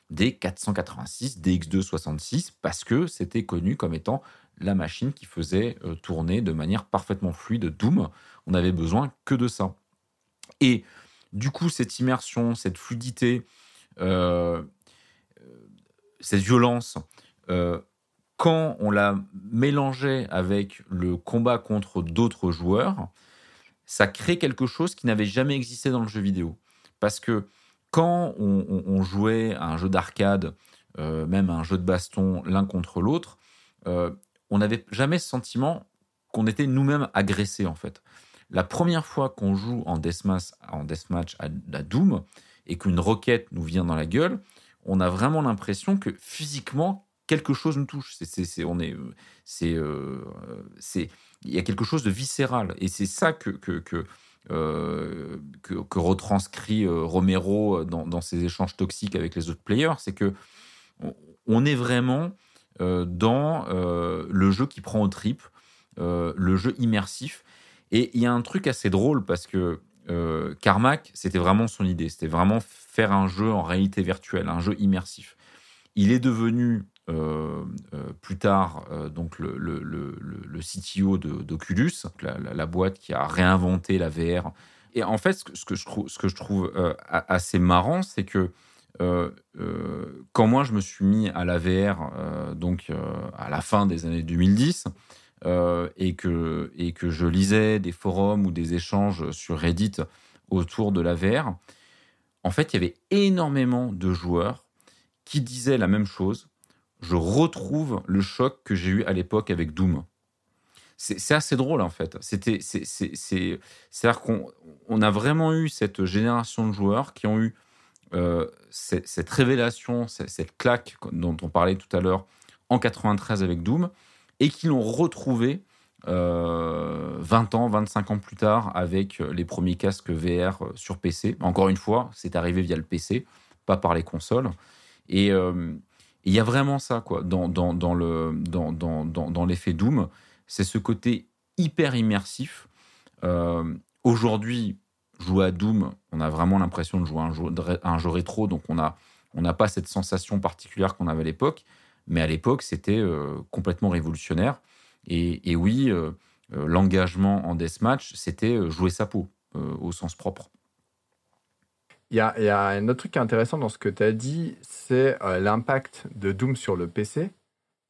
des 486, des X266 parce que c'était connu comme étant la machine qui faisait tourner de manière parfaitement fluide Doom. On n'avait besoin que de ça. Et du coup, cette immersion, cette fluidité, euh, cette violence, euh, quand on la mélangeait avec le combat contre d'autres joueurs, ça crée quelque chose qui n'avait jamais existé dans le jeu vidéo. Parce que quand on, jouait à un jeu d'arcade, euh, même à un jeu de baston l'un contre l'autre, on n'avait jamais ce sentiment qu'on était nous-mêmes agressés en fait. La première fois qu'on joue en deathmatch, en à, à Doom et qu'une roquette nous vient dans la gueule, on a vraiment l'impression que physiquement quelque chose nous touche. C'est, on est, euh, c'est, il y a quelque chose de viscéral et c'est ça que que que, euh, que, retranscrit euh, Romero dans, dans ses échanges toxiques avec les autres players, c'est que on- est vraiment dans le jeu qui prend aux tripes, le jeu immersif. Et il y a un truc assez drôle parce que euh, Carmack, c'était vraiment son idée. C'était vraiment faire un jeu en réalité virtuelle, un jeu immersif. Il est devenu euh, euh, plus tard euh, donc le, le, le, le- CTO d'Oculus, la, la- boîte qui a réinventé la VR. Et en fait, ce que, je trouve, ce que je trouve assez marrant, c'est que quand moi je me suis mis à la VR, donc à la fin des années 2010, euh, et, que, et que je lisais des forums ou des échanges sur Reddit autour de la VR, en fait, il y avait énormément de joueurs qui disaient la même chose. Je retrouve le choc que j'ai eu à l'époque avec Doom. C'est assez drôle en fait. C'est-à-dire qu'on on a vraiment eu cette génération de joueurs qui ont eu euh, cette, cette révélation, cette, cette claque dont on parlait tout à l'heure en 93 avec Doom, et qui l'ont retrouvé euh, 20 ans, 25 ans plus tard avec les premiers casques VR sur PC. Encore une fois, c'est arrivé via le PC, pas par les consoles. Et euh, il y a vraiment ça quoi dans, le, dans, l'effet Doom. C'est ce côté hyper immersif. Euh, Aujourd'hui, jouer à Doom, on a vraiment l'impression de jouer à un jeu, rétro, donc on n'a on n'a pas cette sensation particulière qu'on avait à l'époque. Mais à l'époque, c'était euh, complètement révolutionnaire. Et, oui, euh, euh, l'engagement en deathmatch, c'était jouer sa peau, au sens propre. Il y a, un autre truc intéressant dans ce que tu as dit, c'est l'impact de Doom sur le PC.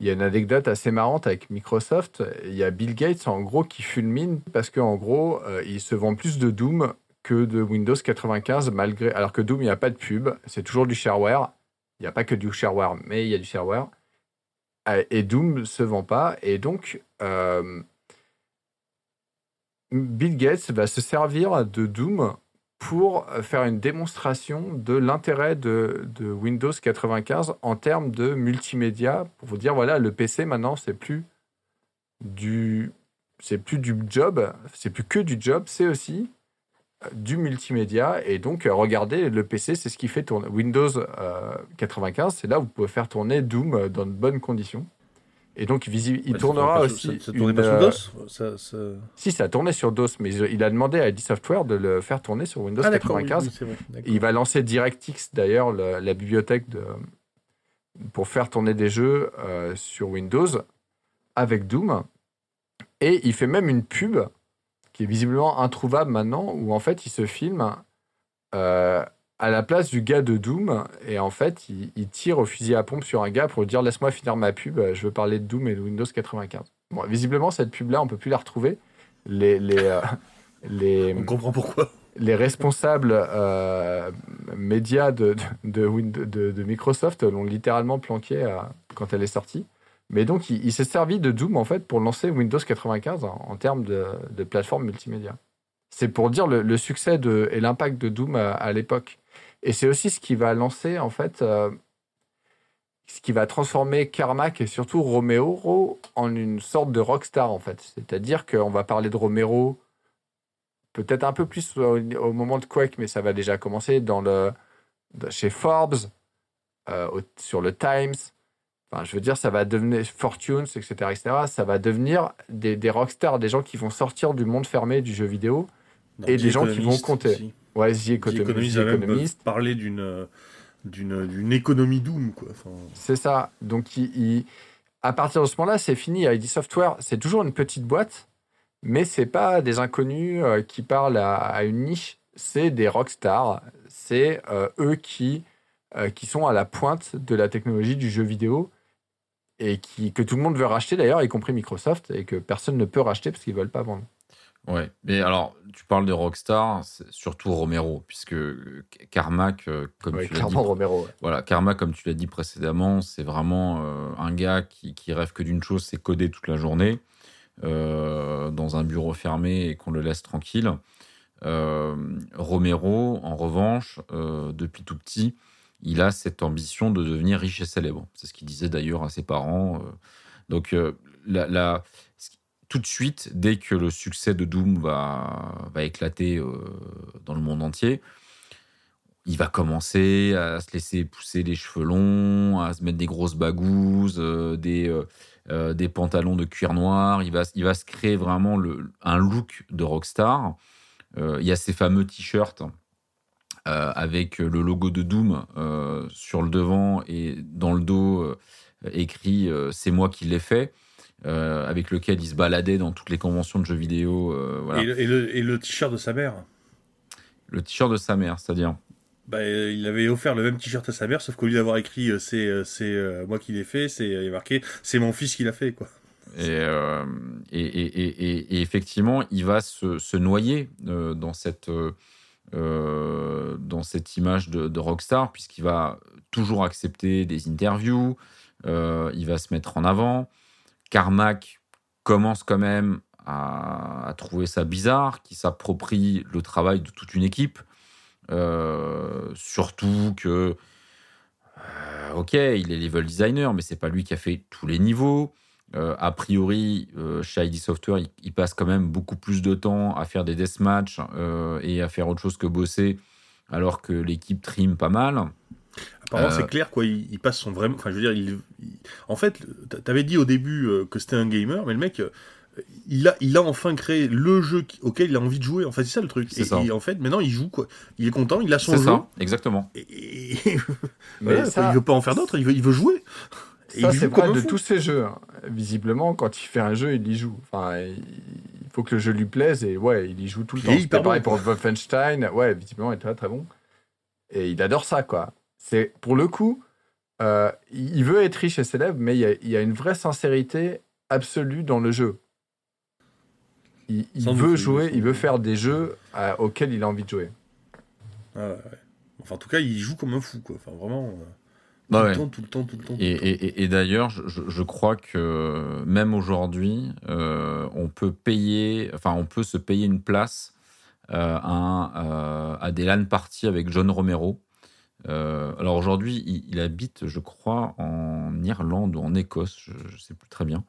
Il y a une anecdote assez marrante avec Microsoft. Il y a Bill Gates, en gros, qui fulmine parce qu'en gros, euh, il se vend plus de Doom que de Windows 95, malgré... alors que Doom, il n'y a pas de pub, c'est toujours du shareware. Il n'y a pas que du shareware, mais il y a du shareware. Euh, Et Doom se vend pas. Et donc, euh, Bill Gates va se servir de Doom pour faire une démonstration de l'intérêt de, de Windows 95 en termes de multimédia, pour vous dire, voilà, le PC maintenant, c'est plus du, c'est plus du job, c'est plus que du job, c'est aussi du multimédia. Et donc, euh, regardez, le PC, c'est ce qui fait tourner. Windows euh, 95, c'est là où vous pouvez faire tourner Doom euh, dans de bonnes conditions. Et donc, il ça tournera aussi. Ça, ça tournait une, pas sur euh, DOS ça, ça... Si, ça tournait sur DOS, mais il il a demandé à ID Software de le faire tourner sur Windows Ah, d'accord, oui, 95. oui, c'est vrai. d'accord. Il va lancer DirectX, d'ailleurs, le- la bibliothèque de, pour faire tourner des jeux euh, sur Windows avec Doom. Et il fait même une pub qui est visiblement introuvable maintenant, où en fait il se filme euh, à la place du gars de Doom, et en fait il, tire au fusil à pompe sur un gars pour lui dire laisse-moi finir ma pub, je veux parler de Doom et de Windows 95. Bon, visiblement cette pub-là on peut plus la retrouver. Les, les, euh, les, on comprend pourquoi. Les responsables euh, médias de, de, de, de, Microsoft l'ont littéralement planqué quand elle est sortie. Mais donc, il, s'est servi de Doom en fait pour lancer Windows 95 en, termes de, plateforme multimédia. C'est pour dire le, succès et l'impact de Doom à, l'époque. Et c'est aussi ce qui va lancer en fait, euh, ce qui va transformer Carmack et surtout Romero en une sorte de rockstar en fait. C'est-à-dire qu'on va parler de Romero peut-être un peu plus au, moment de Quake, mais ça va déjà commencer dans le, chez Forbes, euh, sur le Times je veux dire, ça va devenir Fortunes, etc., etc. Ça va devenir des, des rockstars, des gens qui vont sortir du monde fermé du jeu vidéo et des gens qui vont compter. Ouais, The Economist. The parler d'une d'une économie Doom, quoi. C'est ça. Donc, il, à partir de ce moment-là, c'est fini. ID Software, c'est toujours une petite boîte, mais c'est pas des inconnus euh, qui parlent à, une niche. C'est des rockstars. C'est euh, eux qui euh, qui sont à la pointe de la technologie du jeu vidéo et qui, que tout le monde veut racheter d'ailleurs, y compris Microsoft, et que personne ne peut racheter parce qu'ils ne veulent pas vendre. Ouais, mais alors, tu parles de Rockstar, surtout Romero, puisque Carmack, euh, comme tu l'as dit, Romero, voilà, Carmack, comme tu l'as dit précédemment, c'est vraiment euh, un gars qui, qui rêve que d'une chose, c'est coder toute la journée euh, dans un bureau fermé et qu'on le laisse tranquille. Romero, en revanche, depuis tout petit, il a cette ambition de devenir riche et célèbre. C'est ce qu'il disait d'ailleurs à ses parents. Euh. Donc, euh, tout de suite, dès que le succès de Doom va, éclater euh, dans le monde entier, il va commencer à se laisser pousser les cheveux longs, à se mettre des grosses bagouses, des, des pantalons de cuir noir. Il va, se créer vraiment un look de rockstar. il y a ces fameux t-shirts euh, avec le logo de Doom euh, sur le devant et dans le dos euh, écrit C'est moi qui l'ai fait. avec lequel il se baladait dans toutes les conventions de jeux vidéo. et le, t-shirt de sa mère? Le t-shirt de sa mère, c'est-à-dire? Bah, il avait offert le même t-shirt à sa mère, sauf qu'au lieu d'avoir écrit c'est c'est moi qui l'ai fait, c'est marqué c'est mon fils qui l'a fait quoi. Et, et, effectivement, il va se, se noyer dans cette euh, dans cette image de, rockstar, puisqu'il va toujours accepter des interviews, euh, il va se mettre en avant. Carmack commence quand même à, trouver ça bizarre, qui s'approprie le travail de toute une équipe. Euh, surtout que, ok, il est level designer, mais c'est pas lui qui a fait tous les niveaux. Euh, a priori, euh, chez ID Software, il, passe quand même beaucoup plus de temps à faire des deathmatchs euh, et à faire autre chose que bosser, alors que l'équipe trime pas mal. Apparemment, c'est clair, quoi. Il, passe son vraiment. Enfin, je veux dire, il, en fait, t'avais dit au début que c'était un gamer, mais le mec, il a, il a enfin créé le jeu auquel il a envie de jouer. En fait, c'est ça le truc. Et, en fait, maintenant, il joue quoi. Il est content, il a son jeu. C'est ça, exactement. mais ça... il veut pas en faire d'autres. Il veut, il veut jouer. Ça, c'est vrai de tous ces jeux. Hein. Visiblement, quand il fait un jeu, il y joue. Enfin, il faut que le jeu lui plaise et ouais, il y joue tout le temps. C'est pareil pour Wolfenstein. Ouais, visiblement, il est très très bon. Et il adore ça, quoi. C'est pour le coup, euh, il veut être riche et célèbre, mais il y, a, une vraie sincérité absolue dans le jeu. Il, veut jouer, il veut faire des jeux euh, auxquels il a envie de jouer. Ah enfin, en tout cas, il joue comme un fou, quoi. Enfin, vraiment. Euh, bah tout, le temps, tout le temps, Et, d'ailleurs, je, crois que même aujourd'hui, euh, on peut payer, enfin, on peut se payer une place euh, à, euh, à, des LAN parties avec John Romero. alors aujourd'hui, il, habite, je crois, en Irlande ou en Écosse, je ne sais plus très bien.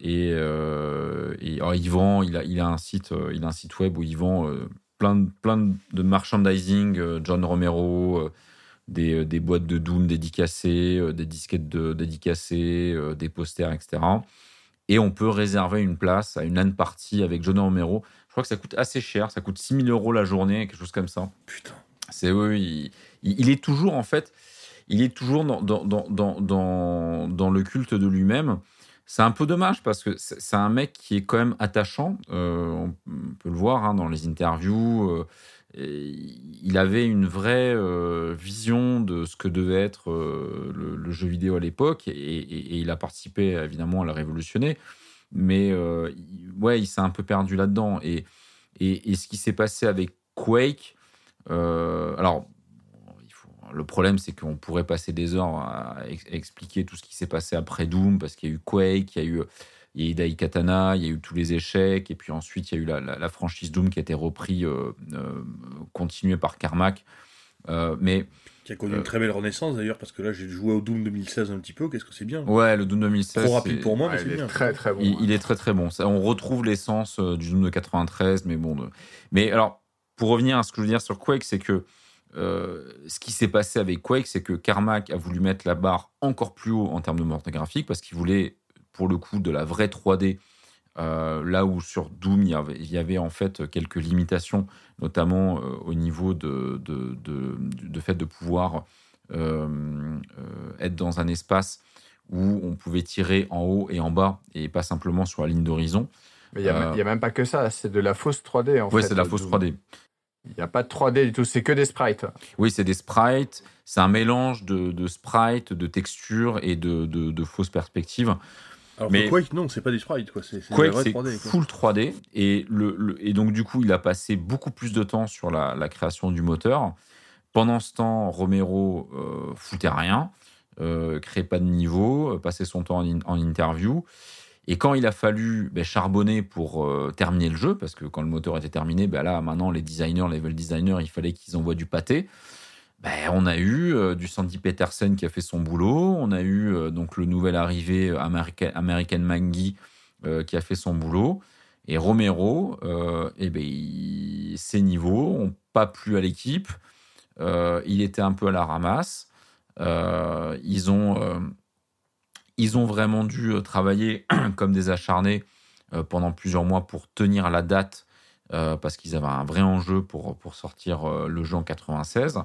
et, il vend, il a, il a un site, il a un site web où il vend plein, plein de merchandising, John Romero euh, des, boîtes de Doom dédicacées, euh, des disquettes de, dédicacées, euh, des posters, etc. Et on peut réserver une place à une LAN party avec John Romero. Je crois que ça coûte assez cher, ça coûte 6000 euros la journée, quelque chose comme ça. Putain. C'est oui, il, est toujours en fait, il est toujours dans, dans, dans, dans, dans le culte de lui-même. c'est un peu dommage parce que c'est un mec qui est quand même attachant. on peut le voir hein, dans les interviews. Il avait une vraie vision de ce que devait être le, jeu vidéo à l'époque et, il a participé évidemment à la révolutionner. Mais ouais, il s'est un peu perdu là-dedans. Et, et, ce qui s'est passé avec Quake, alors le problème, c'est qu'on pourrait passer des heures à, expliquer tout ce qui s'est passé après Doom, parce qu'il y a eu Quake, il y a eu, il Katana, il y a eu tous les échecs, et puis ensuite il y a eu la, franchise Doom qui a été repris, euh, euh, continuée par Carmack. Euh, mais qui a connu une très belle renaissance d'ailleurs, parce que là j'ai joué au Doom 2016 un petit peu, qu'est-ce que c'est bien Ouais, le Doom 2016. Trop rapide pour moi, mais c'est bien. Très très bon. Il, est très très bon. Ça, on retrouve l'essence du Doom de 93, mais bon. Mais alors, pour revenir à ce que je veux dire sur Quake, c'est que euh, ce qui s'est passé avec Quake, c'est que Carmack a voulu mettre la barre encore plus haut en termes de moteur graphique parce qu'il voulait, pour le coup, de la vraie 3D. Euh, là où sur Doom, il y, avait, en fait quelques limitations, notamment euh, au niveau de, de, fait de pouvoir être dans un espace où on pouvait tirer en haut et en bas et pas simplement sur la ligne d'horizon. Mais il n'y a, même pas que ça, c'est de la fausse 3D en fait. Oui, c'est de la fausse 3D. Il n'y a pas de 3D du tout, c'est que des sprites. Oui, c'est des sprites. C'est un mélange de, de sprites, de textures et de, de, fausses perspectives. Alors Mais Quake, non, c'est pas des sprites. Quoi. C'est, Quake, c'est 3D, full 3D. Et, le, et donc, du coup, il a passé beaucoup plus de temps sur la, la création du moteur. Pendant ce temps, Romero euh, foutait rien, euh, créait pas de niveau, euh, passait son temps en, en interview. Et quand il a fallu ben, charbonner pour euh, terminer le jeu, parce que quand le moteur était terminé, ben là, maintenant, les designers, les level designers, il fallait qu'ils envoient du pâté. Ben, on a eu euh, du Sandy Peterson qui a fait son boulot, on a eu euh, donc le nouvel arrivé American, American Mangy qui a fait son boulot, et Romero, eh ben, ses niveaux n'ont pas plu à l'équipe, il était un peu à la ramasse, ils ont ils ont vraiment dû euh, travailler comme des acharnés euh, pendant plusieurs mois pour tenir la date euh, parce qu'ils avaient un vrai enjeu pour, pour sortir le jeu en 96.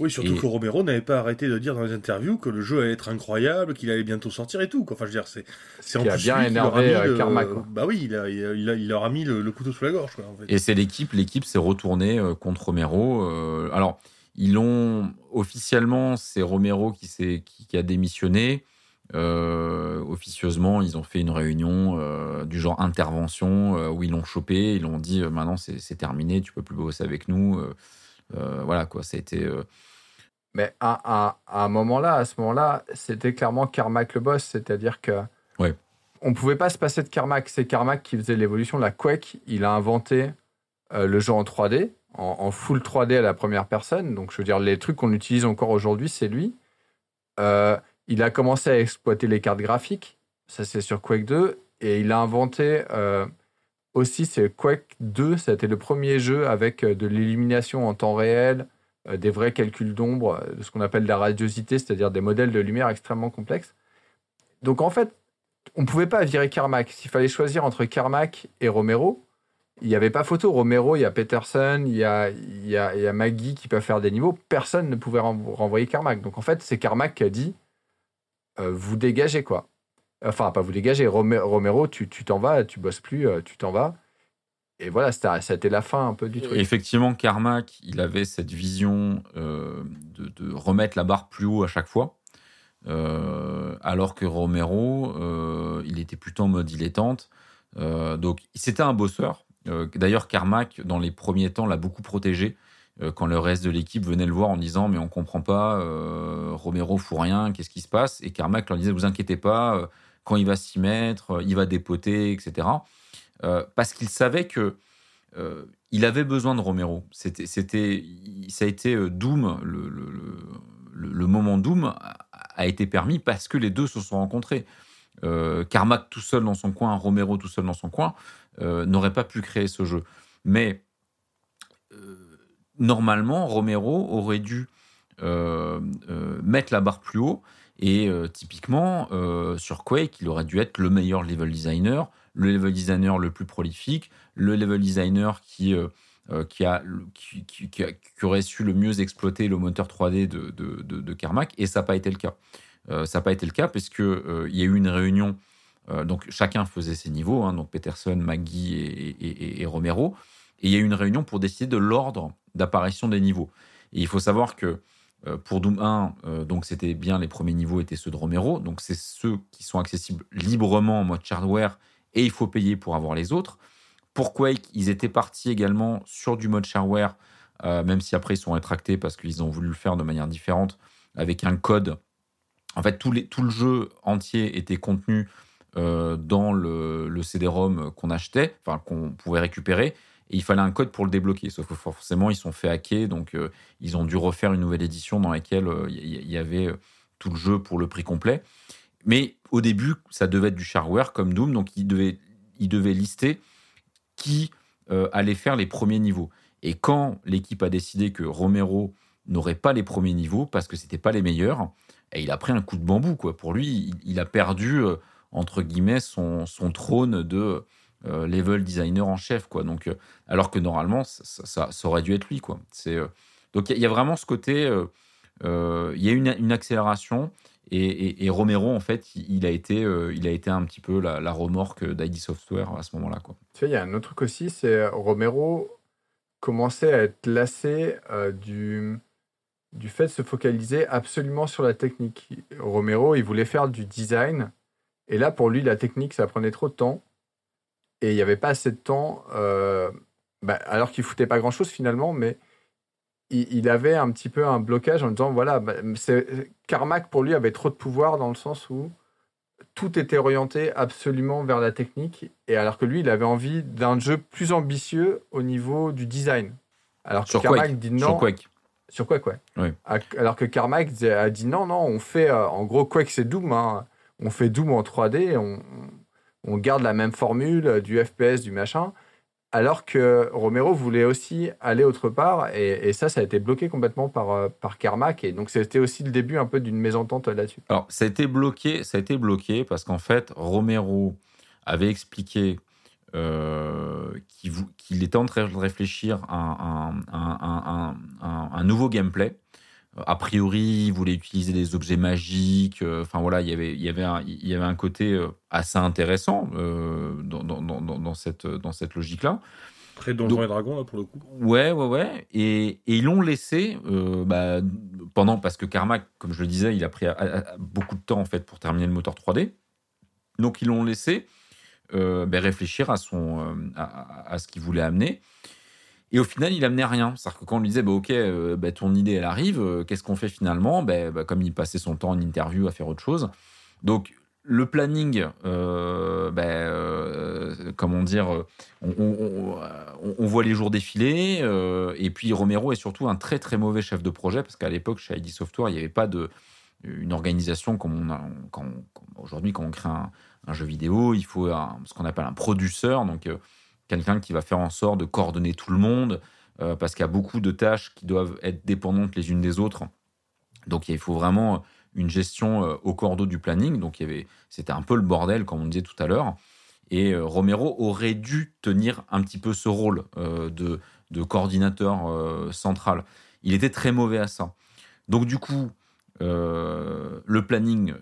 Oui, surtout que Romero n'avait pas arrêté de dire dans les interviews que le jeu allait être incroyable, qu'il allait bientôt sortir et tout. Enfin, je veux dire, c'est, c'est en plus a bien énervé Karma. Bah oui, il, a, il, a, il, leur a mis le, couteau sous la gorge. Quoi, Et c'est l'équipe, l'équipe s'est retournée contre Romero. alors, ils l'ont officiellement, c'est Romero qui, s'est, qui a démissionné. Euh, officieusement, ils ont fait une réunion euh, du genre intervention euh, où ils l'ont chopé, ils l'ont dit maintenant c'est terminé, tu peux plus bosser avec nous. voilà quoi, ça a été. Mais à, à, un moment-là, à ce moment-là, c'était clairement Carmack le boss, c'est-à-dire que ouais. on pouvait pas se passer de Carmack. C'est Carmack qui faisait l'évolution. La Quake, il a inventé le jeu en 3D, en, en, full 3D à la première personne. Donc je veux dire, les trucs qu'on utilise encore aujourd'hui, c'est lui. Euh, il a commencé à exploiter les cartes graphiques, ça c'est sur Quake 2, et il a inventé euh, aussi, c'est Quake 2, ça a été le premier jeu avec euh, de l'illumination en temps réel, euh, des vrais calculs d'ombre, de ce qu'on appelle la radiosité, c'est-à-dire des modèles de lumière extrêmement complexes. Donc en fait, on ne pouvait pas virer Carmack. S'il fallait choisir entre Carmack et Romero, il n'y avait pas photo. Romero, il y a Peterson, il y a, y, a, Maggie qui peuvent faire des niveaux. Personne ne pouvait renvoyer Carmack. Donc en fait, c'est Carmack qui a dit euh, vous dégagez quoi. Enfin, pas vous dégagez. Romero, tu t'en vas, tu bosses plus, euh, tu t'en vas. Et voilà, ça a été la fin un peu du truc. Effectivement, Carmack, il avait cette vision euh, de, remettre la barre plus haut à chaque fois. alors que Romero, il était plutôt en mode dilettante. donc, c'était un bosseur. D'ailleurs, Carmack, dans les premiers temps, l'a beaucoup protégé. Euh, quand le reste de l'équipe venait le voir en disant mais on comprend pas, euh, Romero fout rien, qu'est-ce qui se passe? Et Carmack leur disait vous inquiétez pas, euh, quand il va s'y mettre, il va dépoter, etc. parce qu'il savait que il avait besoin de Romero. C'était, ça a été Doom, le, moment Doom a été permis parce que les deux se sont rencontrés. Carmack tout seul dans son coin, Romero tout seul dans son coin, n'aurait pas pu créer ce jeu. Mais normalement, Romero aurait dû euh, euh, mettre la barre plus haut. Et euh, typiquement, sur Quake, il aurait dû être le meilleur level designer, le level designer le plus prolifique, le level designer qui, qui, a, qui, aurait su le mieux exploiter le moteur 3D de, de, Carmack. Et ça n'a pas été le cas. ça n'a pas été le cas parce qu'il il y a eu une réunion donc chacun faisait ses niveaux, hein, donc Peterson, Maggie et, Romero. Et il y a eu une réunion pour décider de l'ordre d'apparition des niveaux. Et il faut savoir que pour Doom 1, donc c'était bien les premiers niveaux étaient ceux de Romero, donc c'est ceux qui sont accessibles librement en mode hardware et il faut payer pour avoir les autres. Pour Quake, ils étaient partis également sur du mode shareware, euh, même si après ils sont rétractés parce qu'ils ont voulu le faire de manière différente avec un code. En fait, tout, le jeu entier était contenu euh, dans le, CD-ROM qu'on achetait, enfin qu'on pouvait récupérer, et il fallait un code pour le débloquer. Sauf que forcément, ils sont fait hacker, donc euh, ils ont dû refaire une nouvelle édition dans laquelle il y, avait tout le jeu pour le prix complet. Mais au début, ça devait être du shareware comme Doom, donc ils devaient lister qui euh, allait faire les premiers niveaux. Et quand l'équipe a décidé que Romero n'aurait pas les premiers niveaux parce que c'était pas les meilleurs, il a pris un coup de bambou. Pour lui, il, a perdu euh, entre guillemets son, trône de euh, level designer en chef. Donc alors que normalement ça, aurait dû être lui donc il y, a vraiment ce côté, il y a une, une accélération et, Romero, en fait, il a été, euh, il a été un petit peu la, remorque d'ID Software à ce moment-là. Tu sais, il y a un autre truc aussi, c'est Romero commençait à être lassé euh, du, du fait de se focaliser absolument sur la technique. Romero, il voulait faire du design, et là, pour lui, la technique, ça prenait trop de temps, et il n'y avait pas assez de temps, euh, bah, alors qu'il foutait pas grand-chose finalement, mais il, avait un petit peu un blocage en disant voilà, bah, Carmack pour lui avait trop de pouvoir dans le sens où tout était orienté absolument vers la technique, et alors que lui, il avait envie d'un jeu plus ambitieux au niveau du design. Alors que sur Carmack dit non. Sur Quake. Sur Quake, ouais. Oui. Alors que Carmack a dit non, non, on fait. Euh, en gros, Quake, c'est Doom. Hein. On fait Doom en 3D, on, on garde la même formule euh, du FPS, du machin alors que Romero voulait aussi aller autre part, et, ça, ça a été bloqué complètement par, euh, par Carmack, et donc c'était aussi le début un peu d'une mésentente là-dessus. Alors, ça a été bloqué, ça a été bloqué parce qu'en fait, Romero avait expliqué euh, qu'il était en train de réfléchir à un nouveau gameplay a priori, il voulait utiliser des objets magiques. Euh, enfin voilà, il y avait, il y avait, un, il y avait un côté euh, assez intéressant euh, dans, dans, dans, dans, cette, dans cette logique-là. Très Donjons et Dragons, là, pour le coup. Ouais, ouais, ouais. Et, et ils l'ont laissé bah, pendant, parce que Carmack, comme je le disais, il a pris beaucoup de temps en fait pour terminer le moteur 3D. Donc ils l'ont laissé bah, réfléchir à, son, à, à ce qu'il voulait amener. Et au final, il amenait rien. C'est-à-dire que quand on lui disait, bah, OK, euh, bah, ton idée, elle arrive, euh, qu'est-ce qu'on fait finalement? Bah, bah, Comme il passait son temps en interview à faire autre chose. Donc, le planning, euh, bah, comment dire, on, voit les jours défiler. et puis, Romero est surtout un très, très mauvais chef de projet, parce qu'à l'époque, chez ID Software, il n'y avait pas de, une organisation comme on a aujourd'hui, quand on crée un, un, jeu vidéo, il faut ce qu'on appelle un produceur. Donc, quelqu'un qui va faire en sorte de coordonner tout le monde, euh, parce qu'il y a beaucoup de tâches qui doivent être dépendantes les unes des autres. Donc il faut vraiment une gestion euh, au cordeau du planning. Donc c'était un peu le bordel, comme on disait tout à l'heure. Et euh, Romero aurait dû tenir un petit peu ce rôle de, coordinateur central. Il était très mauvais à ça. Donc du coup, le planning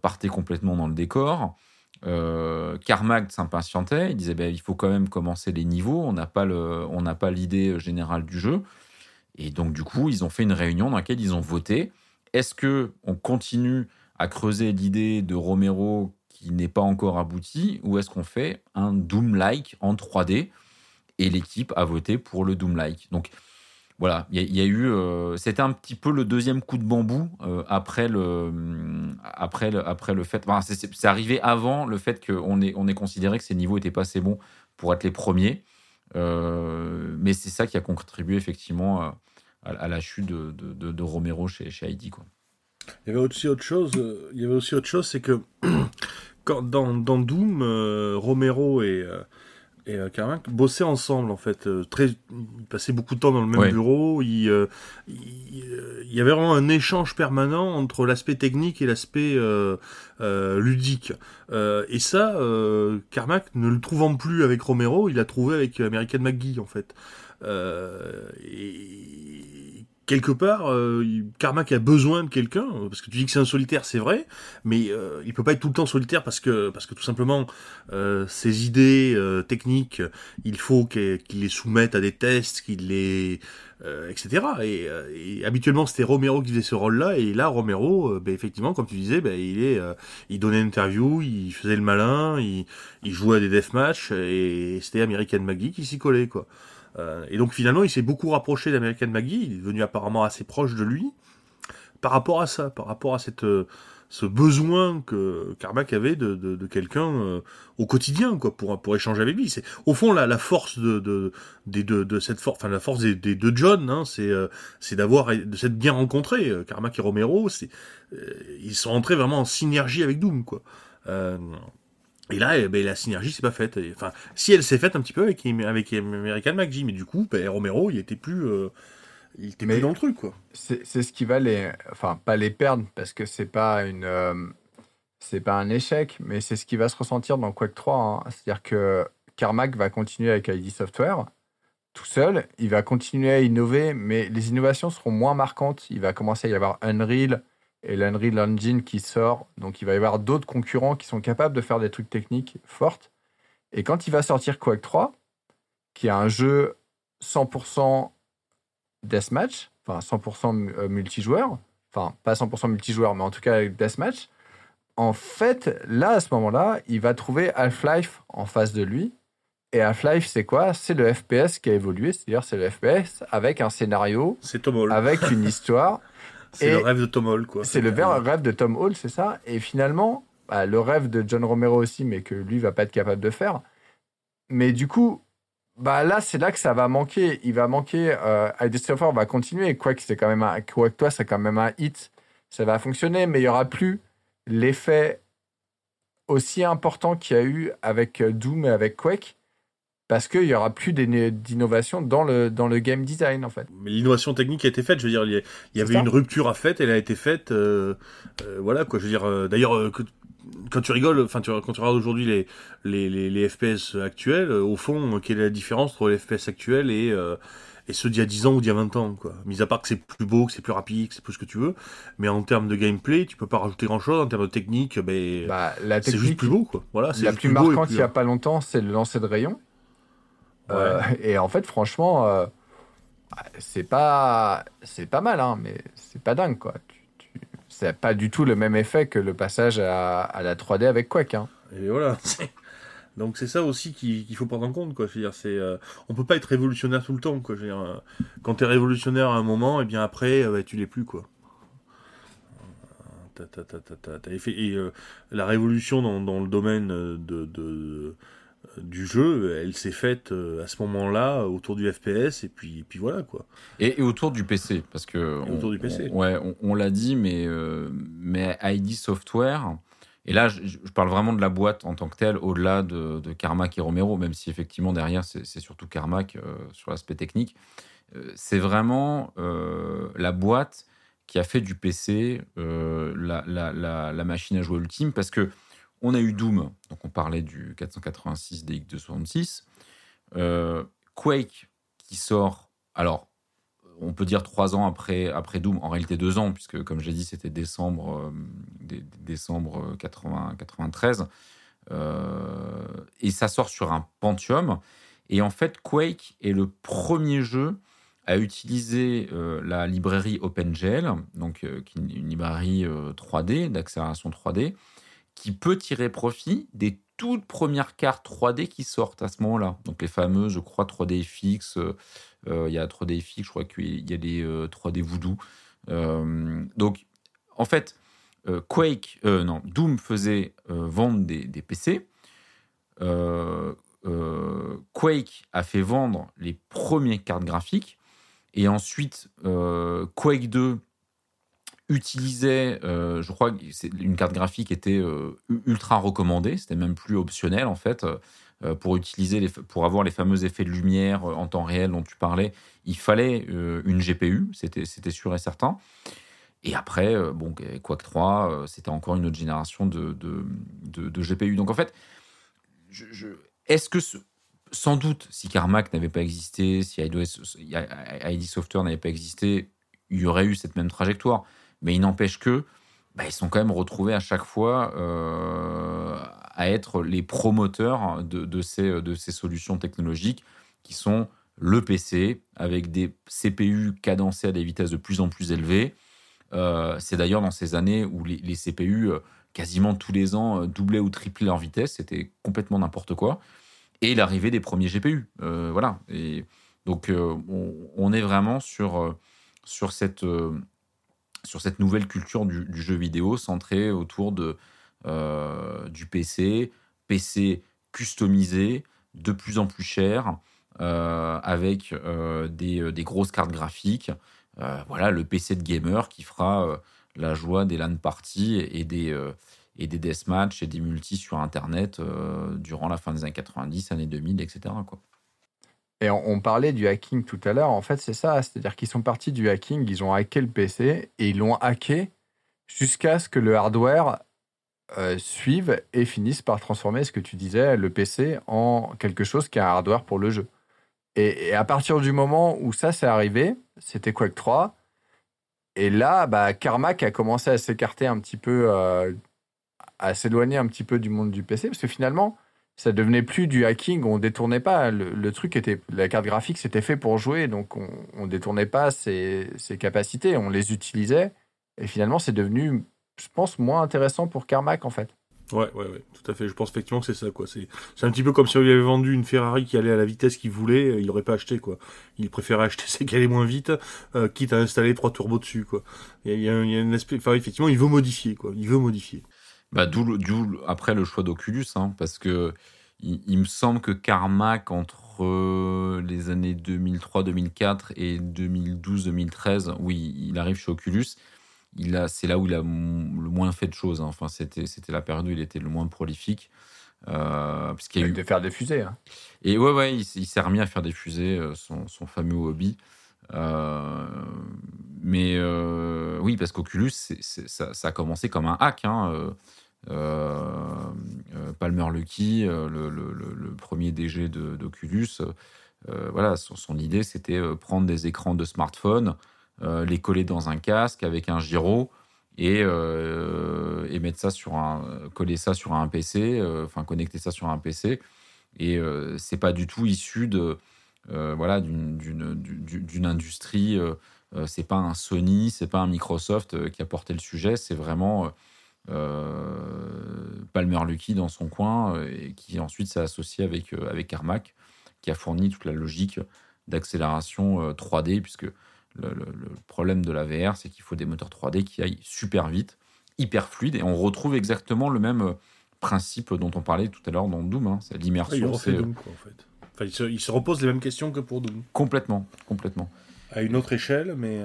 partait complètement dans le décor. Euh, s'impatientait, il disait ben, il faut quand même commencer les niveaux, on n'a pas l'idée générale du jeu. Et donc du coup, ils ont fait une réunion dans laquelle ils ont voté. Est-ce que on continue à creuser l'idée de Romero qui n'est pas encore abouti, ou est-ce qu'on fait un Doom-like en 3D Et l'équipe a voté pour le Doom-like? Donc voilà, il y, a eu. Euh, c'était un petit peu le deuxième coup de bambou euh, après, le, après, le, après le fait. c'est arrivé avant le fait qu'on ait, on considéré que ces niveaux n'étaient pas assez bons pour être les premiers. Euh, mais c'est ça qui a contribué effectivement à, la chute de, de, Romero chez, chez Heidi. Il y avait aussi autre chose. Il y avait aussi autre chose, c'est que quand, dans, dans Doom, Romero et et euh, Carmack bossaient ensemble en fait. Euh, très, ils passaient beaucoup de temps dans le même bureau. Il, euh, il, y avait vraiment un échange permanent entre l'aspect technique et l'aspect ludique. et ça, Carmack ne le trouvant plus avec Romero, il l'a trouvé avec American McGee en fait. et quelque part, euh, Carmack a besoin de quelqu'un, parce que tu dis que c'est un solitaire, c'est vrai, mais euh, il peut pas être tout le temps solitaire parce que, parce que tout simplement, euh, ses idées euh, techniques, il faut qu'il les soumette à des tests, qu'il les, euh, etc. Et, euh, et habituellement, c'était Romero qui faisait ce rôle-là, et là, Romero, euh, ben, effectivement, comme tu disais, ben, il est, euh, il donnait une interview, il faisait le malin, il, il jouait à des deathmatch, et c'était American Maggie qui s'y collait, quoi. Euh, et donc finalement, il s'est beaucoup rapproché d'American Maggie. Il est devenu apparemment assez proche de lui par rapport à ça, par rapport à cette euh, ce besoin que Carmack avait de, de, de quelqu'un euh, au quotidien, quoi, pour pour échanger avec lui. C'est au fond la, la force de de des de, de cette force, enfin la force des, des deux John, hein, c'est euh, c'est d'avoir de s'être bien rencontrés. Euh, Carmack et Romero, c'est euh, ils sont entrés vraiment en synergie avec Doom, quoi. Euh, et là, eh ben, la synergie s'est pas faite. Enfin, si elle s'est faite un petit peu avec, avec American McGee, mais du coup, ben, Romero, il était plus, euh, il était Mais- plus dans le truc, quoi. C'est c'est ce qui va les. Enfin, pas les perdre, parce que c'est pas une. euh, c'est pas un échec, mais c'est ce qui va se ressentir dans Quake 3. hein. C'est-à-dire que Carmack va continuer avec ID Software tout seul. Il va continuer à innover, mais les innovations seront moins marquantes. Il va commencer à y avoir Unreal et l'Unreal Engine qui sort. Donc, il va y avoir d'autres concurrents qui sont capables de faire des trucs techniques fortes. Et quand il va sortir Quake 3, qui est un jeu 100% deathmatch, enfin 100% mu- euh, multijoueur, enfin pas 100% multijoueur, mais en tout cas avec deathmatch, en fait, là, à ce moment-là, il va trouver Half-Life en face de lui. Et Half-Life, c'est quoi? C'est le FPS qui a évolué, c'est-à-dire c'est le FPS avec un scénario, avec une histoire. C'est le rêve de Tom Hall, quoi. C'est le rêve de Tom Hall, c'est ça. Et finalement, bah, le rêve de John Romero aussi, mais que lui va pas être capable de faire. Mais du coup, bah là, c'est là que ça va manquer. Il va manquer. Euh, Software va continuer. Quake, c'est quand même un, Quake, toi, c'est quand même un hit. Ça va fonctionner, mais il y aura plus l'effet aussi important qu'il y a eu avec euh, Doom et avec Quake, parce qu'il y aura plus d'innovation dans le dans le game design en fait. Mais l'innovation technique a été faite, je veux dire, il y, avait une rupture à faite, elle a été faite, euh, euh, voilà, quoi, je veux dire, euh, d'ailleurs, quand tu rigoles, enfin, tu, quand tu regardes aujourd'hui les, les, les, les FPS actuels, au fond, quelle est la différence entre les FPS actuels et, euh, et ceux d'il y a 10 ans ou d'il y a 20 ans, quoi. Mis à part que c'est plus beau, que c'est plus rapide, que c'est plus ce que tu veux, mais en termes de gameplay, tu peux pas rajouter grand chose, en termes de technique, ben, Bah, c'est juste plus beau, quoi. Voilà, la plus marquante il y a pas longtemps, c'est le lancer de rayon. Euh, et en fait, franchement, euh, c'est pas c'est pas mal, hein, mais c'est pas dingue quoi. Tu, tu- c'est pas du tout le même effet que le passage à, à la 3D avec Quake. Hein. Et voilà. Donc c'est ça aussi qu'il faut prendre en compte, quoi. Je veux dire, c'est, euh, on peut pas être révolutionnaire tout le temps, quoi. Je veux dire, euh, quand t'es révolutionnaire à un moment, et bien après, euh, bah, tu l'es plus, quoi. T'avais fait- et euh, la révolution dans, dans le domaine euh, de, de- du jeu, elle s'est faite euh, à ce moment-là autour du FPS, et puis, et puis voilà, quoi. Et, et autour du PC, parce que Et autour du PC. on- ouais, on, on l'a dit, mais euh, mais ID Software. Et là, je, je parle vraiment de la boîte en tant que telle, au-delà de, de Carmack et Romero, même si effectivement derrière c'est surtout Carmack euh, sur l'aspect technique. Euh, c'est vraiment la boîte qui a fait du PC la, la, la, la machine à jouer ultime, parce que on a eu Doom, donc on parlait du 486 DX266, euh, Quake qui sort, alors on peut dire trois ans après, après Doom, en réalité deux ans, puisque comme j'ai dit, c'était décembre, euh, dé- décembre 80, 93. Euh, et ça sort sur un Pentium. Et en fait, Quake est le premier jeu à utiliser euh, la librairie OpenGL, donc une, librairie euh, 3D, d'accélération 3D, qui peut tirer profit des toutes premières cartes 3D qui sortent à ce moment-là. Donc les fameuses, je crois, 3DFX, euh, euh, il y a 3DFX, je crois qu'il y a euh, 3D Voodoo. Euh, donc, en fait, Quake, non, Doom faisait vendre des, des PC. Quake a fait vendre les premières cartes graphiques. Et ensuite, Quake 2 utilisait, euh, je crois que une carte graphique était euh, ultra recommandée, c'était même plus optionnel en fait. Euh, pour utiliser pour avoir les fameux effets de lumière en temps réel dont tu parlais, il fallait une GPU, c'était sûr et certain. Et après, bon, Quake 3, euh, c'était encore une autre génération de, de, GPU. Donc en fait, est-ce que sans doute, si Carmack n'avait pas existé, si ID, Software n'avait pas existé, y aurait eu cette même trajectoire. Mais il n'empêche que bah, ils sont quand même retrouvés à chaque fois euh, à être les promoteurs de, ces, solutions technologiques qui sont le PC avec des CPU cadencés à des vitesses de plus en plus élevées. Euh, c'est d'ailleurs dans ces années où les, les CPU, euh, quasiment tous les ans, doublaient ou triplaient leur vitesse. C'était complètement n'importe quoi. Et l'arrivée des premiers GPU. voilà. Et donc, on, on, est vraiment sur, sur cette sur cette nouvelle culture du, jeu vidéo centrée autour de, euh, du PC, PC customisé, de plus en plus cher, euh, avec euh, des, des, grosses cartes graphiques. voilà, le PC de gamer qui fera la joie des LAN parties et des, et des deathmatch et des multis sur Internet durant la fin des années 90, années 2000, etc. Et on, parlait du hacking tout à l'heure. En fait, c'est ça. C'est-à-dire qu'ils sont partis du hacking, ils ont hacké le PC et ils l'ont hacké jusqu'à ce que le hardware euh, suive et finisse par transformer ce que tu disais, le PC, en quelque chose qui est un hardware pour le jeu. Et, à partir du moment où ça s'est arrivé, c'était Quake 3. Et là, bah, Carmack a commencé à s'écarter un petit peu, euh, à s'éloigner un petit peu du monde du PC, parce que finalement, ça devenait plus du hacking, on détournait pas. Le, truc était, la carte graphique, c'était fait pour jouer, donc on, on détournait pas ses, capacités, on les utilisait. Et finalement, c'est devenu, je pense, moins intéressant pour Carmack en fait. Ouais, ouais, ouais, tout à fait. Je pense effectivement que c'est ça, quoi. C'est, un petit peu comme si on lui avait vendu une Ferrari qui allait à la vitesse qu'il voulait, il n'aurait pas acheté, quoi. Il préférait acheter celle qui allait moins vite, euh, quitte à installer trois turbos dessus, quoi. Il y a un aspect, enfin, effectivement, il veut modifier, quoi. Il veut modifier. Bah, d'où, après le choix d'Oculus, hein, parce que il, me semble que Carmack, entre les années 2003-2004 et 2012-2013, oui, il arrive chez Oculus. Il a, c'est là où il a le moins fait de choses. Hein. Enfin, c'était, c'était la période où il était le moins prolifique. Euh, parce qu'il a eu... de faire des fusées. Hein. Et ouais, ouais, il, s'est remis à faire des fusées, euh, son, son fameux hobby. Euh, mais euh, oui, parce qu'Oculus, ça, ça, a commencé comme un hack. Hein. Euh, euh, Palmer Lucky, euh, le, premier DG d'Oculus, voilà, son, idée c'était prendre des écrans de smartphone, les coller dans un casque avec un gyro et, et, mettre ça sur un coller ça sur un PC enfin connecter ça sur un PC et c'est pas du tout issu de voilà d'une industrie c'est pas un Sony c'est pas un Microsoft qui a porté le sujet c'est vraiment euh, Palmer Lucky dans son coin, euh, et qui ensuite s'est associé avec, euh, avec Carmack, qui a fourni toute la logique d'accélération 3D, puisque le, problème de la VR, c'est qu'il faut des moteurs 3D qui aillent super vite, hyper fluides, et on retrouve exactement le même principe dont on parlait tout à l'heure dans Doom, hein, c'est l'immersion. Ah, Doom, quoi, en fait. Enfin, il, se, il, se, repose les mêmes questions que pour Doom. Complètement, complètement. À une autre échelle, mais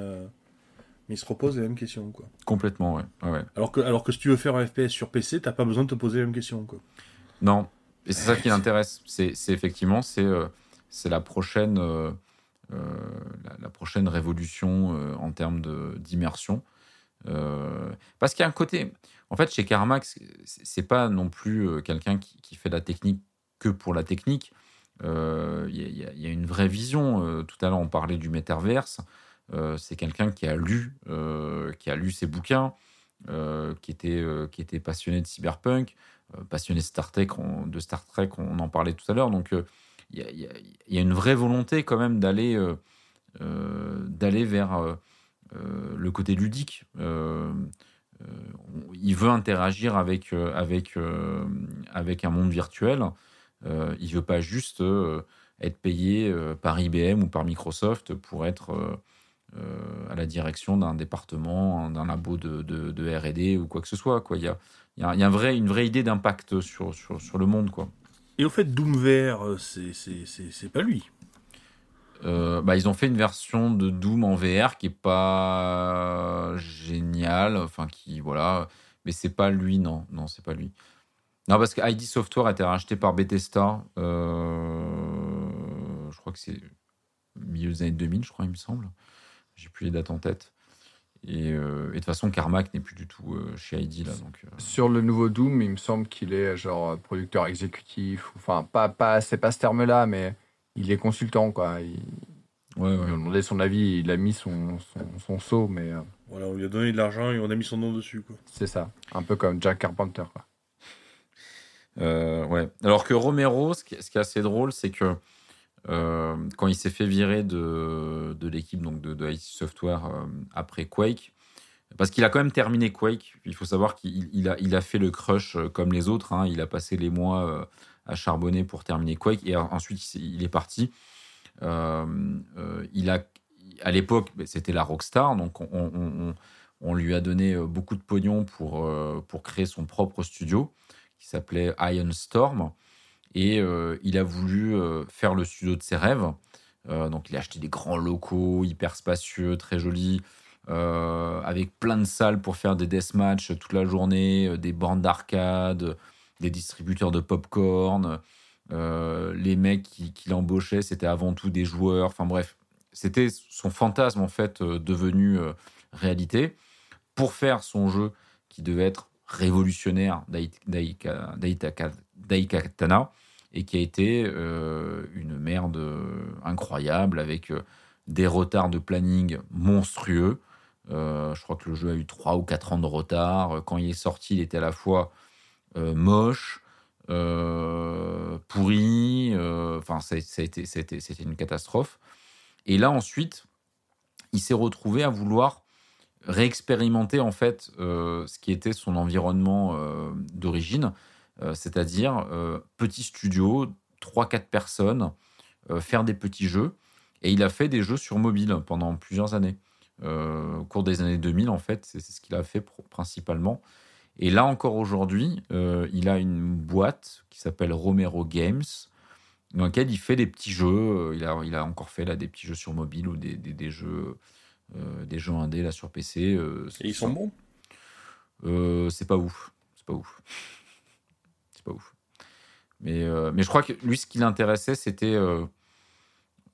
mais il se repose les mêmes questions. Quoi. Complètement, ouais. ouais. Alors, que, alors que si tu veux faire un FPS sur PC, t'as pas besoin de te poser les mêmes questions. Quoi. Non, et c'est ça qui l'intéresse. C'est, effectivement c'est, euh, la prochaine, euh, euh, la, prochaine révolution en termes d'immersion. parce qu'il y a un côté. En fait, chez Carmax, c'est pas non plus quelqu'un qui, qui, fait la technique que pour la technique. Il y, y, a une vraie vision. tout à l'heure, on parlait du metaverse. Euh, c'est quelqu'un qui a lu, euh, qui a lu ses bouquins, euh, qui était passionné de cyberpunk, passionné de Star Trek, on, en parlait tout à l'heure. Donc il y, a une vraie volonté quand même d'aller vers le côté ludique. il veut interagir avec, un monde virtuel. il veut pas juste être payé par IBM ou par Microsoft pour être à la direction d'un département, d'un labo de, de, R&D ou quoi que ce soit. Quoi. Il y a, il y a un vrai, une vraie idée d'impact sur, sur, sur, le monde. Quoi. Et au fait, Doom VR, euh, c'est pas lui euh, bah, ils ont fait une version de Doom en VR qui est pas géniale, enfin qui voilà, mais c'est pas lui, non, non, c'est pas lui. Non, parce que ID Software a été racheté par Bethesda, je crois que c'est milieu des années 2000, je crois, il me semble. J'ai plus les dates en tête. Et, euh, de toute façon, Carmack n'est plus du tout euh, chez ID là. Donc, euh. Sur le nouveau Doom, il me semble qu'il est genre producteur exécutif. Enfin, pas, pas, c'est pas ce terme-là, mais il est consultant quoi. Ouais, On lui a demandé son avis, il a mis son, son, son saut, mais euh, Voilà, on lui a donné de l'argent et on a mis son nom dessus. Quoi. c'est ça. Un peu comme Jack Carpenter. Quoi. Euh, ouais. Alors que Romero, ce qui, ce qui est assez drôle, c'est que euh, quand il s'est fait virer de, de l'équipe donc de, de IT Software euh, après Quake, parce qu'il a quand même terminé Quake, il faut savoir qu'il il a, il a fait le crush euh, comme les autres. hein. il a passé les mois euh, à charbonner pour terminer Quake et ensuite il, est parti. Euh, euh, il a, à l'époque, ben, c'était la Rockstar, donc on, on- on- lui a donné euh, beaucoup de pognon pour, euh, pour créer son propre studio qui s'appelait Iron Storm. Et euh, il a voulu euh, faire le studio de ses rêves. Euh, donc, il a acheté des grands locaux hyper spacieux, très jolis, avec plein de salles pour faire des deathmatch toute la journée, des bornes d'arcade, des distributeurs de popcorn. Euh, les mecs qui, qui l'embauchaient, c'était avant tout des joueurs. Enfin bref, c'était son fantasme en fait devenu réalité pour faire son jeu qui devait être révolutionnaire d'Aikatana et qui a été euh, une merde euh, incroyable avec euh, des retards de planning monstrueux. Je crois que le jeu a eu 3 ou 4 ans de retard. Quand il est sorti, il était à la fois moche, pourri. Enfin, c'était une catastrophe. Et là, ensuite, il s'est retrouvé à vouloir réexpérimenter en fait ce qui était son environnement d'origine, c'est-à-dire euh, petit studio, 3-4 personnes, euh, faire des petits jeux. Et il a fait des jeux sur mobile pendant plusieurs années. Euh, au cours des années 2000, en fait, c'est ce qu'il a fait principalement. Et là encore aujourd'hui, euh, il a une boîte qui s'appelle Romero Games, dans laquelle il fait des petits jeux. Euh, Il a, il a encore fait là des petits jeux sur mobile ou des, des- des jeux, euh, des jeux indés là sur PC. euh, Et ils sont bons? euh, c'est pas ouf. C'est pas ouf. Pas ouf. Mais, euh, mais je crois que lui, ce qui l'intéressait, c'était euh,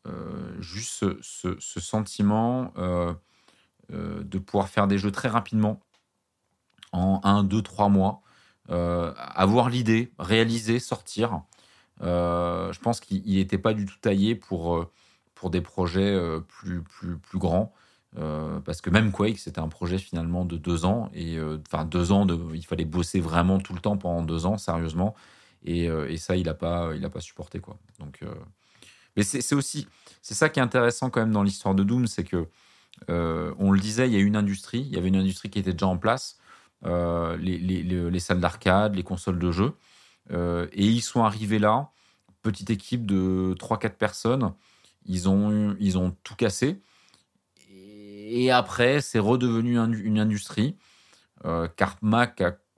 euh, juste ce, sentiment de pouvoir faire des jeux très rapidement, en 1, 2, 3 mois, avoir l'idée, réaliser, sortir. Je pense qu'il n'était pas du tout taillé pour, pour des projets plus, plus, plus grands. Euh, parce que même Quake, c'était un projet finalement de deux ans. Et euh, enfin, deux ans, il fallait bosser vraiment tout le temps pendant deux ans, sérieusement. Et, euh, ça, il n'a pas, pas supporté. Quoi. Donc, Mais c'est aussi, c'est ça qui est intéressant quand même dans l'histoire de Doom, c'est que, on le disait, il y a une industrie, il y avait une industrie qui était déjà en place, les, les- les- les salles d'arcade, les consoles de jeux. Et ils sont arrivés là, petite équipe de 3-4 personnes, ils ont, ils ont tout cassé. Et après, c'est redevenu un- une industrie. Euh,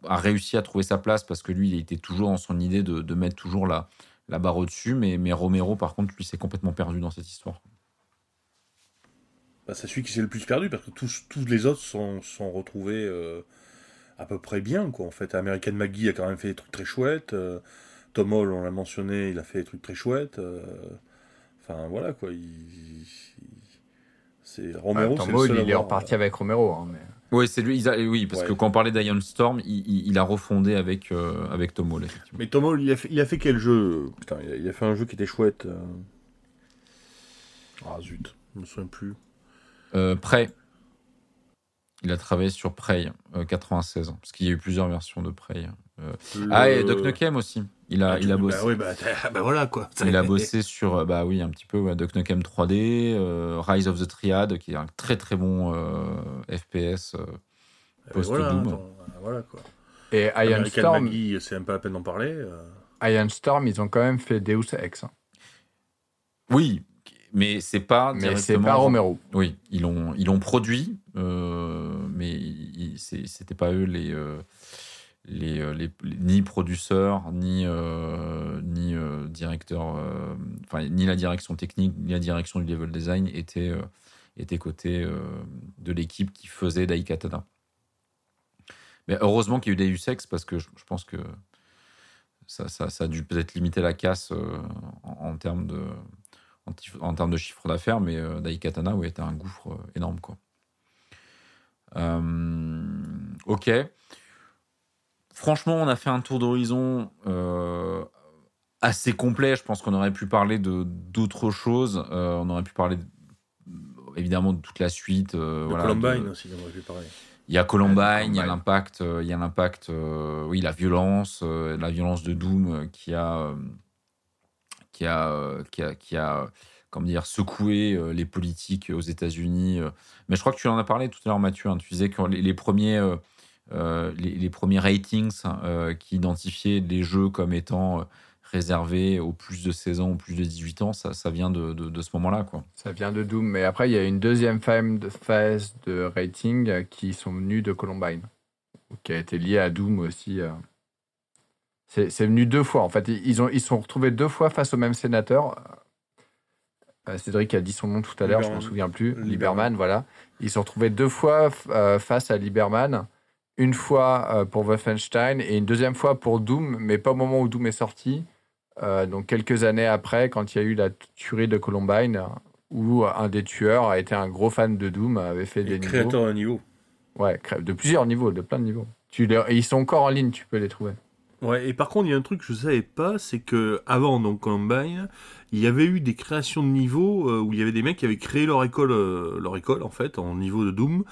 a, réussi à trouver sa place parce que lui, il était toujours dans son idée de, mettre toujours la, barre au-dessus. Mais, Romero, par contre, lui, s'est complètement perdu dans cette histoire. Bah, c'est celui qui s'est le plus perdu parce que tous, les autres sont, sont retrouvés euh, à peu près bien. En fait, American McGee a quand même fait des trucs très chouettes. euh, Tom Hall, on l'a mentionné, il a fait des trucs très chouettes. euh, Enfin, voilà quoi. Il- c'est Romero, le à il est reparti avec Romero. hein, mais... Oui, c'est lui. a- oui, parce Ouais. que quand on parlait d'Iron Storm, il, il- il a refondé avec, euh, avec Tom Hall. Mais Tom Hall, il a fait, il a fait quel jeu? Putain, il a, il a fait un jeu qui était chouette. euh. Ah zut, je me souviens plus. Euh, Prey. Il a travaillé sur Prey euh, 96, parce qu'il y a eu plusieurs versions de Prey. Euh, Ah, et Duck Nukem aussi. Il a, Ah, il a bah bossé. oui, bah, t'as- bah voilà quoi. Il a bossé sur, euh, bah oui, un petit peu, ouais, Duck Nukem 3D, euh, Rise of the Triad, qui est un très très bon euh, FPS. euh. Post-Doom. Voilà, attends, voilà quoi. Et Iron American Storm, c'est même pas la peine d'en parler. euh. Iron Storm, ils ont quand même fait Deus Ex. hein. Oui, mais c'est pas Mais c'est pas Romero. Oui, ils l'ont, ils l'ont produit, euh, mais c'était pas eux les, euh, euh, les- ni producteurs, ni, euh, ni euh, directeurs, enfin ni la direction technique, ni la direction du level design étaient, étaient côté de l'équipe qui faisait Daikatana. Mais heureusement qu'il y a eu Deus Ex parce que je, pense que ça, ça- a dû peut-être limiter la casse en, termes de en, termes de chiffre d'affaires, mais Daikatana ouais, était un gouffre énorme. Quoi. Ok. Franchement, on a fait un tour d'horizon euh, assez complet. Je pense qu'on aurait pu parler de d'autres choses. Euh, on aurait pu parler évidemment de toute la suite. de voilà, Columbine de- aussi, moi, j'ai pareil. il y a Columbine, Ouais, il y a Columbine. l'impact, euh, il y a l'impact, euh, oui, la violence, euh, la violence de Doom euh, qui a, euh, qui a, euh, qui a, qui a, euh, comment dire, secoué euh, les politiques aux États-Unis. euh. Mais je crois que tu en as parlé tout à l'heure, Mathieu. hein. tu disais que les, les premiers, euh, euh, les, les premiers ratings euh, qui identifiaient les jeux comme étant euh, réservés aux plus de 16 ans, aux plus de 18 ans, ça, ça vient de, de, de ce moment-là, quoi. Ça vient de Doom. Mais après, il y a une deuxième phase de, rating qui sont venus de Columbine, qui a été liée à Doom aussi. euh. C'est c'est venu deux fois. En fait, ils ils ont ils se sont retrouvés deux fois face au même sénateur. Cédric a dit son nom tout à l'heure, je m'en Lieberman. souviens plus. Lieberman. Lieberman, voilà. Ils se sont retrouvés deux fois euh, face à Lieberman. Une fois euh, pour Wolfenstein et une deuxième fois pour Doom, mais pas au moment où Doom est sorti. Euh, donc quelques années après, quand il y a eu la tuerie de Columbine, où un des tueurs a été un gros fan de Doom, avait fait Et des niveaux. créateur de niveau. Ouais, de plusieurs niveaux, de plein de niveaux. Tu les- et ils sont encore en ligne, tu peux les trouver. Ouais, et par contre, il y a un truc que je savais pas, c'est que avant donc Columbine, il y avait eu des créations de niveaux euh, où il y avait des mecs qui avaient créé leur école, euh, leur école en fait, en niveau de Doom,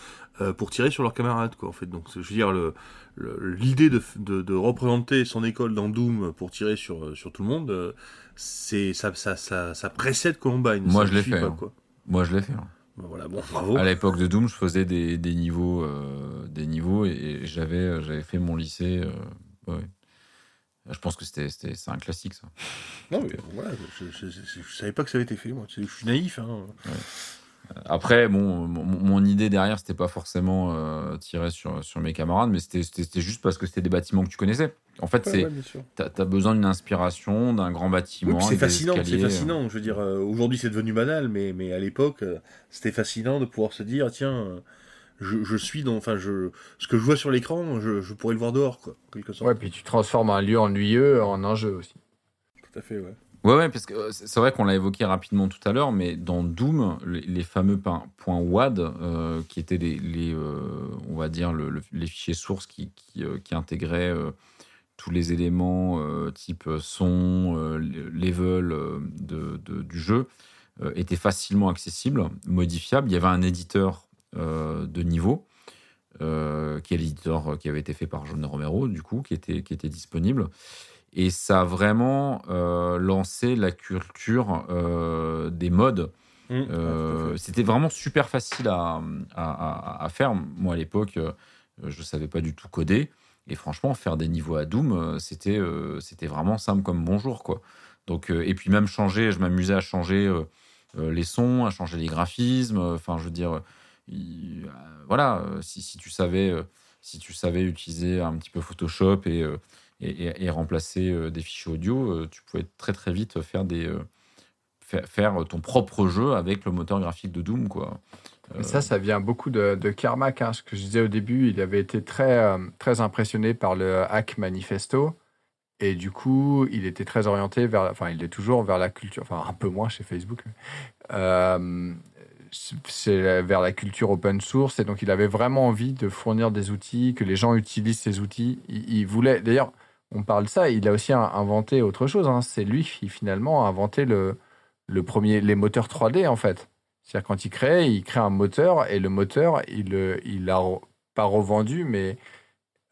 pour tirer sur leurs camarades quoi. En fait, donc je veux dire le le- l'idée de, de, de représenter son école dans Doom pour tirer sur sur tout le monde, euh, c'est ça, ça ça ça précède Columbine. Moi, je l'ai fait, pas, hein. quoi. Moi, je l'ai fait. hein. Bon, voilà, bon, bravo. À l'époque de Doom, je faisais des, des niveaux, euh, des niveaux et, et j'avais, euh, j'avais fait mon lycée. euh, ouais. Je pense que c'était, c'était, c'est un classique, ça. Non, mais voilà, je, je, je, je savais pas que ça avait été fait. Moi, je suis naïf. Hein. Après, bon, mon, mon idée derrière, c'était pas forcément euh, tirer sur, sur mes camarades, mais c'était, c'était, c'était juste parce que c'était des bâtiments que tu connaissais. En fait, c'est, bien sûr. t'as, t'as besoin d'une inspiration, d'un grand bâtiment. c'est fascinant, c'est escaliers, euh. fascinant. Je veux dire, euh, aujourd'hui c'est devenu banal, mais, mais à l'époque, euh, c'était fascinant de pouvoir se dire, tiens, je, je suis dans, enfin, je, ce que je vois sur l'écran, je, je pourrais le voir dehors, quoi, en quelque sorte. Ouais, puis tu transformes un lieu ennuyeux en un jeu aussi. Tout à fait, ouais. Ouais, parce que euh, c'est vrai qu'on l'a évoqué rapidement tout à l'heure, mais dans Doom, les, les fameux points WAD, euh, qui étaient les, euh, on va dire, le- le- les fichiers sources qui, qui, intégraient tous les éléments type son, level de, de- du jeu, étaient facilement accessibles, modifiables. Il y avait un éditeur de niveau, qui est l'éditeur qui avait été fait par John Romero, du coup, qui était, qui était disponible. Et ça a vraiment euh, lancé la culture euh, des modes. Mmh, ouais, Euh. C'était vraiment super facile à, à- à- à faire. Moi, à l'époque, je ne savais pas du tout coder. Et franchement, faire des niveaux à Doom, c'était c'était vraiment simple comme bonjour. Quoi. Donc, et puis même changer, je m'amusais à changer les sons, à changer les graphismes. Enfin, je veux dire, il- voilà, si, si tu savais, si tu savais utiliser un petit peu Photoshop et, et, et- et remplacer euh, des fichiers audio, euh, tu pouvais très très vite faire des euh, faire, ton propre jeu avec le moteur graphique de Doom, quoi. Euh, ça, ça vient beaucoup de, de Carmack. hein. Ce que je disais au début, il avait été très, euh, très impressionné par le Hack Manifesto. Et du coup, il était très orienté vers, enfin, il est toujours vers la culture, enfin, un peu moins chez Facebook. Euh, c'est vers la culture open source. Et donc, il avait vraiment envie de fournir des outils, que les gens utilisent ces outils. Il, il voulait, d'ailleurs, on parle de ça, il a aussi in- inventé autre chose. hein. C'est lui qui, finalement, a inventé le, le premier, les moteurs 3D, en fait. C'est-à-dire quand il crée, il crée un moteur et le moteur, il le- il l'a pas revendu, mais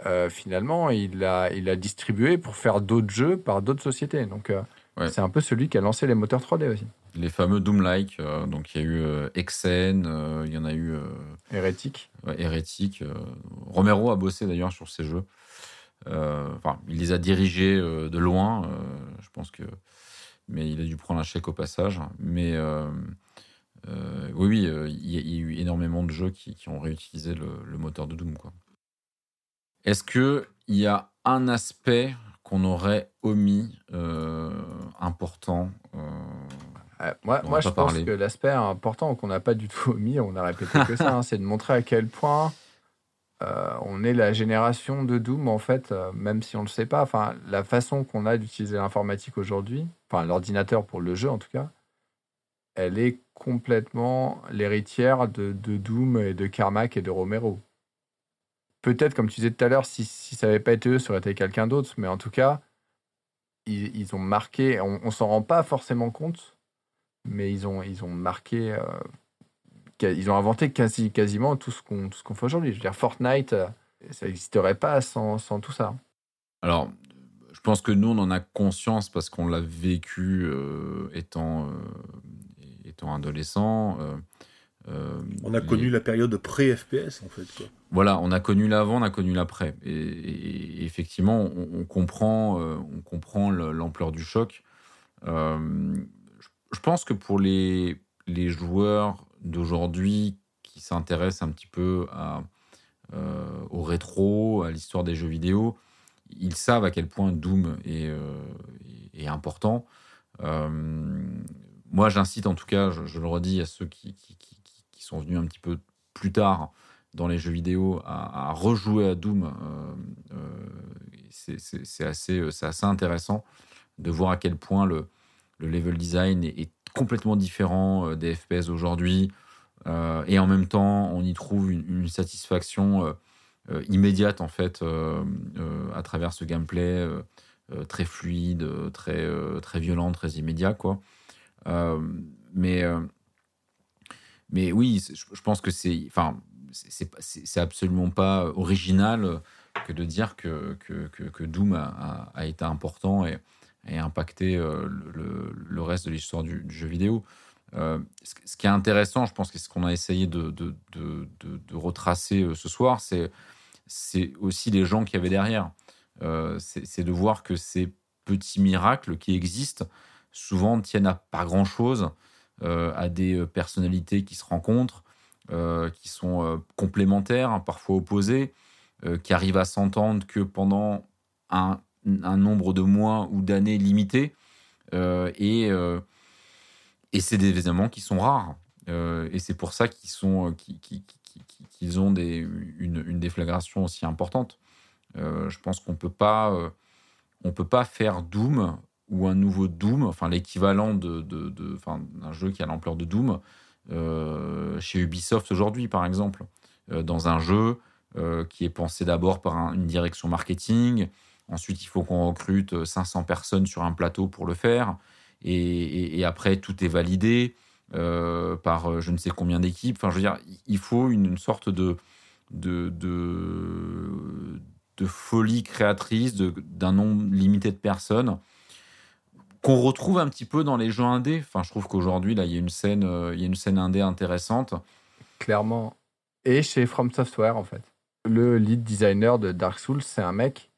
euh, finalement, il l'a il a distribué pour faire d'autres jeux par d'autres sociétés. Donc, euh, Ouais. c'est un peu celui qui a lancé les moteurs 3D aussi. les fameux Doom-like, euh, donc il y a eu euh, Exen, euh, il y en a eu euh, Hérétique. ouais, euh, Romero a bossé d'ailleurs sur ces jeux. Euh, Enfin, il les a dirigés euh, de loin, euh, je pense que. Mais il a dû prendre un chèque au passage. Mais oui, oui, il y, a- il eu énormément de jeux qui, qui ont réutilisé le, le moteur de Doom. quoi. Est-ce qu'il y a un aspect qu'on aurait omis euh, important euh, moi, je pense que l'aspect important qu'on n'a pas du tout omis, on a répété que ça, hein, c'est de montrer à quel point euh, on est la génération de Doom, en fait, euh, même si on ne le sait pas. Enfin, la façon qu'on a d'utiliser l'informatique aujourd'hui, enfin l'ordinateur pour le jeu en tout cas, elle est complètement l'héritière de, de Doom et de Carmack et de Romero. Peut-être, comme tu disais tout à l'heure, si, ça n'avait pas été eux, ça aurait été quelqu'un d'autre, mais en tout cas, ils, ont marqué, on, on s'en rend pas forcément compte, mais ils ont, ils ont marqué euh, ils ont inventé quasi, quasiment tout ce qu'on qu'on fait aujourd'hui. Je veux dire, Fortnite, euh, ça n'existerait pas sans, sans, tout ça. Alors, je pense que nous, on en a conscience parce qu'on l'a vécu euh, étant, euh, étant adolescent. on a connu la période pré-FPS, en fait. Quoi. Voilà, on a connu l'avant, on a connu l'après. Et, effectivement, on, comprend, on comprend l'ampleur du choc. je pense que pour les, les joueurs d'aujourd'hui qui s'intéressent un petit peu euh, au rétro, à l'histoire des jeux vidéo, ils savent à quel point Doom est, euh, important. Euh, moi, j'incite en tout cas, je, le redis à ceux qui, qui, sont venus un petit peu plus tard dans les jeux vidéo à, rejouer à Doom. c'est assez, assez intéressant de voir à quel point le, le level design est, complètement différent euh, des FPS aujourd'hui. Euh, et en même temps, on y trouve une, satisfaction euh, immédiate en fait à travers ce gameplay très fluide, très très violent, très immédiat quoi. mais mais oui, je pense que c'est enfin c'est absolument pas original que de dire que, que, que, Doom a, a, été important et, et impacté euh, le, reste de l'histoire du, jeu vidéo. Euh, ce, qui est intéressant, je pense que ce qu'on a essayé de, retracer euh, ce soir, c'est aussi les gens qui avaient derrière. c'est de voir que ces petits miracles qui existent souvent tiennent à pas grand-chose, à des personnalités qui se rencontrent, qui sont complémentaires, parfois opposées, qui arrivent à s'entendre que pendant un un nombre de mois ou d'années limité. Euh, et, euh, et c'est des événements qui sont rares. Euh, et c'est pour ça qu'ils sont, qu'ils ont une, une, déflagration aussi importante. je pense qu'on peut pas, on peut pas faire Doom ou un nouveau Doom, enfin l'équivalent de, de, de d'un jeu qui a l'ampleur de Doom, chez Ubisoft aujourd'hui, par exemple, dans un jeu qui est pensé d'abord par une direction marketing, Ensuite, il faut qu'on recrute 500 personnes sur un plateau pour le faire. Et, après, tout est validé euh, par euh, je ne sais combien d'équipes. Enfin, je veux dire, il faut une, sorte de, folie créatrice d'un nombre limité de personnes qu'on retrouve un petit peu dans les jeux indés. Enfin, je trouve qu'aujourd'hui, là, il y a une scène, euh, il y a une scène indé intéressante. Clairement. Et chez From Software, en fait. Le lead designer de Dark Souls, c'est un mec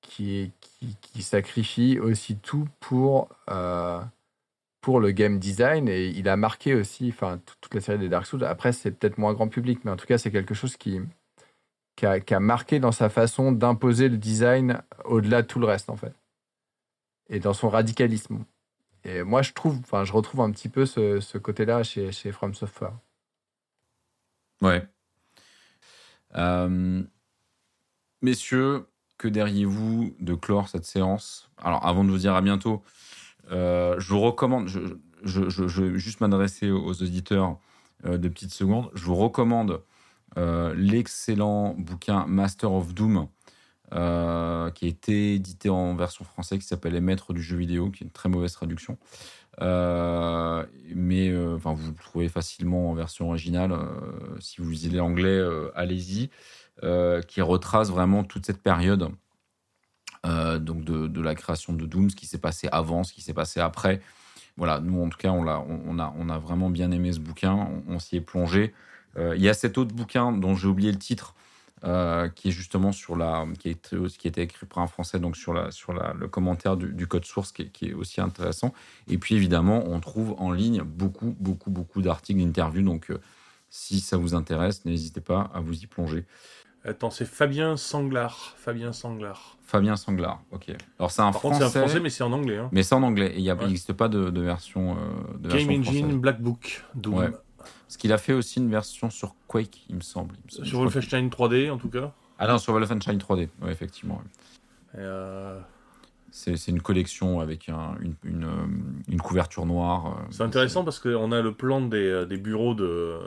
qui, qui, sacrifie aussi tout pour, euh, pour le game design et il a marqué aussi enfin, toute la série des Dark Souls. Après, c'est peut-être moins grand public, mais en tout cas, c'est quelque chose qui, qui a, marqué dans sa façon d'imposer le design au-delà de tout le reste, en fait. Et dans son radicalisme. Et moi, je trouve, enfin, je retrouve un petit peu ce, ce côté-là chez, chez From Software. Ouais. Euh, messieurs, que diriez-vous de clore cette séance? Alors, avant de vous dire à bientôt, euh, je vous recommande, je, je, vais juste m'adresser aux auditeurs euh, de petites secondes, je vous recommande euh, l'excellent bouquin Master of Doom, qui a été édité en version française, qui s'appelle Les Maîtres du jeu vidéo, qui est une très mauvaise traduction. mais enfin, vous le trouvez facilement en version originale. si vous lisez l'anglais, allez-y. Euh, qui retrace vraiment toute cette période euh, donc de, la création de Doom, ce qui s'est passé avant, ce qui s'est passé après. Voilà, nous en tout cas, on a, on a, vraiment bien aimé ce bouquin, on, s'y est plongé. Euh, il y a cet autre bouquin dont j'ai oublié le titre, qui est justement sur la, qui, est, qui été écrit par un Français, donc sur, la, sur le commentaire du, code source, qui est, qui est, aussi intéressant. Et puis évidemment, on trouve en ligne beaucoup, beaucoup, beaucoup d'articles, d'interviews. Donc, si ça vous intéresse, n'hésitez pas à vous y plonger. Attends, c'est Fabien Sanglard. Fabien Sanglard. Fabien Sanglard, ok. Alors c'est un français. c'est un français, mais c'est en anglais. Hein. Mais c'est en anglais. il n'existe pas de, version. Euh, de Game Engine Black Book. Doom. Parce qu'il a fait aussi une version sur Quake, il me semble. Sur Wolfenstein 3D, en tout cas. Ah non, sur Wolfenstein 3D, ouais, effectivement. Euh, c'est une collection avec une, une, euh, une, couverture noire. C'est intéressant parce qu'on a le plan des, des bureaux de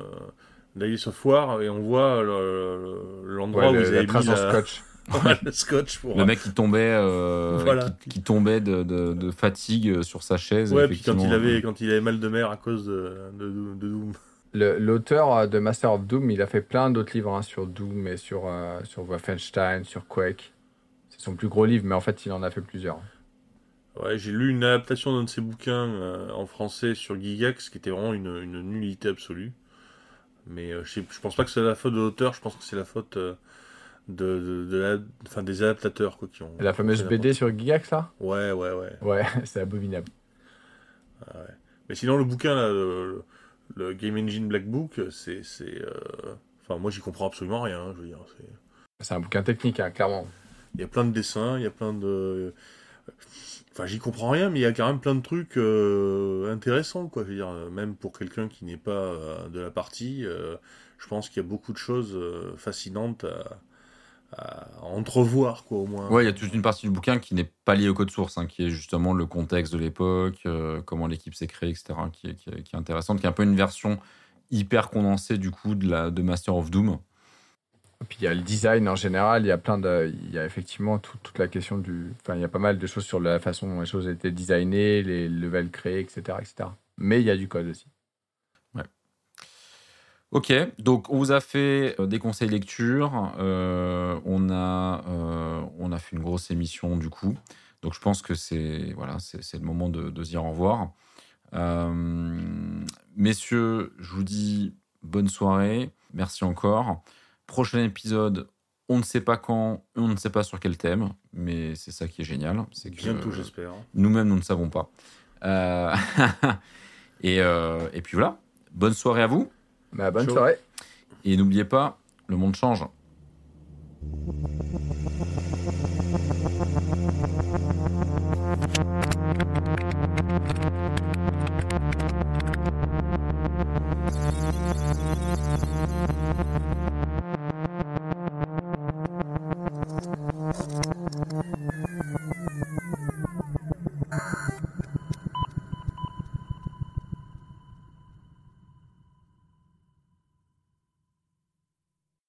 d'aller Software et on voit l'endroit où ils avaient mis scotch. le scotch pour... le mec qui tombait euh, qui, tombait de, de, fatigue sur sa chaise ouais puis quand il avait quand il avait mal de mer à cause de, de, Doom Le- L'auteur de Master of Doom, il a fait plein d'autres livres hein, sur Doom et sur, euh, sur Wolfenstein, sur Quake. C'est son plus gros livre, mais en fait, il en a fait plusieurs. Ouais, j'ai lu une adaptation d'un de ses bouquins euh, en français sur Gigax qui était vraiment une, une nullité absolue. Mais euh, je, sais- je pense pas que c'est la faute de l'auteur, je pense que c'est la faute euh, de, de, de la, enfin, des adaptateurs quoi, qui ont. La fameuse BD sur Gigax, là? Ouais, ouais, ouais. Ouais, c'est abominable. Mais sinon, le bouquin, là, le, le Game Engine Black Book, c'est. euh, Enfin, moi, j'y comprends absolument rien. hein, je veux dire, c'est- C'est un bouquin technique, hein, clairement. il y a plein de dessins, il y a plein de. Enfin, j'y comprends rien, mais il y a quand même plein de trucs euh, intéressants, quoi. Je veux dire, euh, même pour quelqu'un qui n'est pas euh, de la partie, je pense qu'il y a beaucoup de choses fascinantes à, entrevoir, quoi, au moins. Ouais, il y a toute une partie du bouquin qui n'est pas liée au code source, hein, qui est justement le contexte de l'époque, comment l'équipe s'est créée, etc., qui qui est intéressante, qui est un peu une version hyper condensée du coup de, la, de Master of Doom. Puis il y a le design en général, il y a plein de, il y a effectivement tout- toute la question du, enfin il y a pas mal de choses sur la façon dont les choses étaient designées, les levels créés, etc., etc. Mais il y a du code aussi. Ok, donc on vous a fait euh, des conseils lecture, euh, on, a, euh, on a fait une grosse émission du coup, donc je pense que c'est voilà, c'est le moment de, de dire au revoir. Messieurs, je vous dis bonne soirée, merci encore. Prochain épisode, on ne sait pas quand, on ne sait pas sur quel thème, mais c'est ça qui est génial. C'est que Bientôt, j'espère. nous-mêmes, nous ne savons pas. Euh, et, euh, et puis voilà, bonne soirée à vous. Bah, bonne Ciao. soirée. Et n'oubliez pas, le monde change. Thank